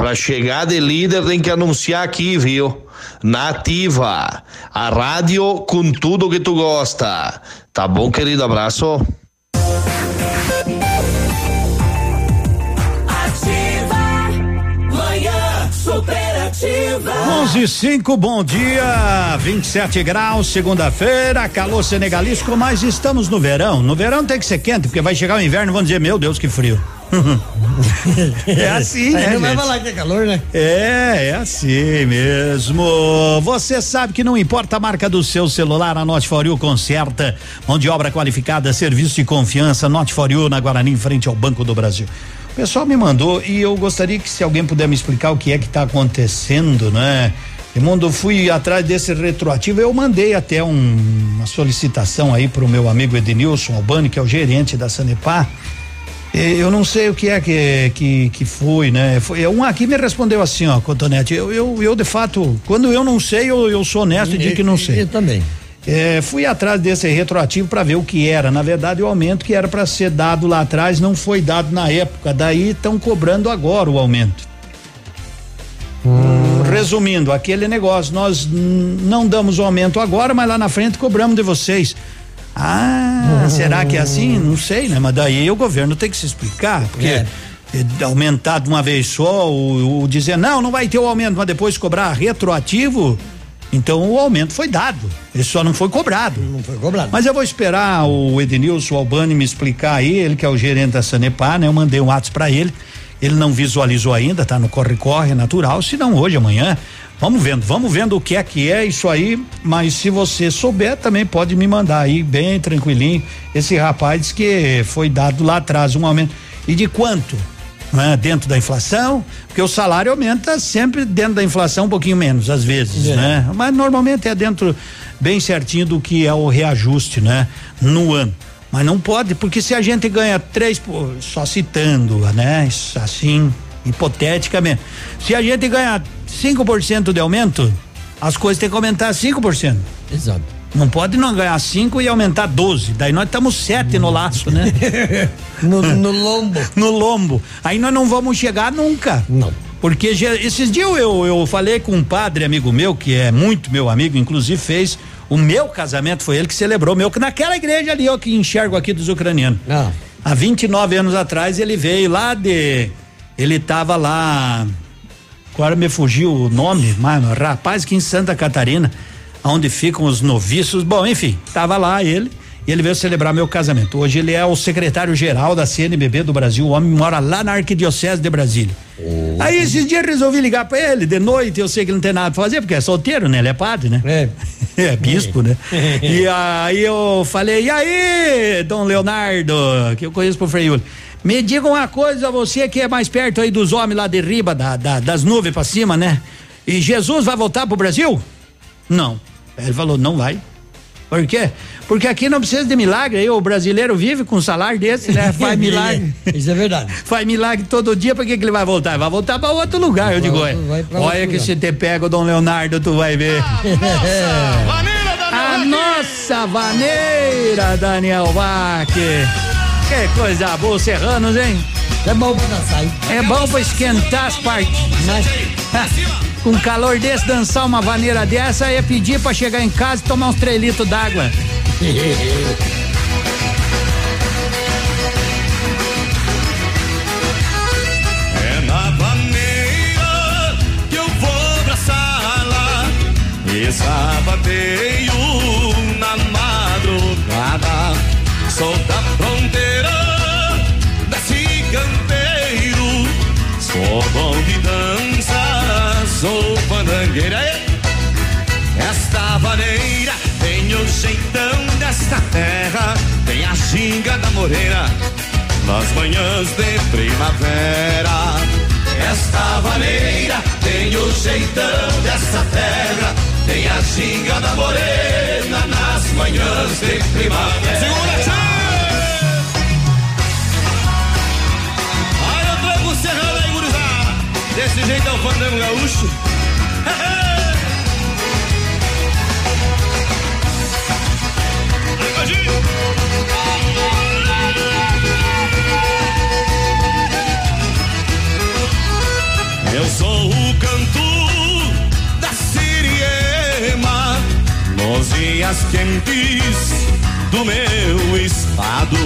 Pra chegar de líder tem que anunciar aqui, viu? Nativa, a rádio com tudo que tu gosta. Tá bom, querido? Abraço. Superativa. 11 5, bom dia. 27 graus, segunda-feira, calor senegalístico, mas estamos no verão. No verão tem que ser quente, porque vai chegar o inverno e vão dizer: Meu Deus, que frio. é assim, né? Não vai falar que é calor, né? É, é assim mesmo. Você sabe que não importa a marca do seu celular, a Note For You conserta. Mão de obra qualificada, serviço de confiança, Note For You na Guarani, em frente ao Banco do Brasil. O pessoal me mandou e eu gostaria que se alguém puder me explicar o que é que está acontecendo, né? Raimundo, fui atrás desse retroativo, eu mandei até um, uma solicitação aí pro meu amigo Ednilson Albani, que é o gerente da Sanepar. Eu não sei o que é que, que, que foi, né? Foi, um aqui me respondeu assim, ó, Cotonete, eu, eu, eu de fato, quando eu não sei, eu, eu sou honesto e, e digo que não sei. Eu também. É, fui atrás desse retroativo para ver o que era. Na verdade, o aumento que era para ser dado lá atrás não foi dado na época. Daí estão cobrando agora o aumento. Hum. Resumindo, aquele negócio, nós não damos o aumento agora, mas lá na frente cobramos de vocês. Ah, hum. será que é assim? Não sei, né? Mas daí o governo tem que se explicar, porque é. aumentar de uma vez só, o, o dizer não, não vai ter o aumento, mas depois cobrar retroativo, então o aumento foi dado, ele só não foi cobrado. Não foi cobrado. Mas eu vou esperar o Edenilson Albani me explicar aí, ele que é o gerente da Sanepar, né? Eu mandei um WhatsApp para ele. Ele não visualizou ainda, tá no corre-corre natural, se não hoje, amanhã. Vamos vendo, vamos vendo o que é que é isso aí, mas se você souber também pode me mandar aí bem tranquilinho. Esse rapaz disse que foi dado lá atrás um aumento. E de quanto? É? Dentro da inflação, porque o salário aumenta sempre dentro da inflação um pouquinho menos, às vezes, é. né? Mas normalmente é dentro bem certinho do que é o reajuste, né? No ano. Mas não pode, porque se a gente ganha três, só citando, né? Assim, hipoteticamente. Se a gente ganha 5% de aumento, as coisas têm que aumentar 5%. Exato. Não pode não ganhar 5 e aumentar 12. Daí nós estamos 7 no laço, né? no, no lombo. No lombo. Aí nós não vamos chegar nunca. Não. Porque esses dias eu, eu falei com um padre amigo meu, que é muito meu amigo, inclusive fez o meu casamento, foi ele que celebrou meu, naquela igreja ali, eu que enxergo aqui dos ucranianos. Ah. Há 29 anos atrás ele veio lá de. Ele tava lá. Agora me fugiu o nome, mas rapaz que em Santa Catarina, onde ficam os noviços. Bom, enfim, tava lá ele e ele veio celebrar meu casamento. Hoje ele é o secretário-geral da CNBB do Brasil. O homem mora lá na Arquidiocese de Brasília. Oh. Aí esses dias resolvi ligar para ele de noite. Eu sei que ele não tem nada pra fazer, porque é solteiro, né? Ele é padre, né? É. É bispo, né? e aí eu falei: e aí, Dom Leonardo, que eu conheço por Frei Yuli. Me diga uma coisa, você que é mais perto aí dos homens lá de riba, da, da, das nuvens para cima, né? E Jesus vai voltar pro Brasil? Não. Ele falou: não vai. Por quê? Porque aqui não precisa de milagre, aí o brasileiro vive com um salário desse, né? Faz milagre. Isso é verdade. Faz milagre todo dia, por que, que ele vai voltar? Vai voltar para outro lugar, eu digo, olha. Olha que se te pega o Dom Leonardo, tu vai ver. A nossa vaneira, Daniel Bach. Que coisa boa, serranos, hein? É bom pra dançar, hein? É bom pra esquentar as partes. Mas... Com calor desse, dançar uma vaneira dessa é pedir pra chegar em casa e tomar uns 3 litros d'água. jeitão desta terra, tem a ginga da morena nas manhãs de primavera. Esta vaneira tem o jeitão desta terra, tem a ginga da morena nas manhãs de primavera. Segura, eu trago o serrano aí, gurizada. Desse jeito é o fandango gaúcho. Eu sou o canto da Siriema nos dias quentes do meu estado.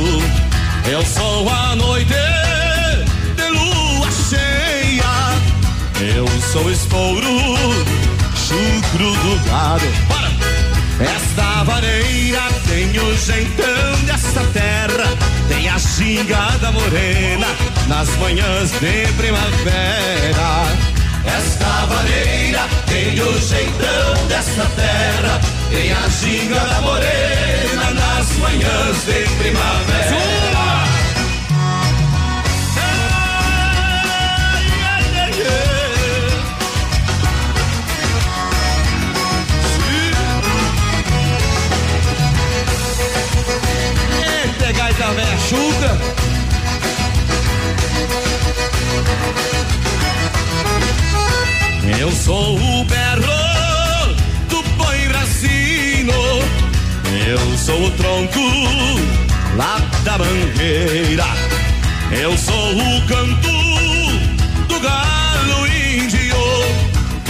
Eu sou a noite de lua cheia. Eu sou estouro, chucro do gado. Esta vareira tem o jeitão desta terra, tem a xingada morena nas manhãs de primavera. Esta vareira tem o jeitão desta terra, tem a xingada morena nas manhãs de primavera. Eu sou o berro do boi racino, eu sou o tronco lá da mangueira, eu sou o canto do galo índio,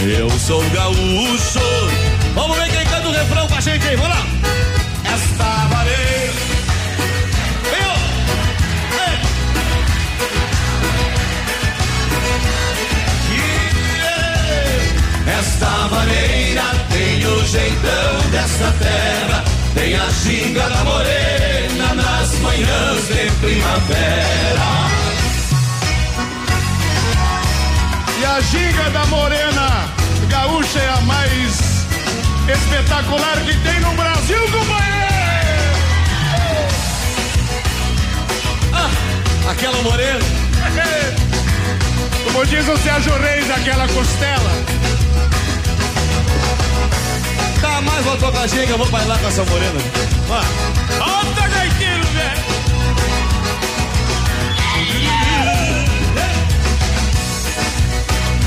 eu sou o gaúcho. Vamos ver quem canta o refrão com a gente aí, vamos lá! Esta maneira tem o jeitão dessa terra, tem a ginga da morena nas manhãs de primavera. E a ginga da morena gaúcha é a mais espetacular que tem no Brasil, companheiro! Ah, aquela morena. Como diz o Sérgio Reis, aquela costela. Mais uma tocadinha que eu vou bailar com essa morena. Alta gaiteiro, velho!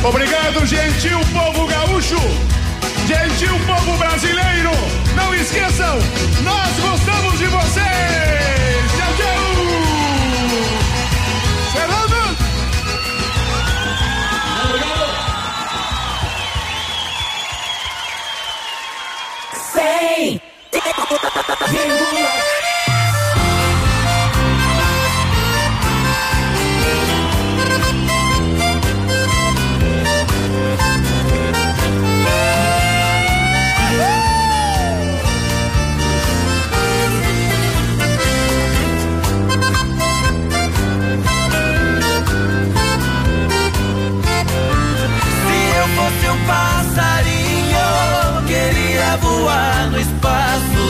Obrigado, gentil povo gaúcho, gentil povo brasileiro. Não esqueçam, nós gostamos de vocês. Hey. Voar no espaço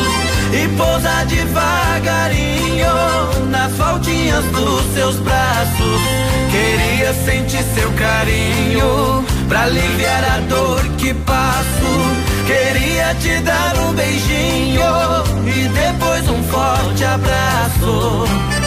e pousar devagarinho nas faltinhas dos seus braços. Queria sentir seu carinho pra aliviar a dor que passo. Queria te dar um beijinho e depois um forte abraço.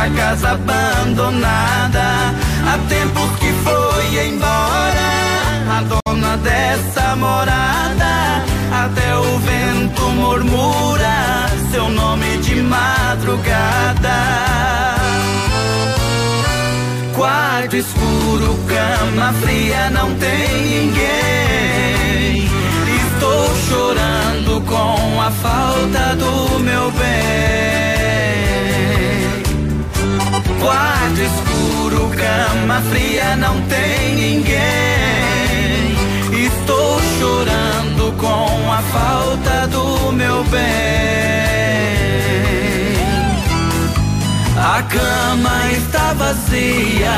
Dessa casa abandonada. Há tempos que foi embora a dona dessa morada. Até o vento murmura seu nome de madrugada. Quarto escuro, cama fria, não tem ninguém. Estou chorando com a falta do meu bem. Quarto escuro, cama fria, não tem ninguém. Estou chorando com a falta do meu bem. A cama está vazia,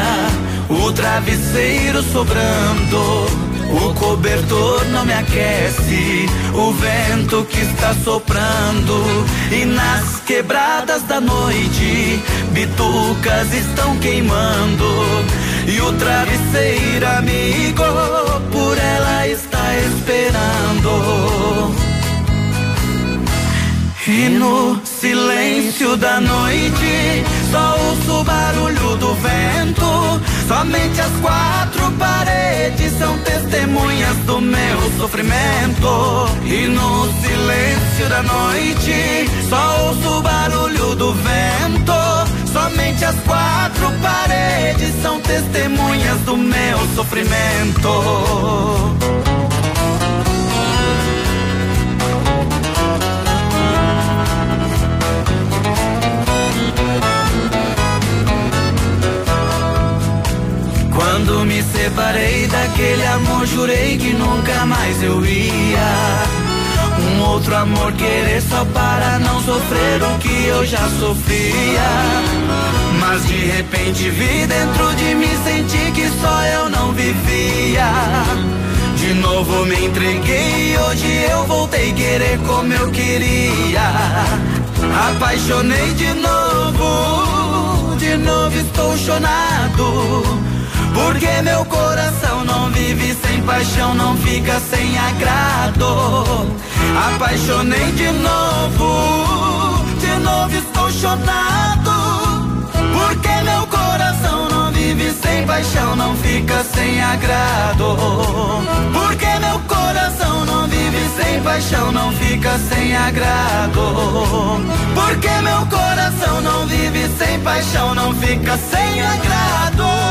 o travesseiro sobrando. O cobertor não me aquece, o vento que está soprando. E nas quebradas da noite, bitucas estão queimando. E o travesseiro amigo, por ela está esperando. E no silêncio da noite, só ouço o barulho do vento. Somente as quatro paredes são testemunhas do meu sofrimento. E no silêncio da noite, só ouço o barulho do vento. Somente as quatro paredes são testemunhas do meu sofrimento. Quando me separei daquele amor, jurei que nunca mais eu ia. Um outro amor querer só para não sofrer o que eu já sofria. Mas de repente vi dentro de mim, senti que só eu não vivia. De novo me entreguei, hoje eu voltei querer como eu queria. Apaixonei de novo, de novo estou chonado. Porque meu coração não vive sem paixão, não fica sem agrado. Apaixonei de novo, de novo estou chonado. Porque meu coração não vive sem paixão, não fica sem agrado. Porque meu coração não vive sem paixão, não fica sem agrado. Porque meu coração não vive sem paixão, não fica sem agrado.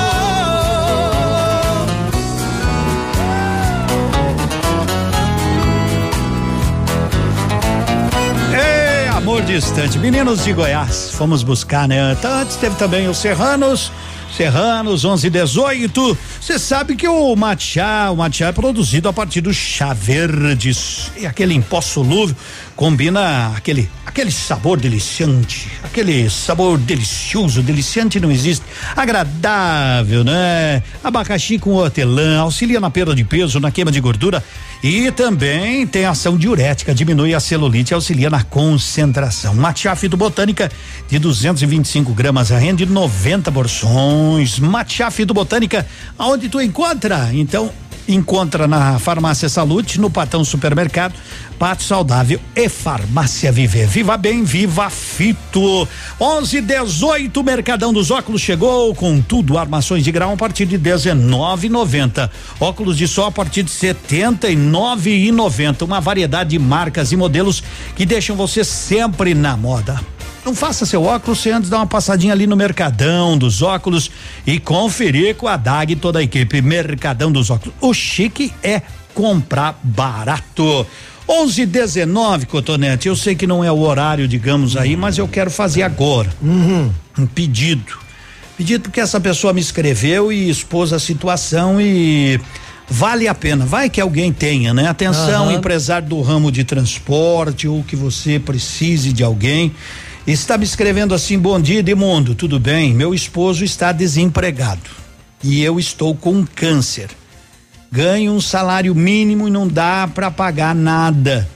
Amor distante. Meninos de Goiás, fomos buscar, né? Antes teve também os Serranos. Serranos 11 18. Você sabe que o matcha, o matcha é produzido a partir do chá verde e aquele em pó solúvel combina aquele aquele sabor deliciante, aquele sabor delicioso, deliciante não existe, agradável, né? Abacaxi com hortelã, auxilia na perda de peso, na queima de gordura e também tem ação diurética, diminui a celulite, auxilia na concentração. Matcha fitobotânica de 225 gramas, rende 90 porções. Matcha fitobotânica, aonde tu encontra? Então, encontra na Farmácia Salute, no Patão Supermercado, Pato Saudável e Farmácia Viver. Viva bem, viva Fito. 11 18 Mercadão dos Óculos chegou com tudo, armações de grau a partir de 19,90. Óculos de sol a partir de 79,90. Uma variedade de marcas e modelos que deixam você sempre na moda. Não faça seu óculos sem antes dar uma passadinha ali no Mercadão dos Óculos e conferir com a DAG e toda a equipe. Mercadão dos Óculos. O chique é comprar barato. 11 19 Cotonete. Eu sei que não é o horário, digamos aí, mas eu quero fazer agora. Uhum. Um pedido. Pedido porque essa pessoa me escreveu e expôs a situação e vale a pena. Vai que alguém tenha, né? Atenção, Aham. empresário do ramo de transporte ou que você precise de alguém. Está me escrevendo assim: Bom dia, Edmundo. Tudo bem? Meu esposo está desempregado e eu estou com câncer. Ganho um salário mínimo e não dá para pagar nada,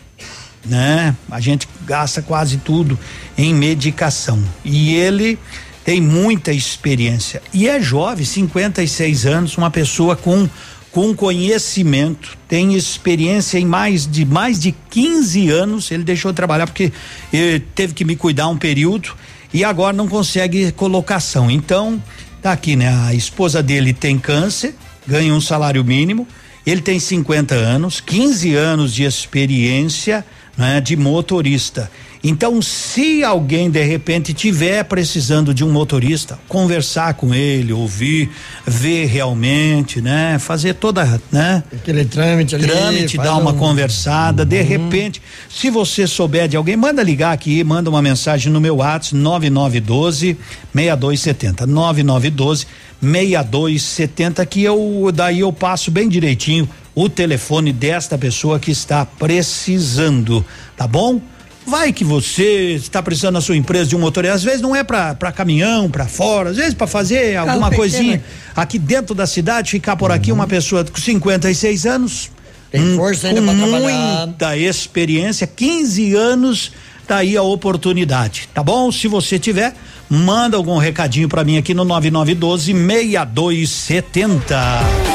né? A gente gasta quase tudo em medicação. E ele tem muita experiência e é jovem, 56 anos, uma pessoa com com conhecimento, tem experiência em mais de mais de 15 anos. Ele deixou de trabalhar porque eh, teve que me cuidar um período e agora não consegue colocação. Então, tá aqui, né? A esposa dele tem câncer, ganha um salário mínimo. Ele tem 50 anos, 15 anos de experiência né, de motorista. Então, se alguém de repente tiver precisando de um motorista, conversar com ele, ouvir, ver realmente, né, fazer toda, né, Aquele trâmite ali. trâmite, dar uma um- conversada, de repente, se você souber de alguém, manda ligar aqui, manda uma mensagem no meu WhatsApp 9912 6270 9912 6270 que eu daí eu passo bem direitinho o telefone desta pessoa que está precisando, tá bom? Vai que você está precisando na sua empresa de um motorista, às vezes não é para caminhão, para fora, às vezes para fazer alguma pequeno. coisinha aqui dentro da cidade, ficar por aqui uma pessoa com 56 anos, Tem hum, força ainda com pra trabalhar. muita experiência, 15 anos, tá aí a oportunidade, tá bom? Se você tiver, manda algum recadinho para mim aqui no 9912 6270.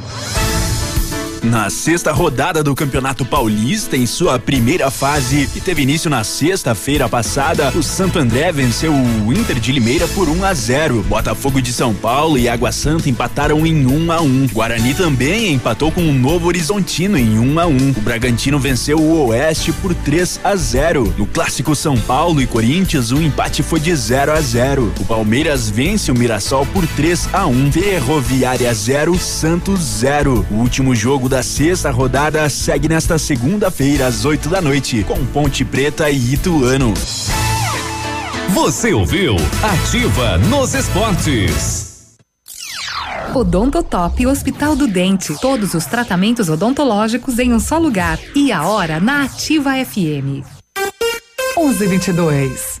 Na sexta rodada do Campeonato Paulista, em sua primeira fase, que teve início na sexta-feira passada, o Santo André venceu o Inter de Limeira por 1 a 0. Botafogo de São Paulo e Água Santa empataram em 1 a 1. Guarani também empatou com o Novo Horizontino em 1 a 1. O Bragantino venceu o Oeste por 3 a 0. No clássico São Paulo e Corinthians, o empate foi de 0 a 0. O Palmeiras vence o Mirassol por 3 a 1. Ferroviária 0, Santos 0. O último jogo da sexta rodada segue nesta segunda-feira às 8 da noite com Ponte Preta e Ituano. Você ouviu Ativa nos Esportes. Odontotop Hospital do Dente. Todos os tratamentos odontológicos em um só lugar. E a hora na Ativa FM. 11:22.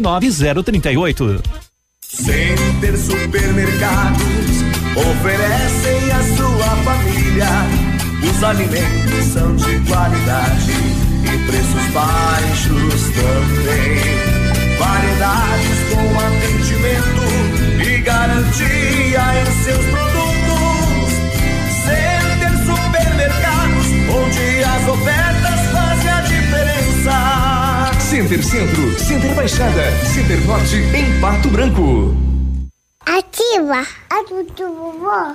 29038. Center Supermercados oferecem à sua família. Os alimentos são de qualidade e preços baixos também. Variedades com atendimento e garantia em seus produtos. Center Supermercados, onde as ofertas Center Centro, Center Baixada, Center Norte, em Pato Branco. Ativa. Ativa, vovó.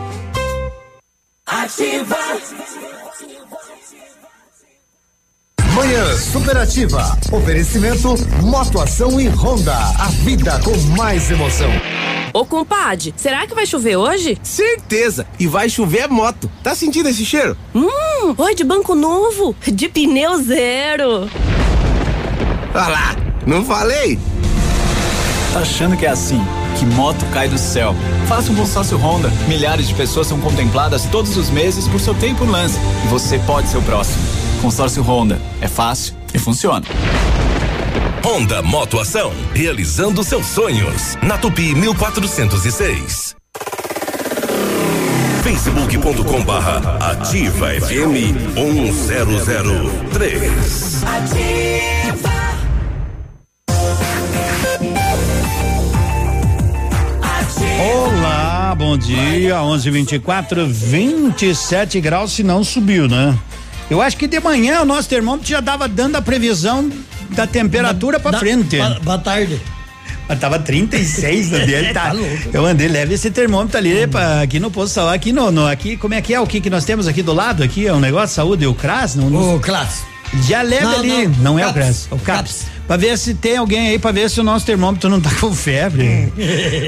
Ativa. Manhã Superativa. Oferecimento Motoação e Honda. A vida com mais emoção. Ô compadre, será que vai chover hoje? Certeza! E vai chover moto. Tá sentindo esse cheiro? Hum, oi de banco novo, de pneu zero. Olha lá, não falei? Tá achando que é assim? Que moto cai do céu? Faça um consórcio Honda. Milhares de pessoas são contempladas todos os meses por seu tempo no lance. E você pode ser o próximo. Consórcio Honda. É fácil e funciona. Honda Motoação, realizando seus sonhos. Na Tupi 1406. Facebook.com barra Ativa FM 1003. Ativa. Olá, bom dia. 11:24, 27 graus, se não subiu, né? Eu acho que de manhã o nosso termômetro já dava dando a previsão da temperatura para frente. Boa tarde. Mas tava 36 no dele, tá? Tá. Eu andei, leve esse termômetro ali pra, aqui no posto de saúde, aqui no, no, aqui, como é que é o que que nós temos aqui do lado aqui, é um negócio de saúde, o CRAS? Não, O CLAS. Já leve Não, ali, não, não, é o CAPS. CRAS, o CAPS. Pra ver se tem alguém aí, pra ver se o nosso termômetro não tá com febre.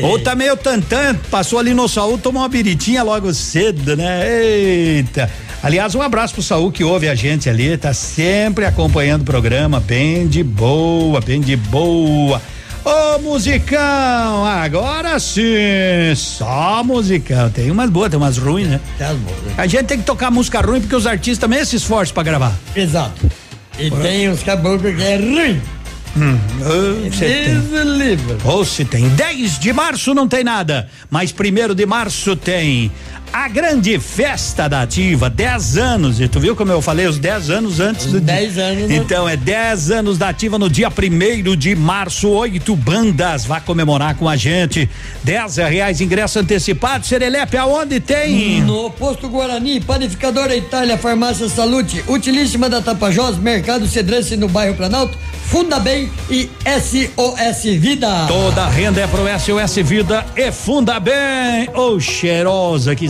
Ou tá meio tantã, passou ali no Saúl, tomou uma biritinha logo cedo, né? Eita. Aliás, um abraço pro Saúl que ouve a gente ali, tá sempre acompanhando o programa, bem de boa, bem de boa. Ô musicão, agora sim, só musicão. Tem umas boas, tem umas ruins, né? A gente tem que tocar música ruim porque os artistas também se esforçam pra gravar. Exato. E tem uns caboclos que é ruim. Hum, oh, tem. Ou se tem. 10 de março não tem nada, mas primeiro de março tem a grande festa da ativa, 10 anos. E tu viu como eu falei os 10 anos antes do 10 anos. Então é 10 anos da ativa no dia primeiro de março, oito bandas. Vá comemorar com a gente. 10 reais ingresso antecipado. Serelepe, aonde tem? No posto Guarani, Panificadora Itália, Farmácia Salute, Utilíssima da Tapajós, Mercado Cedrense no bairro Planalto, Funda Bem e SOS Vida. Toda renda é pro SOS Vida e Funda Bem. Ô, oh, cheirosa, que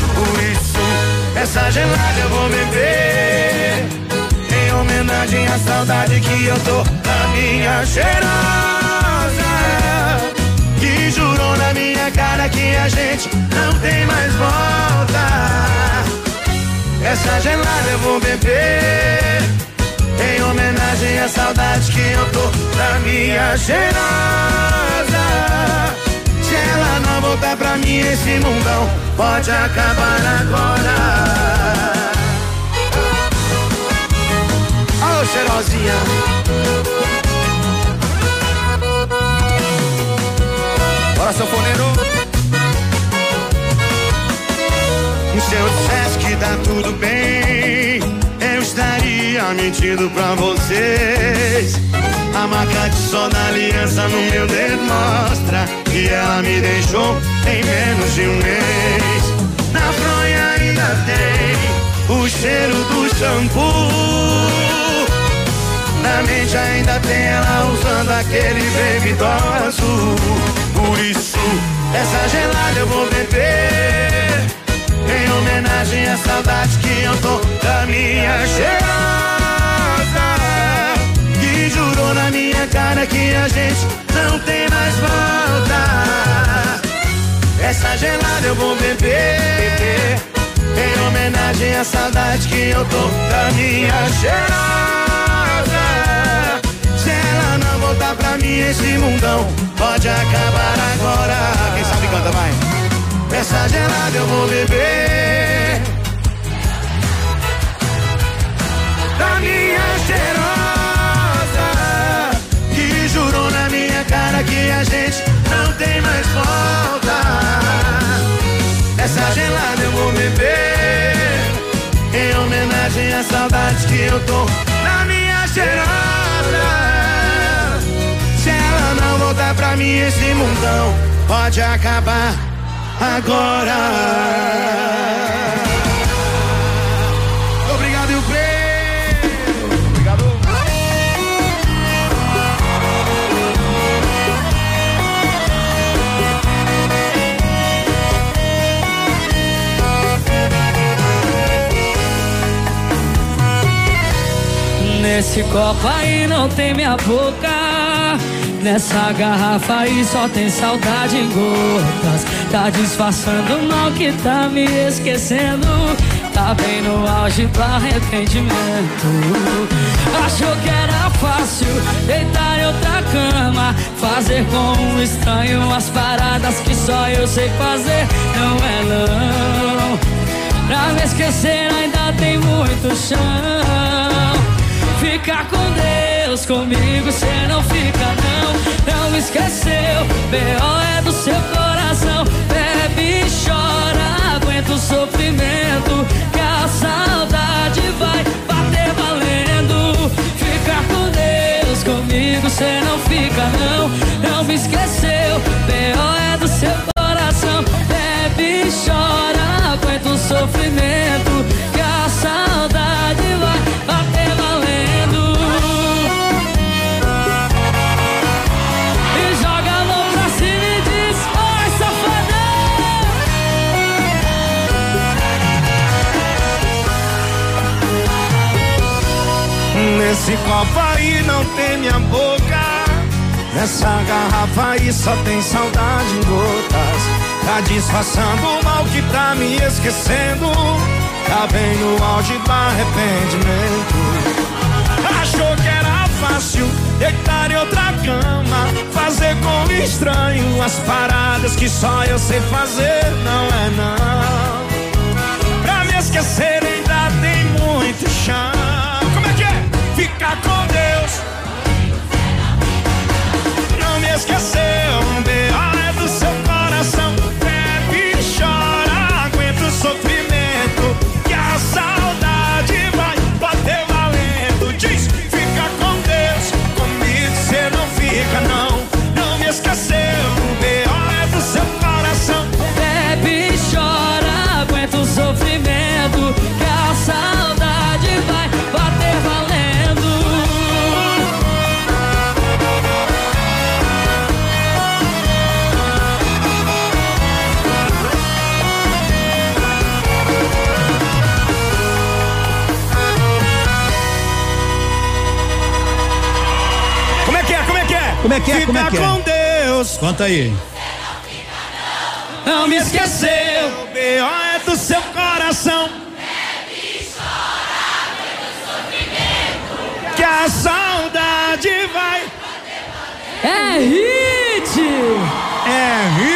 Essa gelada eu vou beber. Em homenagem à saudade que eu tô da minha cheirosa que jurou na minha cara que a gente não tem mais volta. Essa gelada eu vou beber em homenagem à saudade que eu tô da minha cheirosa. Ela não voltar pra mim, esse mundão pode acabar agora. Ô, oh, cheirosinha. Bora, sanfoneiro. Se eu dissesse que tá tudo bem, eu estaria mentindo pra vocês. A marca de sol da aliança no meu dedo mostra que ela me deixou em menos de um mês. Na fronha ainda tem o cheiro do shampoo. Na mente ainda tem ela usando aquele baby doll azul. Por isso, essa gelada eu vou beber. Em homenagem à saudade que eu tô da minha cheirosa. Jurou na minha cara que a gente não tem mais volta. Essa gelada eu vou beber. Em homenagem à saudade que eu tô da minha cheirosa não voltar pra mim esse mundão pode acabar agora. Quem sabe canta, vai. Essa gelada eu vou beber. Da minha a gente não tem mais volta. Essa gelada eu vou beber. Em homenagem à saudade que eu tô na minha cheirosa voltar pra mim esse mundão pode acabar agora. Nesse copo aí não tem minha boca Nessa garrafa aí só tem saudade em gotas. Tá disfarçando o mal que tá me esquecendo. Tá bem no auge do arrependimento. Achou que era fácil deitar em outra cama. Fazer com um estranho as paradas que só eu sei fazer. Não é não. Pra me esquecer ainda tem muito chão. Fica com Deus, comigo cê não fica não. Não esqueceu, B.O. é do seu coração. Bebe chora, aguenta o sofrimento Que a saudade vai bater valendo. Fica com Deus, comigo cê não fica não. Não me esqueceu, B.O. é do seu coração. Bebe chora, aguenta o sofrimento Que a saudade vai Nesse copo aí não tem minha boca. Nessa garrafa aí só tem saudade em gotas. Tá disfarçando o mal que tá me esquecendo. Tá bem no auge do arrependimento. Achou que era fácil deitar em outra cama. Fazer com estranho as paradas que só eu sei fazer. Não é não. Pra me esquecer ainda tem muito chão esqueceu. É do seu coração. Bebe chora, aguenta o sofrimento. Como é que é? Fica Como é que é? com Deus. Conta aí. Não me esqueceu. B.O. é do seu coração. Que a saudade vai. É hit! É hit!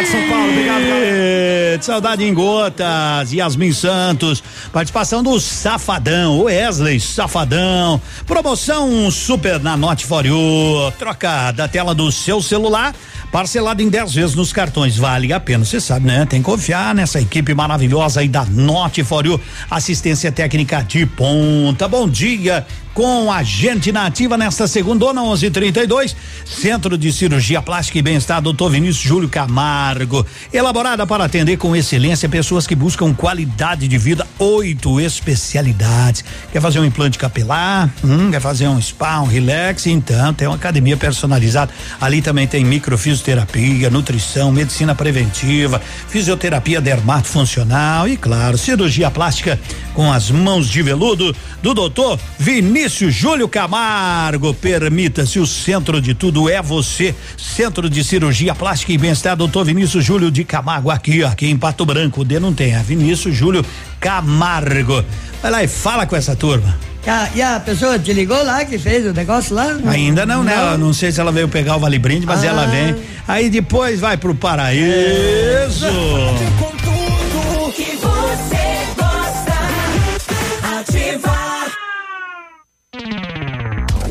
Obrigado, São Paulo. Obrigado, galera. Saudade em gotas, Yasmin Santos, participação do Safadão, Wesley Safadão, promoção super na Note For You, troca da tela do seu celular, parcelado em 10 vezes nos cartões, vale a pena, você sabe, né? Tem que confiar nessa equipe maravilhosa aí da Note For You, assistência técnica de ponta. Bom dia com a gente na ativa nesta segunda, 11:32, Centro de Cirurgia Plástica e Bem-Estar, Dr. Vinícius Júlio Camargo, elaborada para atender com excelência pessoas que buscam qualidade de vida, oito especialidades. Quer fazer um implante capilar? Hum, quer fazer um spa, um relax? Então, tem uma academia personalizada. Ali também tem microfisioterapia, nutrição, medicina preventiva, fisioterapia dermatofuncional e, claro, cirurgia plástica com as mãos de veludo do doutor Vinícius Júlio Camargo. Permita-se, o centro de tudo é você. Centro de Cirurgia Plástica e Bem-Estar, doutor Vinícius Júlio de Camargo, aqui, ó, aqui em Pato Branco. O D não tem, é Vinícius Júlio Camargo. Vai lá e fala com essa turma. E a, e a pessoa te ligou lá que fez o negócio lá? Ainda não, né? Eu Não sei se ela veio pegar o Vale Brinde, mas Ah. ela vem. Aí depois vai pro paraíso.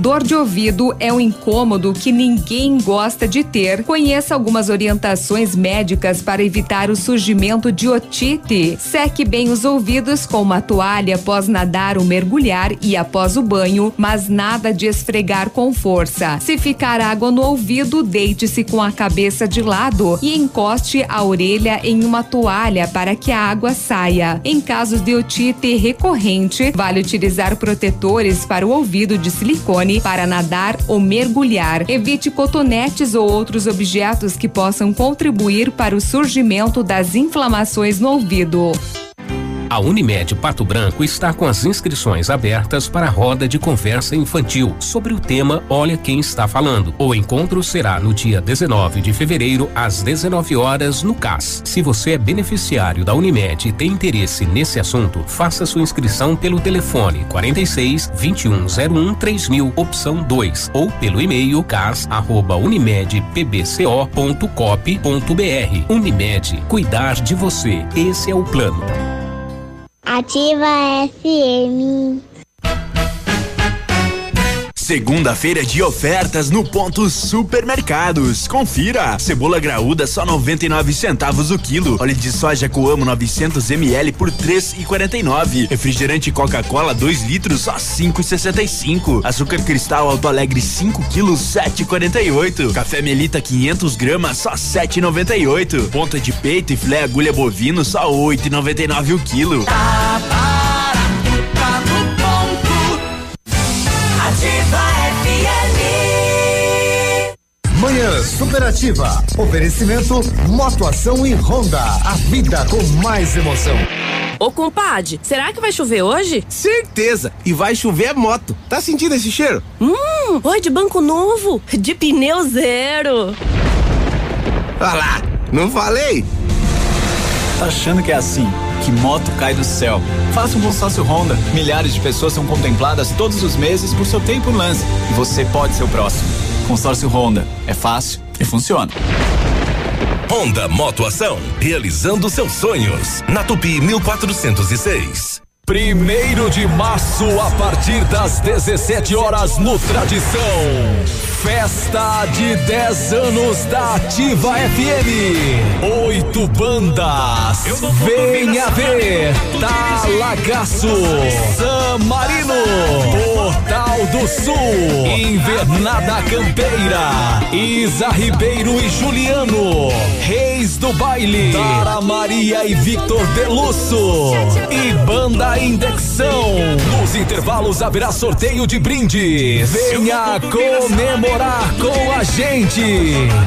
Dor de ouvido é um incômodo que ninguém gosta de ter. Conheça algumas orientações médicas para evitar o surgimento de otite. Seque bem os ouvidos com uma toalha após nadar ou mergulhar e após o banho, mas nada de esfregar com força. Se ficar água no ouvido, deite-se com a cabeça de lado e encoste a orelha em uma toalha para que a água saia. Em casos de otite recorrente, vale utilizar protetores para o ouvido de silicone para nadar ou mergulhar. Evite cotonetes ou outros objetos que possam contribuir para o surgimento das inflamações no ouvido. A Unimed Pato Branco está com as inscrições abertas para a roda de conversa infantil sobre o tema Olha Quem Está Falando. O encontro será no dia 19 de fevereiro, às 19 horas, no CAS. Se você é beneficiário da Unimed e tem interesse nesse assunto, faça sua inscrição pelo telefone 46 2101 3000, opção 2, ou pelo e-mail cas@unimedpbco.cop.br. Unimed, cuidar de você. Esse é o plano. Ativa FM. Segunda-feira de ofertas no ponto Supermercados. Confira. Cebola graúda só 99 centavos o quilo. Óleo de soja Coamo 900 ml por 3,49. Refrigerante Coca-Cola 2 litros só 5,65. Açúcar cristal Alto Alegre 5 quilos 7,48. Café Melita 500 gramas só 7,98. Ponta de peito e filé agulha bovino só 8,99 o quilo. Tá barato, Ativa FM. Manhã Superativa. Oferecimento Motoação e Honda. A vida com mais emoção. Ô, compadre, será que vai chover hoje? Certeza. E vai chover é moto. Tá sentindo esse cheiro? Hum, oi de banco novo, de pneu zero. Olha lá, não falei? Tá achando que é assim? Que moto cai do céu? Faça um consórcio Honda. Milhares de pessoas são contempladas todos os meses por seu tempo no lance. E você pode ser o próximo. Consórcio Honda. É fácil e funciona. Honda Motoação, realizando seus sonhos. Na Tupi 1406. Primeiro de março, a partir das 17 horas no Tradição. Festa de 10 anos da Ativa FM. Oito bandas. Venha ver. Talagaço. San Marino. Portal do Sul. Invernada Campeira. Isa Ribeiro e Juliano. Reis do Baile. Tara Maria e Victor Delusso. E Banda Indexão. Nos intervalos haverá sorteio de brindes. Venha comemorar com a gente.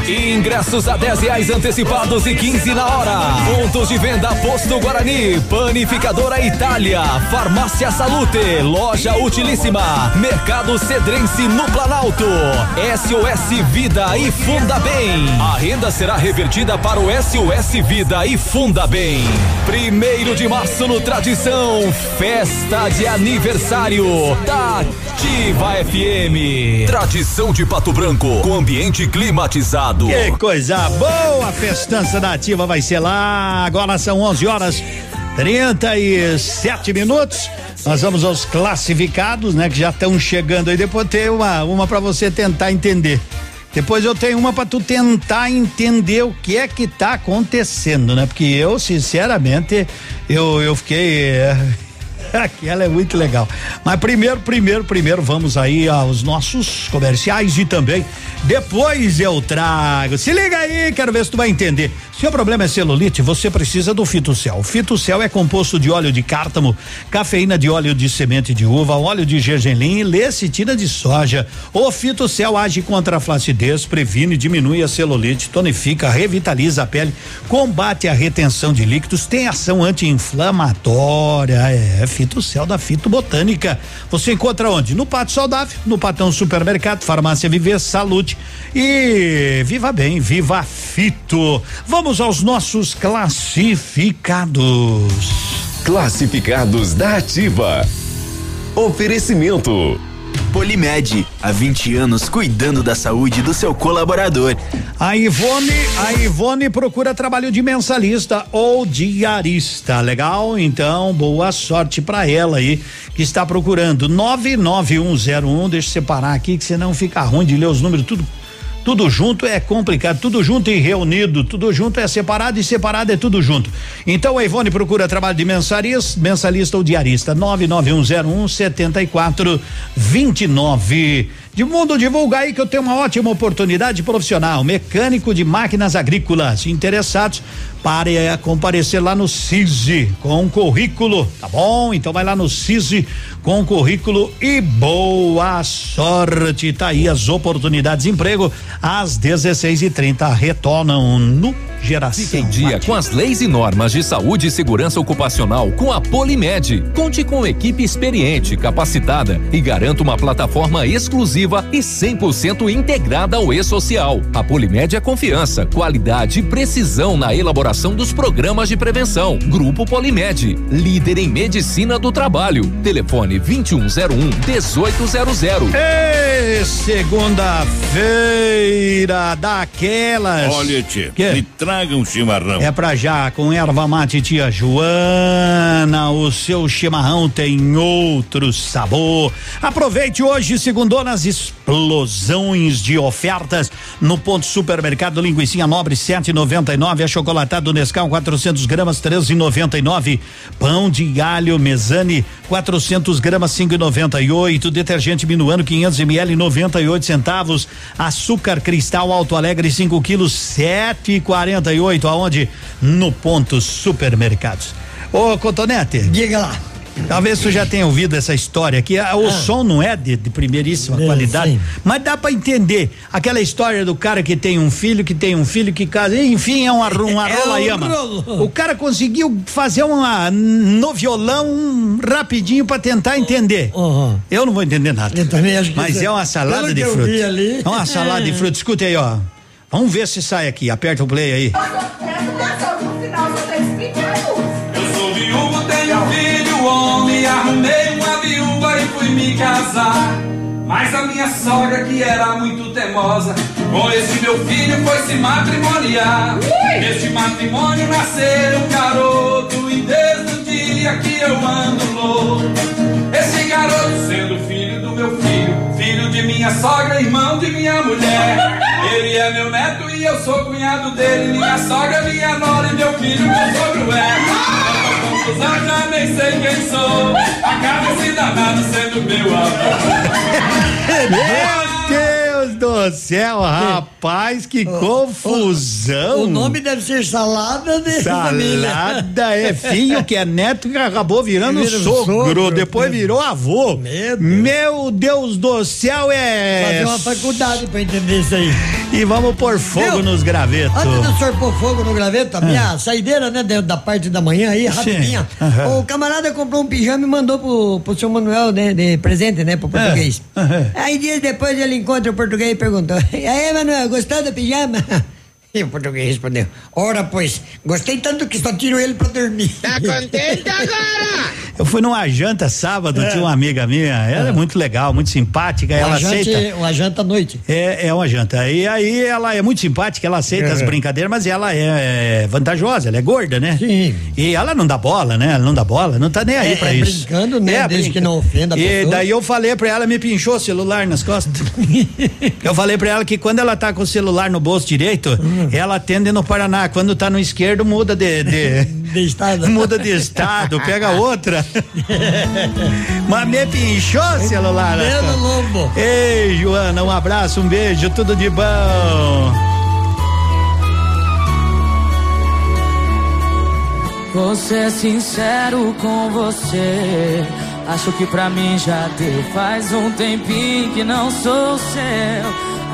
Ingressos a 10 reais antecipados e 15 na hora. Pontos de venda Posto Guarani, Panificadora Itália, Farmácia Salute, Loja Utilíssima, Mercado Cedrense no Planalto, SOS Vida e Funda Bem. A renda será revertida para o SOS Vida e Funda Bem. Primeiro de março no Tradição, festa de aniversário da Ativa FM. Tradição de Pato Branco, com ambiente climatizado. Que coisa boa! A festança da Ativa vai ser lá. Agora são 11 horas 37 minutos. Nós vamos aos classificados, né? Que já estão chegando aí. Depois tem uma, uma para você tentar entender. Depois eu tenho uma para tu tentar entender o que é que tá acontecendo, né? Porque eu, sinceramente, eu, eu fiquei. É, Aquela é muito legal. Mas primeiro, primeiro, primeiro, vamos aí aos nossos comerciais e também depois eu trago. Se liga aí, quero ver se tu vai entender. Se o problema é celulite, você precisa do Fitocel. O Fitocel é composto de óleo de cártamo, cafeína de óleo de semente de uva, óleo de gergelim e lecitina de soja. O Fitocel age contra a flacidez, previne, diminui a celulite, tonifica, revitaliza a pele, combate a retenção de líquidos, tem ação anti-inflamatória. É, Fitocel da Fito Botânica. Você encontra onde? No Pátio Saudável, no Patão Supermercado, Farmácia Viver, Saúde e Viva Bem, Viva Fito. Vamos aos nossos classificados. Classificados da Ativa. Oferecimento. Polimed, há 20 anos cuidando da saúde do seu colaborador. A Ivone, a Ivone procura trabalho de mensalista ou diarista, legal? Então, boa sorte para ela aí que está procurando 99101, deixa eu separar aqui que senão fica ruim de ler os números tudo tudo junto é complicado, tudo junto e reunido, tudo junto é separado e separado é tudo junto. Então a Ivone procura trabalho de mensalista, mensalista ou diarista. 99101 7429. De mundo divulgar aí que eu tenho uma ótima oportunidade profissional, mecânico de máquinas agrícolas. Interessados, pare a comparecer lá no CISI com currículo, tá bom? Então vai lá no CISI com currículo e boa sorte. Tá aí as oportunidades de emprego às 16 e 30 retornam no geração. Fique em dia com as leis e normas de saúde e segurança ocupacional com a Polimed. Conte com equipe experiente, capacitada e garanta uma plataforma exclusiva e 100% integrada ao e-social. A Polimed é confiança, qualidade e precisão na elaboração dos programas de prevenção. Grupo Polimed, líder em medicina do trabalho. Telefone 2101 1800. Ei, segunda-feira daquelas. Olha, tia, Que? me traga um chimarrão. É pra já, com erva mate tia Joana, o seu chimarrão tem outro sabor. Aproveite hoje, segundonas, explosões de ofertas no ponto supermercado Linguicinha Nobre 7,99, achocolatado Nescau 400 gramas 13,99, pão de alho Mesane 400 gramas 5,98, detergente Minuano 500 ml 98 centavos, açúcar Cristal Alto Alegre 5 quilos 7,48, aonde? No ponto supermercados. Ô Cotonete. Diga lá. Talvez tu já tenha ouvido essa história aqui. ah, O som não é de, de primeiríssima É, qualidade, sim. mas dá pra entender aquela história do cara que tem um filho, que tem um filho que casa, enfim, é uma, uma É rola um yama. O cara conseguiu fazer uma no violão rapidinho pra tentar entender. Eu não vou entender nada. Eu também acho que Mas isso- é uma salada de que eu fruta. vi ali. É uma salada de fruta. Escuta aí, ó. Vamos ver se sai aqui. Aperta o play aí. Arrumei uma viúva e fui me casar. Mas a minha sogra, que era muito teimosa, com esse meu filho foi se matrimoniar. Neste matrimônio nasceu um garoto, e desde o dia que eu ando louco. Esse garoto sendo filho do meu filho, filho de minha sogra, irmão de minha mulher. Ele é meu neto e eu sou cunhado dele. Minha sogra, minha nora e meu filho, meu sogro é. Confusão, já nem sei quem sou. Acaba esse danado sendo meu avô. Meu Deus do céu, rapaz, que confusão. O nome deve ser salada de família. Salada é filho que é neto que acabou virando Vira sogro, sogro, depois virou avô. Meu Deus do céu, é. Fazer uma faculdade pra entender isso aí. E vamos pôr fogo Viu? nos gravetos. Antes do senhor pôr fogo no graveto, a minha saideira, né, da, da parte da manhã aí, rapidinha. aham. O camarada comprou um pijama e mandou pro, pro seu Manuel, né, de presente, né, pro português. Aí dias depois ele encontra o português e perguntou: E aí, Manuel, gostou do pijama? E o português respondeu: Ora, pois, gostei tanto que só tiro ele pra dormir. Tá contente agora? Eu fui numa janta sábado, É. tinha uma amiga minha, ela é muito legal, muito simpática, ela uma, janta, aceita. uma janta à noite. É, é uma janta. E aí ela é muito simpática, ela aceita É. as brincadeiras, mas ela é, vantajosa, ela é gorda, né? Sim. E ela não dá bola, né? Ela não dá bola, não tá nem aí É, pra é isso. brincando, né? Desde que não ofenda a E pessoa. daí eu falei pra ela, me pinchou o celular nas costas. eu falei pra ela que quando ela tá com o celular no bolso direito, Hum. ela atende no Paraná. Quando tá no esquerdo, muda de. de, de estado. Muda de estado, pega outra. Mas me pinchou o celular. Dedo lobo. Ei, Joana, um abraço, um beijo, tudo de bom. Vou ser sincero com você. Acho que pra mim já deu. Faz um tempinho que não sou seu.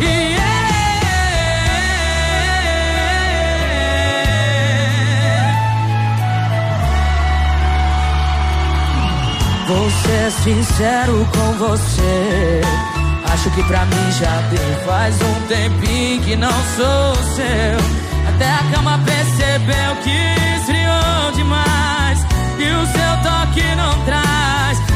E Vou ser sincero com você. Acho que pra mim já deu. Faz um tempinho que não sou seu. Até a cama percebeu que esfriou demais. E o seu toque não traz.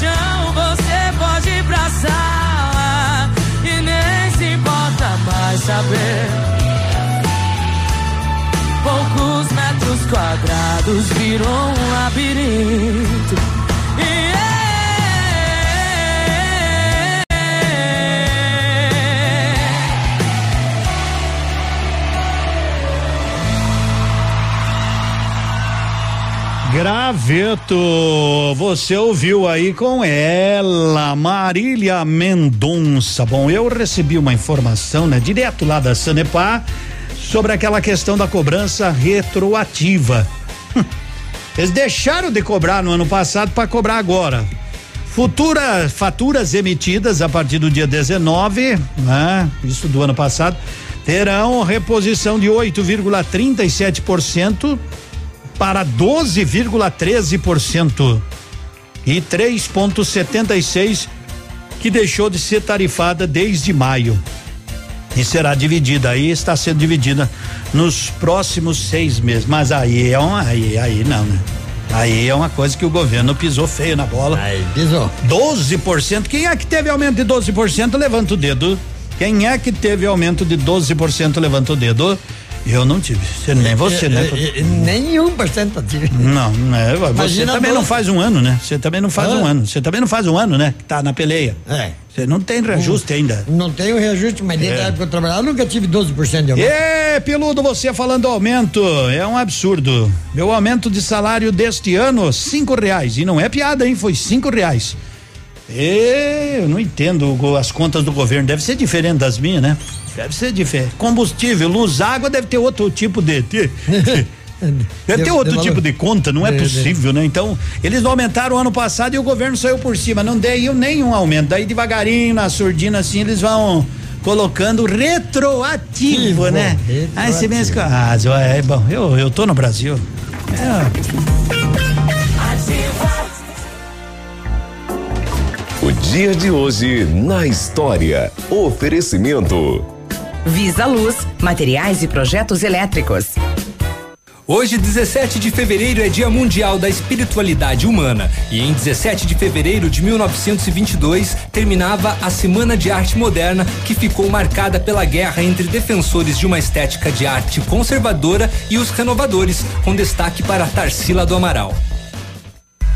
Colchão, você pode ir pra sala. E nem se importa mais saber. Poucos metros quadrados virou um labirinto. E Graveto, você ouviu aí com ela, Marília Mendonça. Bom, eu recebi uma informação, né, direto lá da Sanepar, sobre aquela questão da cobrança retroativa. Eles deixaram de cobrar no ano passado para cobrar agora. Futura faturas emitidas a partir do dia 19, né? Isso do ano passado, terão reposição de 8,37% para 12,13% e 3,76% que deixou de ser tarifada desde maio. E será dividida aí, está sendo dividida nos próximos seis meses. Mas aí é um, aí, aí não, né? Aí é uma coisa que o governo pisou feio na bola. Aí pisou. 12%. Quem é que teve aumento de 12%? Levanta o dedo. Quem é que teve aumento de 12%? Levanta o dedo. Eu não tive. Nem você, né? Nenhum porcento tive. Não, né? Você Imagina também não faz um ano, né? Você também não faz Hã? um ano. Você também não faz um ano, né? Que tá na peleia. É. Você não tem reajuste ainda. Não tenho reajuste, mas desde É. a época que eu trabalhava, eu nunca tive 12% de aumento. Ê, peludo, você falando aumento, é um absurdo. Meu aumento de salário deste ano, cinco reais. E não é piada, hein? Foi cinco reais. Ê, eu não entendo as contas do governo. Deve ser diferente das minhas, né? Deve ser diferente. Combustível, luz, água deve ter outro tipo de. de- Deve ter outro tipo de conta, não é De- de- possível, né? Então, eles aumentaram ano passado e o governo saiu por cima. Não deu nenhum aumento. Daí, devagarinho, na surdina, assim, eles vão colocando retroativo, Ativo, né? Aí você pensa. Ah, é bom, eu, eu tô no Brasil. É, Dia de hoje na história. Oferecimento. Visa Luz, materiais e projetos elétricos. Hoje, 17 de fevereiro, é Dia Mundial da Espiritualidade Humana. E em 17 de fevereiro de 1922, terminava a Semana de Arte Moderna, que ficou marcada pela guerra entre defensores de uma estética de arte conservadora e os renovadores, com destaque para Tarsila do Amaral.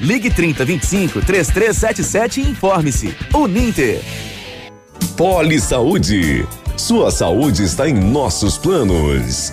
Ligue 3025 3377 e informe-se. Uninter. Poli Saúde. Sua saúde está em nossos planos.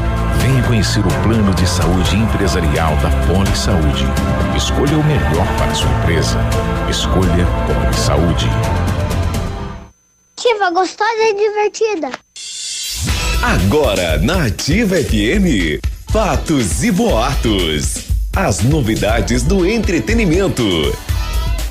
Venha conhecer o plano de saúde empresarial da Poli Saúde. Escolha o melhor para a sua empresa. Escolha Poli Saúde. Ativa gostosa e divertida. Agora na Ativa FM, fatos e boatos. As novidades do entretenimento.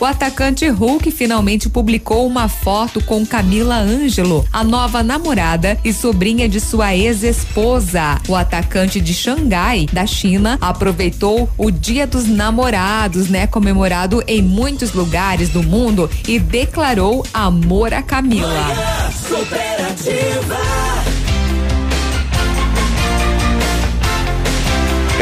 O atacante Hulk finalmente publicou uma foto com Camila Ângelo, a nova namorada e sobrinha de sua ex-esposa. O atacante de Xangai, da China, aproveitou o Dia dos Namorados, né, comemorado em muitos lugares do mundo e declarou amor a Camila.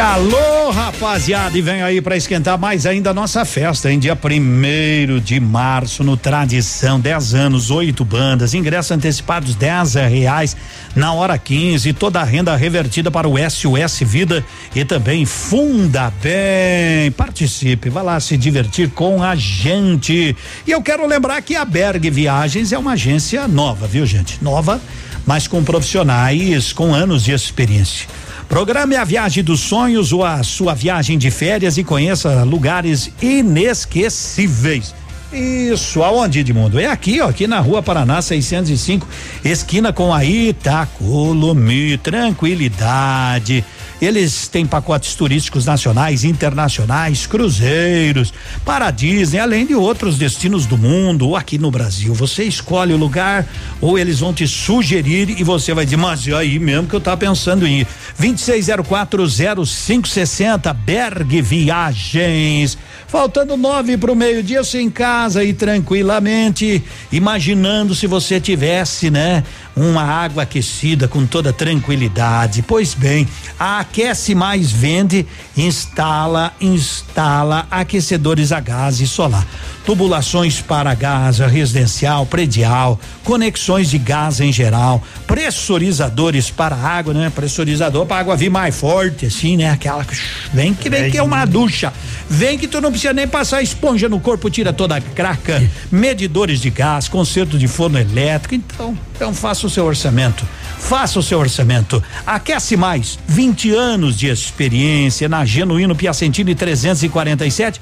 Alô, rapaziada, e vem aí pra esquentar mais ainda a nossa festa, em dia primeiro de março, no Tradição, 10 anos, oito bandas, ingressos antecipados 10 reais na hora 15, toda a renda revertida para o SOS Vida e também Funda Bem. Participe, vá lá se divertir com a gente. E eu quero lembrar que a Berg Viagens é uma agência nova, viu, gente? Nova, mas com profissionais com anos de experiência. Programe a viagem dos sonhos ou a sua viagem de férias e conheça lugares inesquecíveis. Isso, aonde, Edmundo? É aqui, ó, aqui na rua Paraná 605, esquina com a Itacolomi. Tranquilidade. Eles têm pacotes turísticos nacionais, internacionais, cruzeiros, para Disney, além de outros destinos do mundo ou aqui no Brasil. Você escolhe o lugar ou eles vão te sugerir e você vai dizer, mas é aí mesmo que eu tava pensando em ir. 26040560 Berg Viagens. Faltando nove para o meio-dia, você em casa e tranquilamente, imaginando se você tivesse, né, uma água aquecida com toda tranquilidade. Pois bem, a Aquece Mais vende, instala, instala aquecedores a gás e solar tubulações para gás residencial, predial, conexões de gás em geral, pressurizadores para água, né? Pressurizador para água vir mais forte, assim, né? Aquela vem que vem que é uma ducha, vem que tu não precisa nem passar esponja no corpo, tira toda a craca, medidores de gás, conserto de forno elétrico, então, então faça o seu orçamento. Faça o seu orçamento. Aquece mais. 20 anos de experiência na Genuíno Piacentini 347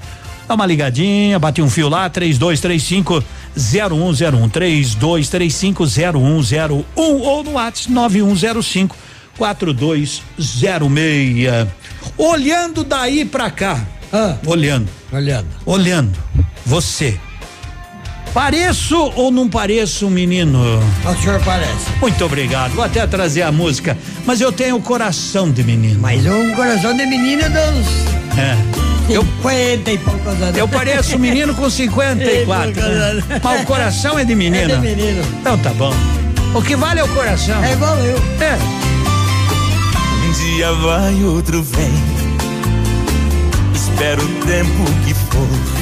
Dá uma ligadinha, bate um fio lá, 3235 0101 3235 0101 ou no WhatsApp 9105 4206. Olhando daí pra cá, ah, olhando, olhando, olhando, você. Pareço ou não pareço um menino? O senhor parece. Muito obrigado. Vou até trazer a música, mas eu tenho coração de menino. Mas um coração de menino, Deus. É. Eu, 50 e poucos anos. Eu pareço um menino com 54. né? Mas o coração é de menino. É de menino. Então tá bom. O que vale é o coração. É igual eu. É. Um dia vai, outro vem. Espero o tempo que for.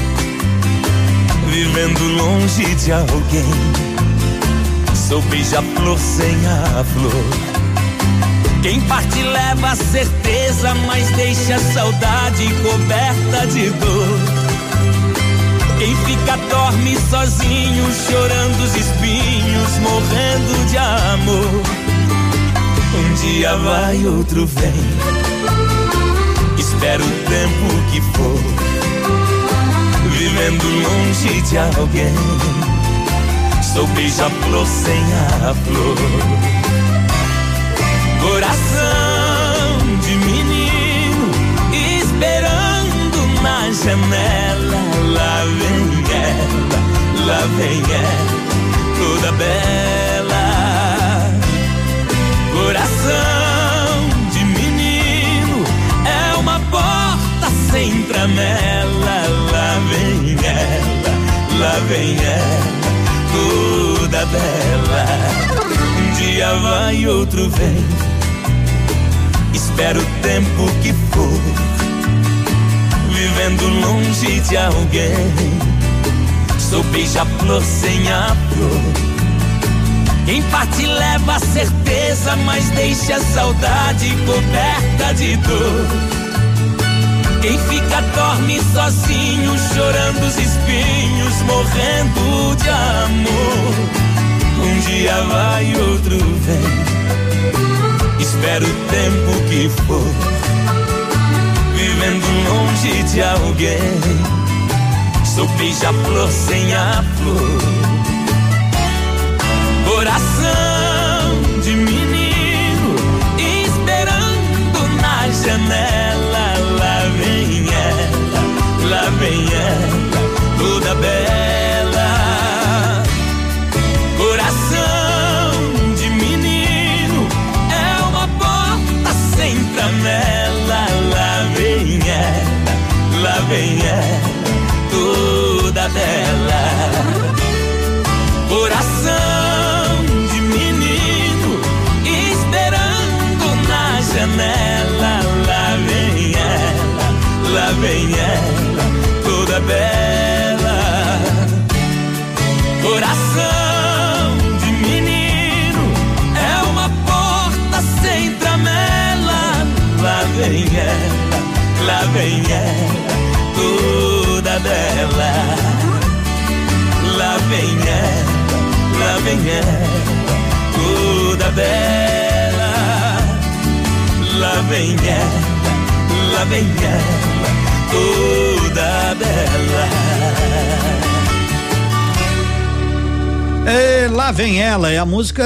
Vivendo longe de alguém. Sou beija-flor sem a flor. Quem parte leva a certeza, mas deixa a saudade coberta de dor. Quem fica dorme sozinho, chorando os espinhos, morrendo de amor. Um dia vai, outro vem. Espero o tempo que for. Vivendo longe de alguém. Sou beija-flor sem a flor coração de menino esperando na janela. Lá vem ela, lá vem ela, toda bela. Coração de menino é uma porta sem tramela. Lá vem ela, ela, toda bela. Um dia vai, outro vem espero o tempo que for, vivendo longe de alguém. Sou beija-flor sem a flor. Quem parte leva a certeza, mas deixa a saudade coberta de dor. Quem fica dorme sozinho, chorando os espinhos, morrendo de amor. Um dia vai, outro vem espero o tempo que for, vivendo longe de alguém. Sou beija-flor sem a flor, coração de menino, esperando na janela. Ela, vem ela, lá vem ela, toda bela. Lá vem ela, lá vem ela, toda bela. É, lá vem ela, é a música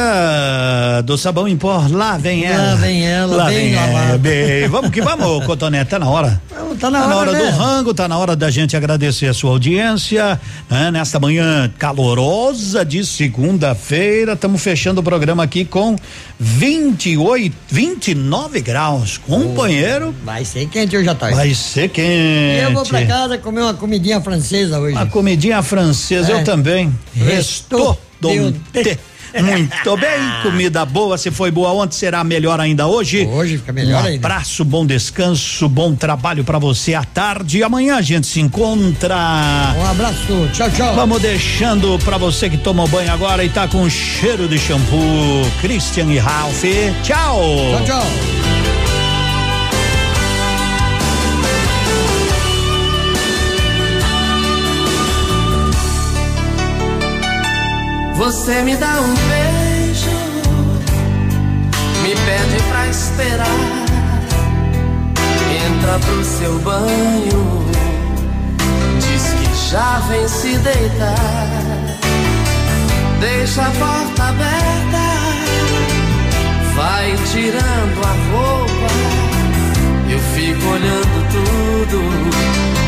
do sabão em pó. Lá vem ela. Lá vem ela, lá bem vem ela. Bem, vamos que vamos, Cotonete, tá na hora. Tá na hora, do rango, tá na hora da gente agradecer a sua audiência, né? Nesta manhã calorosa de segunda-feira, estamos fechando o programa aqui com 28, 29 graus, companheiro. Vai ser quente hoje à tarde. Vai ser quente. E eu vou pra casa comer uma comidinha francesa hoje. Uma comidinha francesa, É. eu também. Restou Dompté. Muito bem, comida boa, se foi boa ontem, será melhor ainda hoje. Hoje fica melhor um ainda. abraço, bom descanso, bom trabalho pra você à tarde. Amanhã a gente se encontra. Um abraço, tchau, tchau. Vamos deixando pra você que tomou banho agora e tá com cheiro de shampoo. Christian e Ralph. Tchau. Tchau, tchau. Você me dá um beijo, me pede pra esperar. Entra pro seu banho, diz que já vem se deitar. Deixa a porta aberta, vai tirando a roupa. Eu fico olhando tudo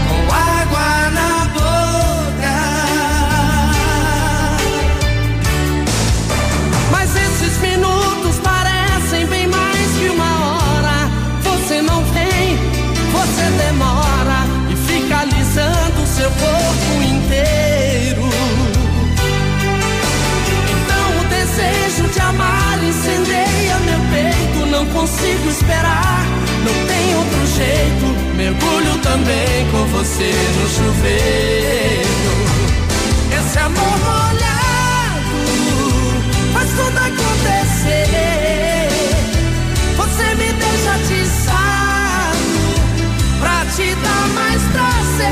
de amar incendeia meu peito. Não consigo esperar, não tem outro jeito. Mergulho também com você no chuveiro. Esse amor molhado faz tudo acontecer. Você me deixa atiçado pra te dar mais prazer.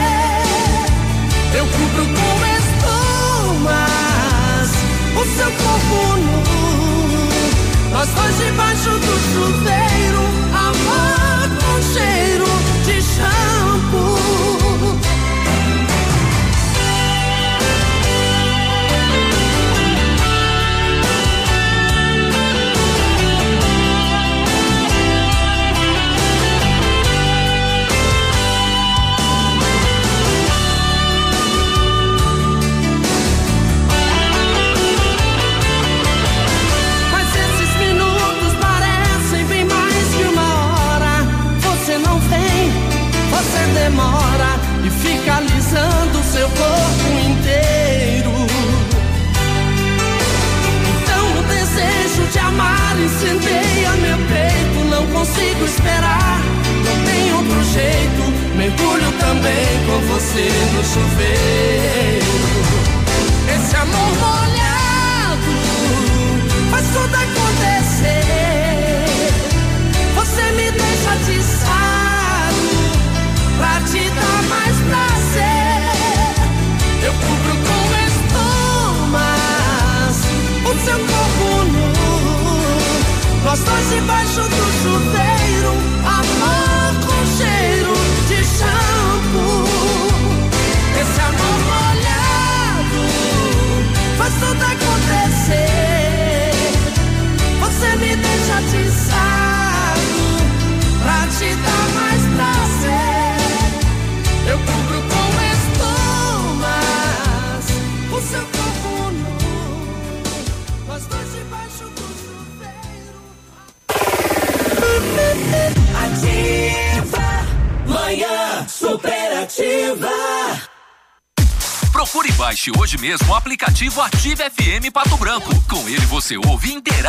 Eu cubro com espumas o seu corpo nu. Nós dois debaixo do chuveiro, amor com cheiro de shampoo. Demora e fica alisando seu corpo inteiro. Então o desejo de amar incendeia meu peito. Não consigo esperar, não tem outro jeito. Mergulho também com você no chuveiro. Esse amor molhado faz tudo acontecer. Você me deixa pra te dar mais prazer. Eu cubro com espumas o seu corpo nu. Nós dois debaixo do chuveiro, amor com cheiro de shampoo. Esse amor molhado faz tudo acontecer. Você me deixa atiçado pra te dar mais superativa. Procure e baixe hoje mesmo o aplicativo Ative FM Pato Branco. Com ele você ouve e interage